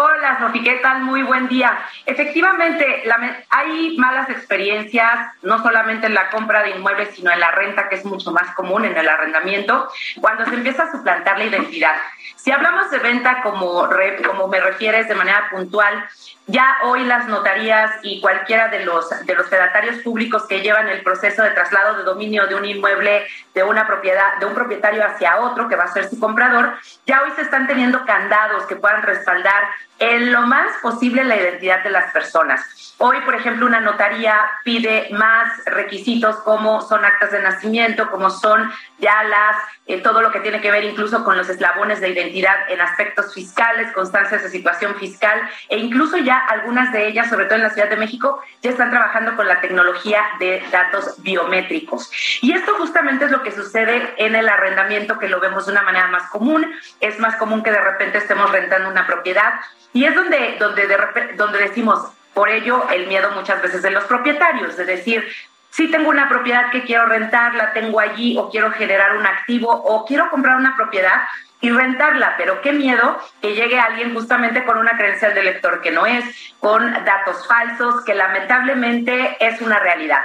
Hola, Sofi, ¿qué tal? Muy buen día. Efectivamente, hay malas experiencias, no solamente en la compra de inmuebles, sino en la renta, que es mucho más común en el arrendamiento, cuando se empieza a suplantar la identidad. Si hablamos de venta como me refieres de manera puntual, ya hoy las notarías y cualquiera de los, de los fedatarios públicos que llevan el proceso de traslado de dominio de un inmueble de una propiedad, de un propietario hacia otro, que va a ser su comprador, ya hoy se están teniendo candados que puedan respaldar en lo más posible la identidad de las personas. Hoy, por ejemplo, una notaría pide más requisitos como son actas de nacimiento, como son ya las eh, todo lo que tiene que ver incluso con los eslabones de identidad en aspectos fiscales, constancias de situación fiscal e incluso ya algunas de ellas, sobre todo en la Ciudad de México, ya están trabajando con la tecnología de datos biométricos. Y esto justamente es lo que sucede en el arrendamiento, que lo vemos de una manera más común. Es más común que de repente estemos rentando una propiedad y es donde, donde, de donde decimos, por ello el miedo muchas veces de los propietarios, de decir, si tengo una propiedad que quiero rentar, la tengo allí o quiero generar un activo o quiero comprar una propiedad, y rentarla, pero qué miedo que llegue alguien justamente con una credencial de lector que no es, con datos falsos, que lamentablemente es una realidad.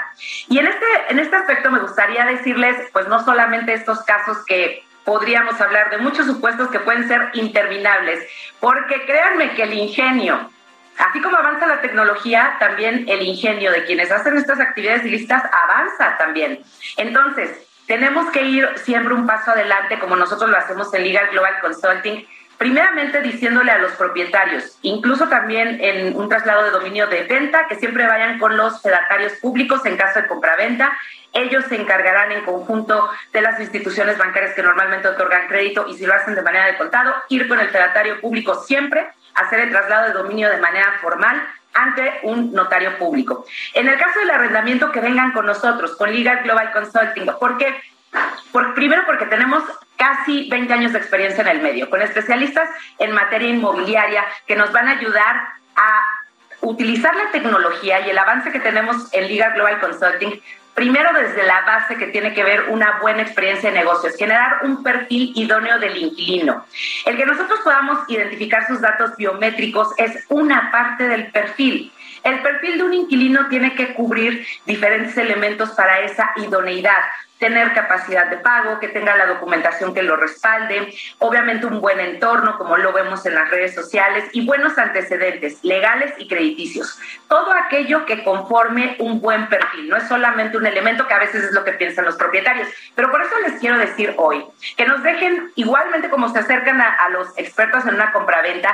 Y en este, en este aspecto me gustaría decirles, pues no solamente estos casos que podríamos hablar de muchos supuestos que pueden ser interminables, porque créanme que el ingenio, así como avanza la tecnología, también el ingenio de quienes hacen estas actividades ilícitas avanza también. Entonces, tenemos que ir siempre un paso adelante, como nosotros lo hacemos en Legal Global Consulting, primeramente diciéndole a los propietarios, incluso también en un traslado de dominio de venta, que siempre vayan con los fedatarios públicos en caso de compraventa. Ellos se encargarán en conjunto de las instituciones bancarias que normalmente otorgan crédito y si lo hacen de manera de contado, ir con el fedatario público siempre, hacer el traslado de dominio de manera formal ante un notario público. En el caso del arrendamiento, que vengan con nosotros, con Legal Global Consulting, porque por, primero porque tenemos casi 20 años de experiencia en el medio, con especialistas en materia inmobiliaria que nos van a ayudar a utilizar la tecnología y el avance que tenemos en Legal Global Consulting Primero desde la base que tiene que ver una buena experiencia de negocios, generar un perfil idóneo del inquilino. El que nosotros podamos identificar sus datos biométricos es una parte del perfil. El perfil de un inquilino tiene que cubrir diferentes elementos para esa idoneidad tener capacidad de pago, que tenga la documentación que lo respalde, obviamente un buen entorno, como lo vemos en las redes sociales, y buenos antecedentes legales y crediticios. Todo aquello que conforme un buen perfil, no es solamente un elemento que a veces es lo que piensan los propietarios. Pero por eso les quiero decir hoy que nos dejen, igualmente como se acercan a, a los expertos en una compraventa,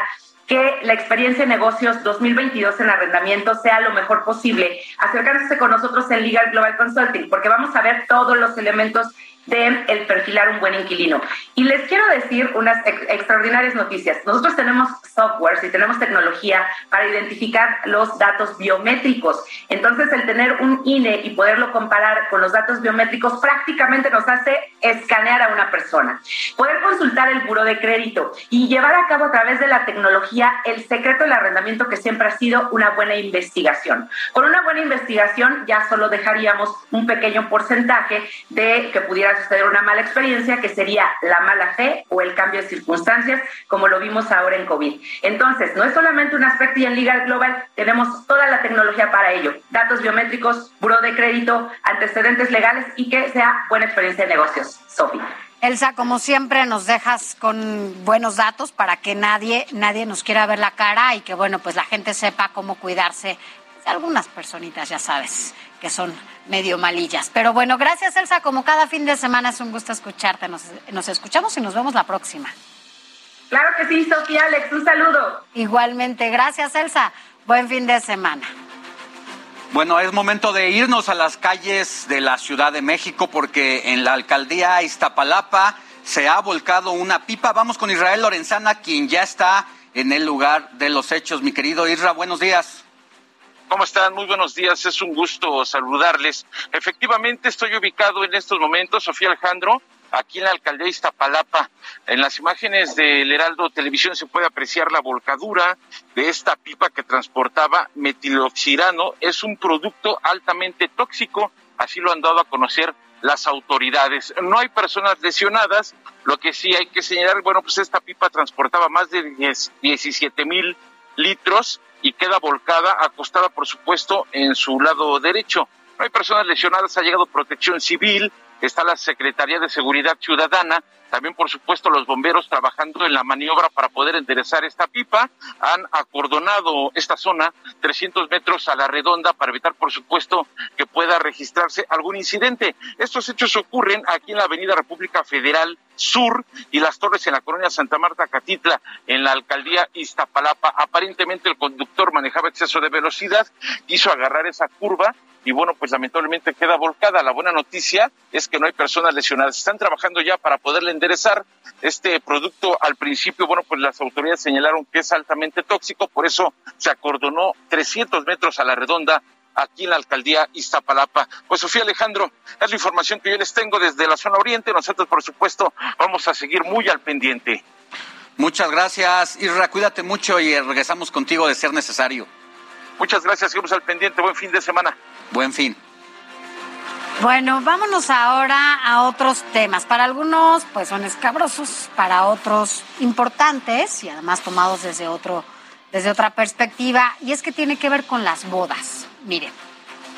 que la experiencia de negocios 2022 en arrendamiento sea lo mejor posible. Acercarse con nosotros en Legal Global Consulting, porque vamos a ver todos los elementos de el perfilar un buen inquilino. Y les quiero decir unas extraordinarias noticias. Nosotros tenemos software y tenemos tecnología para identificar los datos biométricos. Entonces, el tener un INE y poderlo comparar con los datos biométricos prácticamente nos hace escanear a una persona. Poder consultar el buro de crédito y llevar a cabo a través de la tecnología el secreto del arrendamiento que siempre ha sido una buena investigación. Con una buena investigación ya solo dejaríamos un pequeño porcentaje de que pudiera suceder una mala experiencia, que sería la mala fe o el cambio de circunstancias, como lo vimos ahora en COVID. Entonces, no es solamente un aspecto y en Legal Global tenemos toda la tecnología para ello. Datos biométricos, buro de crédito, antecedentes legales y que sea buena experiencia de negocios. Sofi. Elsa, como siempre, nos dejas con buenos datos para que nadie, nadie nos quiera ver la cara y que, bueno, pues la gente sepa cómo cuidarse algunas personitas, ya sabes, que son medio malillas. Pero bueno, gracias Elsa, como cada fin de semana es un gusto escucharte. Nos, nos escuchamos y nos vemos la próxima. Claro que sí, Sofía Alex, un saludo. Igualmente, gracias Elsa. Buen fin de semana. Bueno, es momento de irnos a las calles de la Ciudad de México porque en la alcaldía Iztapalapa se ha volcado una pipa. Vamos con Israel Lorenzana, quien ya está en el lugar de los hechos. Mi querido Isra, buenos días. ¿Cómo están? Muy buenos días, es un gusto saludarles. Efectivamente, estoy ubicado en estos momentos, Sofía Alejandro, aquí en la alcaldía Iztapalapa. En las imágenes del Heraldo Televisión se puede apreciar la volcadura de esta pipa que transportaba metiloxirano. Es un producto altamente tóxico, así lo han dado a conocer las autoridades. No hay personas lesionadas, lo que sí hay que señalar, bueno, pues esta pipa transportaba más de 17 mil litros y queda volcada, acostada por supuesto en su lado derecho. No hay personas lesionadas, ha llegado protección civil, está la Secretaría de Seguridad Ciudadana, también por supuesto los bomberos trabajando en la maniobra para poder enderezar esta pipa, han acordonado esta zona 300 metros a la redonda para evitar por supuesto que pueda registrarse algún incidente. Estos hechos ocurren aquí en la Avenida República Federal Sur y las torres en la colonia Santa Marta Catitla en la alcaldía Iztapalapa. Aparentemente el conductor manejaba exceso de velocidad, quiso agarrar esa curva y bueno, pues lamentablemente queda volcada. La buena noticia es que no hay personas lesionadas. Están trabajando ya para poderle enderezar este producto. Al principio, bueno, pues las autoridades señalaron que es altamente tóxico, por eso se acordonó 300 metros a la redonda aquí en la alcaldía Iztapalapa. Pues Sofía Alejandro, es la información que yo les tengo desde la zona oriente. Nosotros, por supuesto, vamos a seguir muy al pendiente. Muchas gracias, Isra. Cuídate mucho y regresamos contigo de ser necesario. Muchas gracias, seguimos al pendiente. Buen fin de semana. Buen fin. Bueno, vámonos ahora a otros temas. Para algunos, pues son escabrosos, para otros importantes y además tomados desde otro, desde otra perspectiva. Y es que tiene que ver con las bodas. Miren,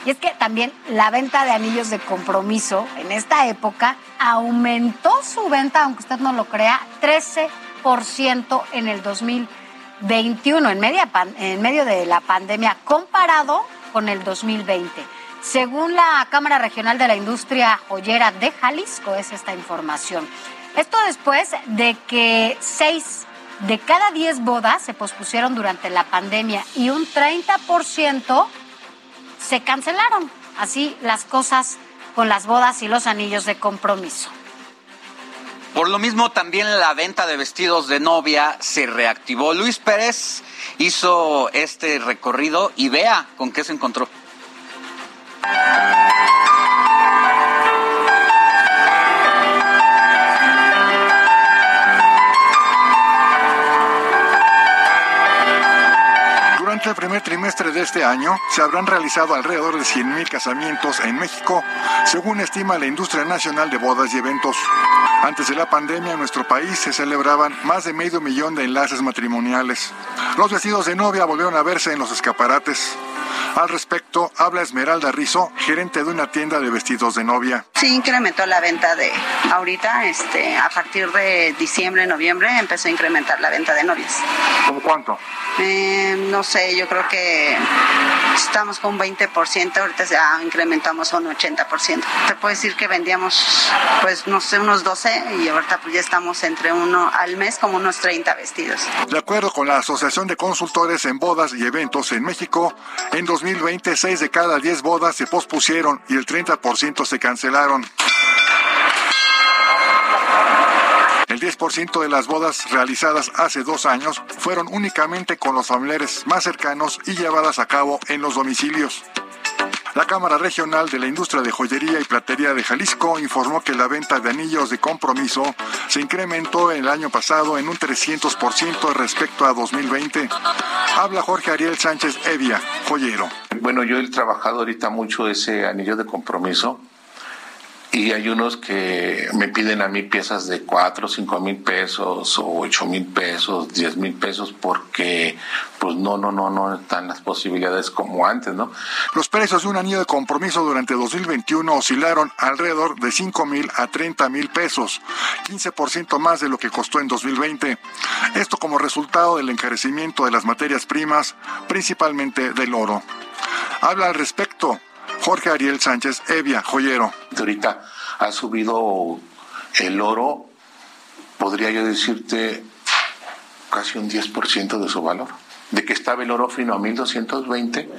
y es que también la venta de anillos de compromiso en esta época aumentó su venta, aunque usted no lo crea, 13% en el 2021, en, media en medio de la pandemia, comparado con el 2020. Según la Cámara Regional de la Industria Joyera de Jalisco, es esta información. Esto después de que seis de cada diez bodas se pospusieron durante la pandemia y un 30% se cancelaron. Así las cosas con las bodas y los anillos de compromiso. Por lo mismo, también la venta de vestidos de novia se reactivó. Luis Pérez hizo este recorrido y vea con qué se encontró. El primer trimestre de este año se habrán realizado alrededor de 100.000 casamientos en México, según estima la Industria Nacional de Bodas y Eventos. Antes de la pandemia en nuestro país se celebraban más de medio millón de enlaces matrimoniales. Los vestidos de novia volvieron a verse en los escaparates. Al respecto, habla Esmeralda Rizo, gerente de una tienda de vestidos de novia. Sí, incrementó la venta de ahorita, este, a partir de diciembre, noviembre, empezó a incrementar la venta de novias. ¿Cómo cuánto? Eh, no sé, yo creo que estamos con un 20%, ahorita ya incrementamos a un 80%. Te puedo decir que vendíamos, pues, no sé, unos 12 y ahorita pues ya estamos entre uno al mes como unos 30 vestidos. De acuerdo con la Asociación de Consultores en Bodas y Eventos en México, en 2020 6 de cada 10 bodas se pospusieron y el 30% se cancelaron. El 10% de las bodas realizadas hace dos años fueron únicamente con los familiares más cercanos y llevadas a cabo en los domicilios. La Cámara Regional de la Industria de Joyería y Platería de Jalisco informó que la venta de anillos de compromiso se incrementó el año pasado en un 300% respecto a 2020. Habla Jorge Ariel Sánchez Evia, joyero. Bueno, yo he trabajado ahorita mucho ese anillo de compromiso y hay unos que me piden a mí piezas de 4, 5 mil pesos o 8 mil pesos, 10 mil pesos porque pues no, no, no, no están las posibilidades como antes, ¿no? Los precios de un anillo de compromiso durante 2021 oscilaron alrededor de 5 mil a 30 mil pesos, 15% más de lo que costó en 2020. Esto como resultado del encarecimiento de las materias primas, principalmente del oro. Habla al respecto Jorge Ariel Sánchez Evia, joyero. Ahorita ha subido el oro, podría yo decirte, casi un 10% de su valor. De que estaba el oro fino a 1220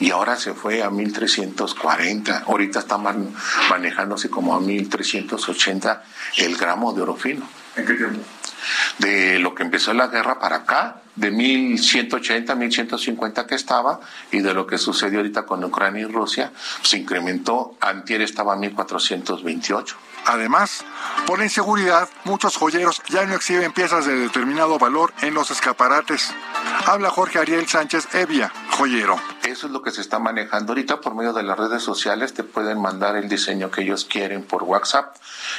y ahora se fue a 1340. Ahorita está manejándose como a 1380 el gramo de oro fino. ¿En qué tiempo? De lo que empezó la guerra para acá, de 1180, 1150 que estaba y de lo que sucedió ahorita con Ucrania y Rusia, se incrementó, antier estaba a 1428. Además, por la inseguridad, muchos joyeros ya no exhiben piezas de determinado valor en los escaparates. Habla Jorge Ariel Sánchez Evia, joyero. Eso es lo que se está manejando ahorita por medio de las redes sociales. Te pueden mandar el diseño que ellos quieren por WhatsApp.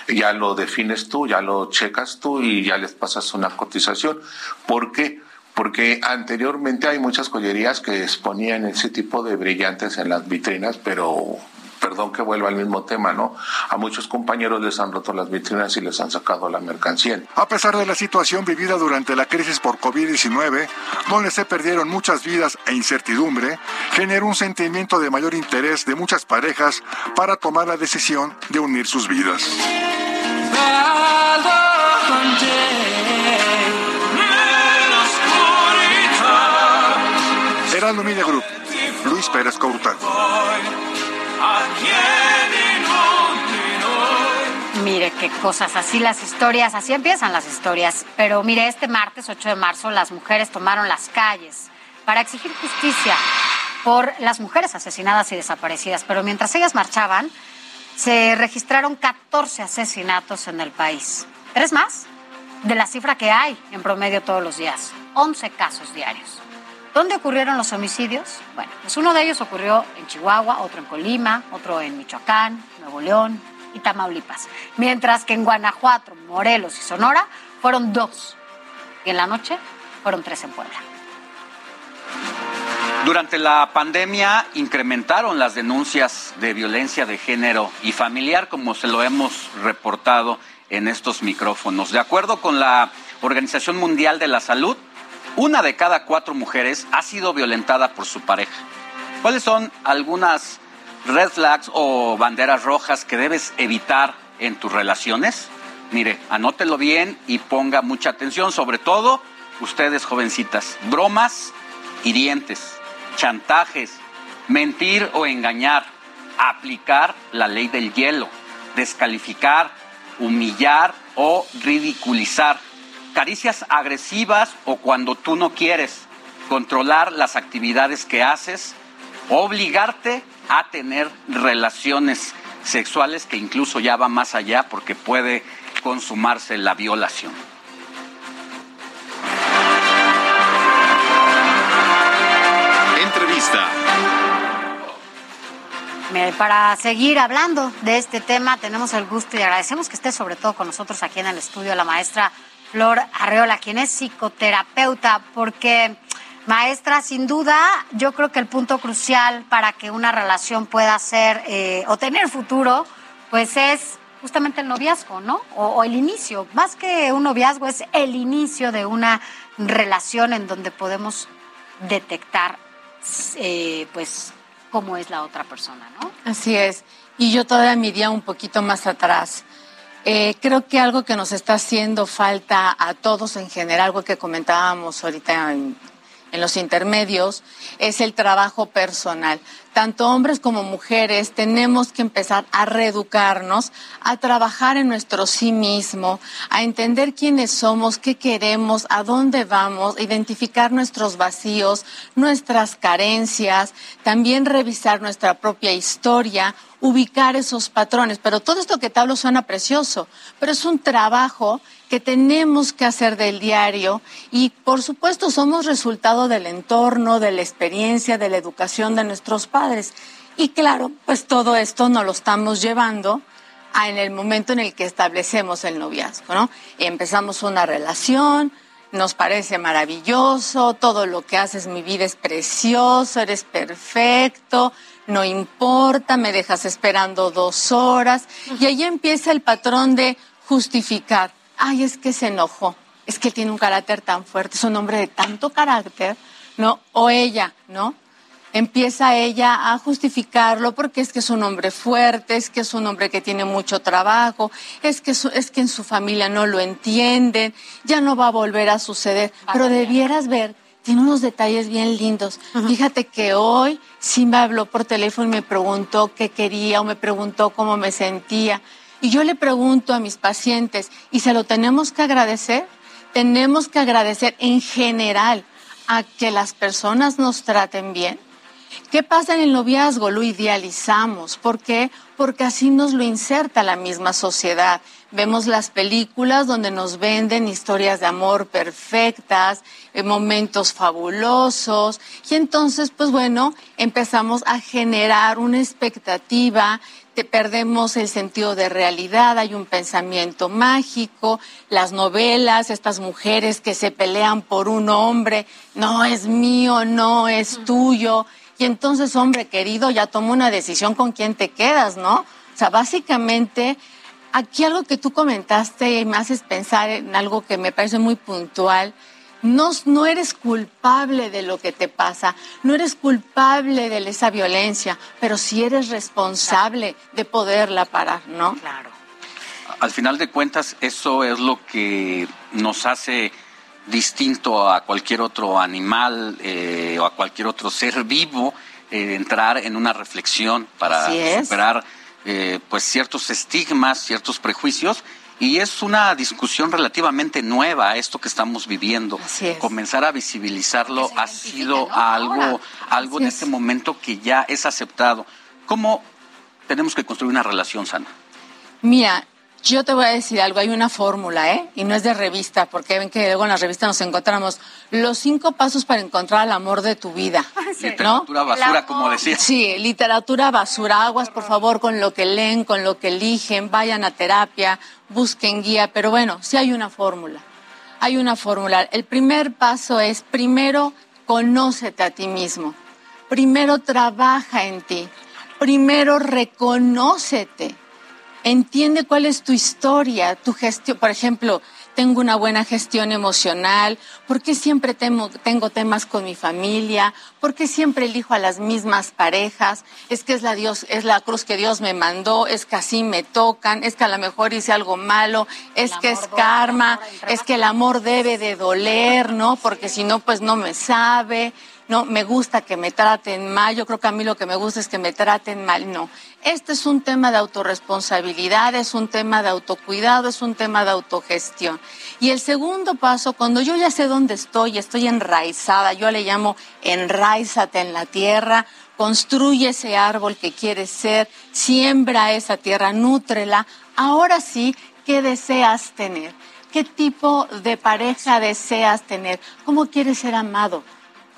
Ya lo defines tú, ya lo checas tú y ya les pasas una cotización. ¿Por qué? Porque anteriormente hay muchas joyerías que exponían ese tipo de brillantes en las vitrinas, pero perdón que vuelva al mismo tema, ¿no? A muchos compañeros les han roto las vitrinas y les han sacado la mercancía. A pesar de la situación vivida durante la crisis por COVID-19, donde se perdieron muchas vidas e incertidumbre, generó un sentimiento de mayor interés de muchas parejas para tomar la decisión de unir sus vidas. Heraldo Media Group, Luis Pérez Couta. Mire qué cosas, así las historias, así empiezan las historias. Pero mire, este martes 8 de marzo las mujeres tomaron las calles para exigir justicia por las mujeres asesinadas y desaparecidas. Pero mientras ellas marchaban, se registraron 14 asesinatos en el país. ¿Tres más? De la cifra que hay en promedio todos los días. 11 casos diarios. ¿Dónde ocurrieron los homicidios? Bueno, pues uno de ellos ocurrió en Chihuahua, otro en Colima, otro en Michoacán, Nuevo León y Tamaulipas. Mientras que en Guanajuato, Morelos y Sonora fueron dos. Y en la noche fueron tres en Puebla. Durante la pandemia incrementaron las denuncias de violencia de género y familiar, como se lo hemos reportado en estos micrófonos. De acuerdo con la Organización Mundial de la Salud, una de cada cuatro mujeres ha sido violentada por su pareja. ¿Cuáles son algunas red flags o banderas rojas que debes evitar en tus relaciones? Mire, anótelo bien y ponga mucha atención, sobre todo ustedes jovencitas. Bromas hirientes, chantajes, mentir o engañar, aplicar la ley del hielo, descalificar, humillar o ridiculizar, caricias agresivas o cuando tú no quieres, controlar las actividades que haces, obligarte a tener relaciones sexuales que incluso ya va más allá porque puede consumarse la violación. Entrevista. Para seguir hablando de este tema, tenemos el gusto y agradecemos que esté sobre todo con nosotros aquí en el estudio la maestra Flor Arreola, quien es psicoterapeuta, porque maestra, sin duda, yo creo que el punto crucial para que una relación pueda ser eh, o tener futuro, pues es justamente el noviazgo, ¿no? O, el inicio, más que un noviazgo, es el inicio de una relación en donde podemos detectar, eh, pues, cómo es la otra persona, ¿no? Así es. Y yo todavía me iría un poquito más atrás. Eh, creo que algo que nos está haciendo falta a todos en general, algo que comentábamos ahorita en, en los intermedios, es el trabajo personal. Tanto hombres como mujeres tenemos que empezar a reeducarnos, a trabajar en nuestro sí mismo, a entender quiénes somos, qué queremos, a dónde vamos, identificar nuestros vacíos, nuestras carencias, también revisar nuestra propia historia, ubicar esos patrones. Pero todo esto que te hablo suena precioso, pero es un trabajo que tenemos que hacer del diario y por supuesto somos resultado del entorno, de la experiencia, de la educación de nuestros padres. Y claro, pues todo esto nos lo estamos llevando a en el momento en el que establecemos el noviazgo, ¿no? empezamos una relación, nos parece maravilloso, todo lo que haces mi vida es precioso, eres perfecto, no importa, me dejas esperando dos horas y ahí empieza el patrón de justificar ay, es que se enojó, es que tiene un carácter tan fuerte, es un hombre de tanto carácter, ¿no? O ella, ¿no? Empieza ella a justificarlo porque es que es un hombre fuerte, es que es un hombre que tiene mucho trabajo, es que, es que en su familia no lo entienden, ya no va a volver a suceder. Pero debieras ver, tiene unos detalles bien lindos. Fíjate que hoy sí me habló por teléfono y me preguntó qué quería o me preguntó cómo me sentía. Y yo le pregunto a mis pacientes, ¿y se lo tenemos que agradecer? Tenemos que agradecer en general a que las personas nos traten bien. ¿Qué pasa en el noviazgo? Lo idealizamos. ¿Por qué? Porque así nos lo inserta la misma sociedad. Vemos las películas donde nos venden historias de amor perfectas, eh, momentos fabulosos, y entonces, pues bueno, empezamos a generar una expectativa perdemos el sentido de realidad, hay un pensamiento mágico, las novelas, estas mujeres que se pelean por un hombre, no es mío, no es tuyo, y entonces, hombre querido, ya toma una decisión con quién te quedas, ¿no? O sea, básicamente, aquí algo que tú comentaste y me haces pensar en algo que me parece muy puntual, no, no eres culpable de lo que te pasa, no eres culpable de esa violencia, pero sí eres responsable de poderla parar, ¿no? Claro. Al final de cuentas, eso es lo que nos hace distinto a cualquier otro animal eh, o a cualquier otro ser vivo, eh, entrar en una reflexión para superar eh, pues ciertos estigmas, ciertos prejuicios y es una discusión relativamente nueva esto que estamos viviendo. Comenzar a visibilizarlo ha sido algo, algo en este momento que ya es aceptado. ¿Cómo tenemos que construir una relación sana? Mira, Yo te voy a decir algo, hay una fórmula, ¿eh? Y no es de revista, porque ven que luego en las revistas nos encontramos los cinco pasos para encontrar el amor de tu vida. *laughs* Literatura basura, como decía. Sí, literatura basura, aguas por favor con lo que leen, con lo que eligen, vayan a terapia, busquen guía, pero bueno, sí hay una fórmula. Hay una fórmula. El primer paso es, primero, conócete a ti mismo. Primero, trabaja en ti. Primero, reconócete entiende cuál es tu historia, tu gestión. Por ejemplo, tengo una buena gestión emocional, por qué siempre tengo, temas con mi familia, por qué siempre elijo a las mismas parejas, es que es la, Dios, es la cruz que Dios me mandó, es que así me tocan, es que a lo mejor hice algo malo, es que es karma, es que el amor debe de doler, ¿no? Porque si no, pues no me sabe no, me gusta que me traten mal, yo creo que a mí lo que me gusta es que me traten mal, no. Este es un tema de autorresponsabilidad, es un tema de autocuidado, es un tema de autogestión. Y el segundo paso, cuando yo ya sé dónde estoy, estoy enraizada, yo le llamo enraízate en la tierra, construye ese árbol que quieres ser, siembra esa tierra, nútrela. Ahora sí, ¿qué deseas tener? ¿Qué tipo de pareja deseas tener? ¿Cómo quieres ser amado?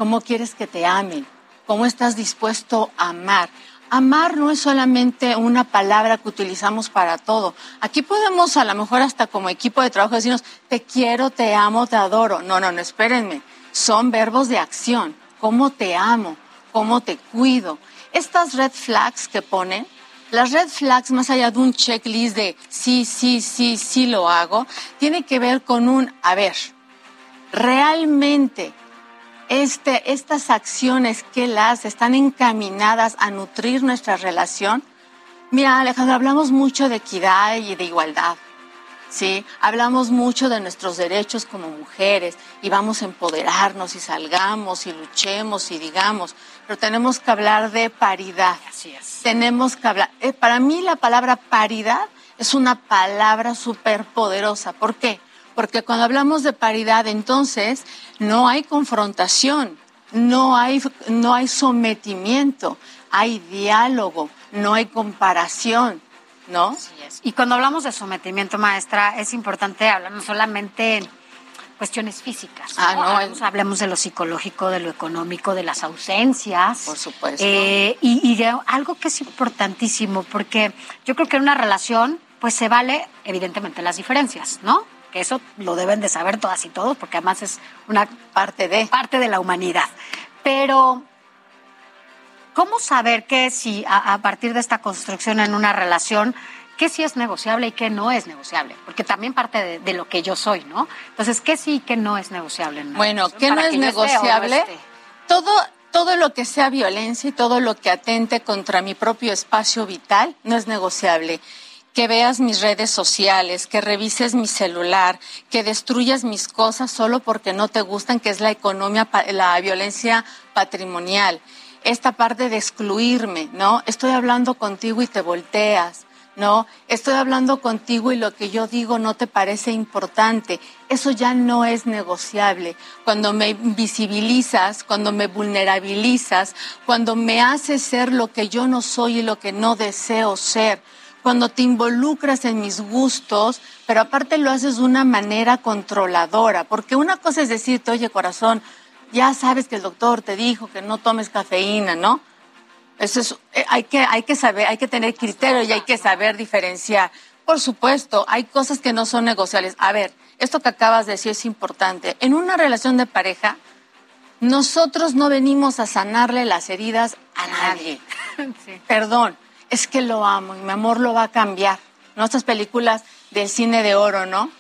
cómo quieres que te amen, cómo estás dispuesto a amar. Amar no es solamente una palabra que utilizamos para todo. Aquí podemos a lo mejor hasta como equipo de trabajo decirnos, te quiero, te amo, te adoro. No, no, no, espérenme. Son verbos de acción. ¿Cómo te amo? ¿Cómo te cuido? Estas red flags que ponen, las red flags, más allá de un checklist de sí, sí, sí, sí lo hago, tiene que ver con un, a ver, realmente este, estas acciones que las están encaminadas a nutrir nuestra relación. Mira, Alejandro, hablamos mucho de equidad y de igualdad. ¿sí? Hablamos mucho de nuestros derechos como mujeres y vamos a empoderarnos y salgamos y luchemos y digamos, pero tenemos que hablar de paridad. Así es. Tenemos que hablar. Eh, para mí la palabra paridad es una palabra súper poderosa. ¿Por qué? Porque cuando hablamos de paridad, entonces no hay confrontación, no hay, no hay sometimiento, hay diálogo, no hay comparación, ¿no? Y cuando hablamos de sometimiento, maestra, es importante hablar no solamente en cuestiones físicas. Ah, no. Hablemos de lo psicológico, de lo económico, de las ausencias. Por supuesto. Eh, y, y de algo que es importantísimo, porque yo creo que en una relación, pues se vale, evidentemente, las diferencias, ¿no? Que eso lo deben de saber todas y todos, porque además es una parte de, parte de la humanidad. Pero, ¿cómo saber que si a, partir de esta construcción en una relación, qué sí es negociable y qué no es negociable? Porque también parte de, lo que yo soy, ¿no? Entonces, ¿qué sí y qué no es negociable? bueno, ¿qué no es negociable? todo, todo lo que sea violencia y todo lo que atente contra mi propio espacio vital no es negociable que veas mis redes sociales, que revises mi celular, que destruyas mis cosas solo porque no te gustan, que es la economía, la violencia patrimonial. Esta parte de excluirme, ¿no? Estoy hablando contigo y te volteas, ¿no? Estoy hablando contigo y lo que yo digo no te parece importante. Eso ya no es negociable. Cuando me visibilizas, cuando me vulnerabilizas, cuando me haces ser lo que yo no soy y lo que no deseo ser cuando te involucras en mis gustos, pero aparte lo haces de una manera controladora, porque una cosa es decirte, oye corazón, ya sabes que el doctor te dijo que no tomes cafeína, ¿no? Eso es, eh, hay que, hay que saber, hay que tener criterio y hay que saber diferenciar. Por supuesto, hay cosas que no son negociables. A ver, esto que acabas de decir es importante. En una relación de pareja, nosotros no venimos a sanarle las heridas a nadie. *laughs* Perdón, es que lo amo y mi amor lo va a cambiar. ¿No? Estas películas del cine de oro, ¿no?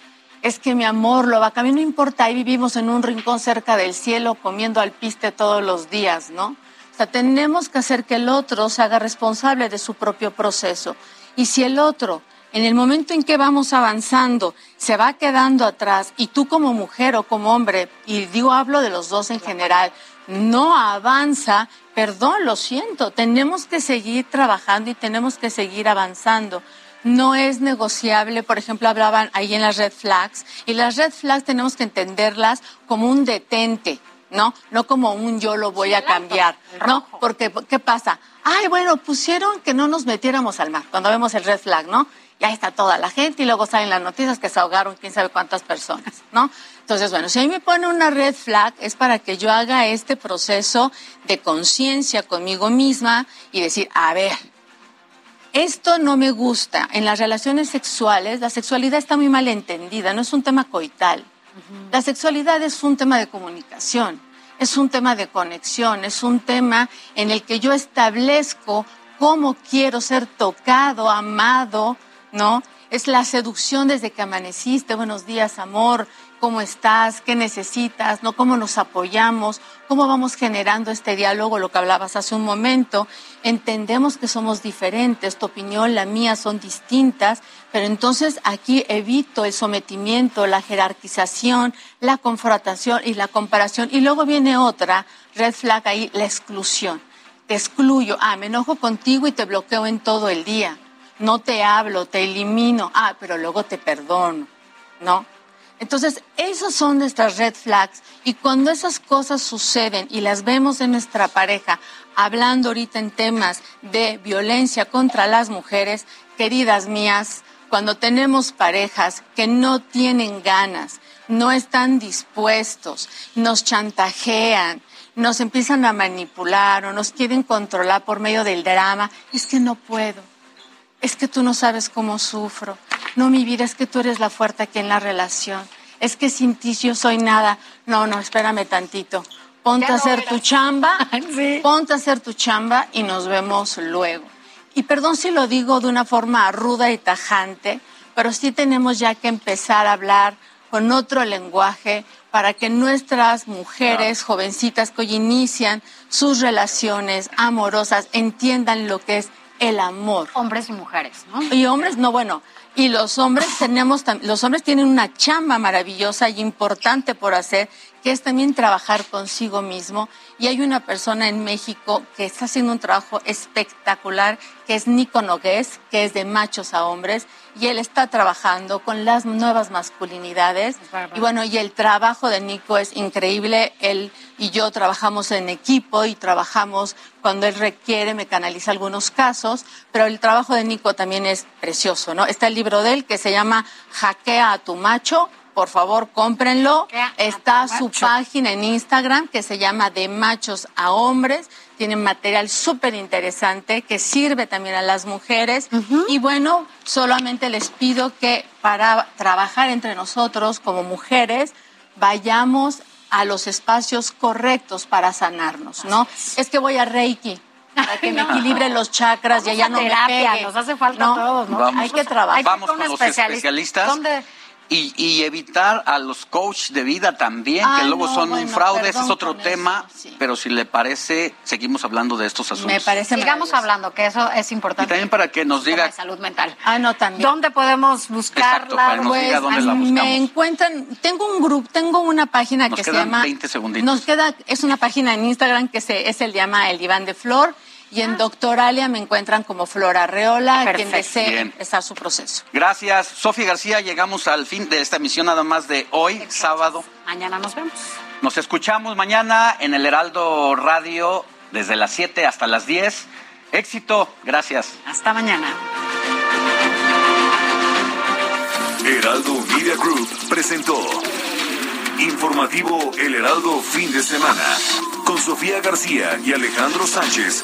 Es que mi amor lo va a cambiar. No importa, ahí vivimos en un rincón cerca del cielo comiendo alpiste todos los días, ¿no? O sea, tenemos que hacer que el otro se haga responsable de su propio proceso. Y si el otro, en el momento en que vamos avanzando, se va quedando atrás y tú como mujer o como hombre, y digo, hablo de los dos en general, no avanza, perdón, lo siento, tenemos que seguir trabajando y tenemos que seguir avanzando. No es negociable, por ejemplo, hablaban ahí en las red flags, y las red flags tenemos que entenderlas como un detente, ¿no? No como un yo lo voy a cambiar, ¿no? Porque, ¿qué pasa? Ay, bueno, pusieron que no nos metiéramos al mar, cuando vemos el red flag, ¿no? y ahí está toda la gente y luego salen las noticias que se ahogaron quién sabe cuántas personas, ¿no? Entonces, bueno, si ahí me pone una red flag es para que yo haga este proceso de conciencia conmigo misma y decir, a ver, esto no me gusta. En las relaciones sexuales, la sexualidad está muy mal entendida, no es un tema coital. La sexualidad es un tema de comunicación, es un tema de conexión, es un tema en el que yo establezco cómo quiero ser tocado, amado, ¿no? Es la seducción desde que amaneciste, buenos días, amor, cómo estás, qué necesitas, ¿no? Cómo nos apoyamos, cómo vamos generando este diálogo, lo que hablabas hace un momento. Entendemos que somos diferentes, tu opinión, la mía son distintas, pero entonces aquí evito el sometimiento, la jerarquización, la confrontación y la comparación. Y luego viene otra red flag ahí, la exclusión. Te excluyo, ah, me enojo contigo y te bloqueo en todo el día. No te hablo, te elimino, ah, pero luego te perdono, ¿no? Entonces, esos son nuestras red flags. Y cuando esas cosas suceden y las vemos en nuestra pareja, hablando ahorita en temas de violencia contra las mujeres, queridas mías, cuando tenemos parejas que no tienen ganas, no están dispuestos, nos chantajean, nos empiezan a manipular o nos quieren controlar por medio del drama, es que no puedo, es que tú no sabes cómo sufro, no, mi vida, es que tú eres la fuerte aquí en la relación. Es que sin ti yo soy nada. No, no, espérame tantito. Ponte a hacer tu chamba, *laughs* ponte a hacer tu chamba y nos vemos luego. Y perdón si lo digo de una forma ruda y tajante, pero sí tenemos ya que empezar a hablar con otro lenguaje para que nuestras mujeres jovencitas que hoy inician sus relaciones amorosas entiendan lo que es el amor. Hombres y mujeres, ¿no? Y hombres, no, bueno, y los hombres tenemos, los hombres tienen una chamba maravillosa y importante por hacer, que es también trabajar consigo mismo. Y hay una persona en México que está haciendo un trabajo espectacular, que es Nico Nogués, que es de machos a hombres, y él está trabajando con las nuevas masculinidades. Y bueno, y el trabajo de Nico es increíble. Él y yo trabajamos en equipo y trabajamos cuando él requiere, me canaliza algunos casos, pero el trabajo de Nico también es precioso, ¿no? Está el libro de él que se llama Hackea a tu macho, por favor cómprenlo. Está su página en Instagram que se llama De Machos a Hombres. Tienen material súper interesante que sirve también a las mujeres. Y bueno, solamente les pido que para trabajar entre nosotros como mujeres vayamos a los espacios correctos para sanarnos, ¿no? Es que voy a Reiki para que me equilibre los chakras y allá no me pegue. Nos hace falta a todos, ¿no? Vamos, Hay que trabajar. Vamos con los especialistas. ¿Dónde? Y, y evitar a los coach de vida también, que Ay, luego no, son un fraude, ese es otro tema, pero si le parece, seguimos hablando de estos asuntos. Me parece Sigamos hablando, que eso es Y importante. también para que nos Tema diga de salud mental. Ah, no, también. ¿Dónde podemos Exacto, para buscarla? nos Pues diga dónde la buscamos. me encuentran, tengo un grupo, tengo una página Nos que se quedan llama 20 segunditos. Nos queda es una página en Instagram que se es el llama el diván de Flor y en Doctoralia me encuentran como Flor Arreola, quien Perfecto. desee Bien. empezar su proceso. Gracias, Sofía García. Llegamos al fin de esta emisión nada más de hoy, sábado. Mañana nos vemos. Nos escuchamos mañana en el Heraldo Radio desde las 7 hasta las 10. Éxito, gracias. Hasta mañana. Heraldo Media Group presentó Informativo El Heraldo Fin de Semana con Sofía García y Alejandro Sánchez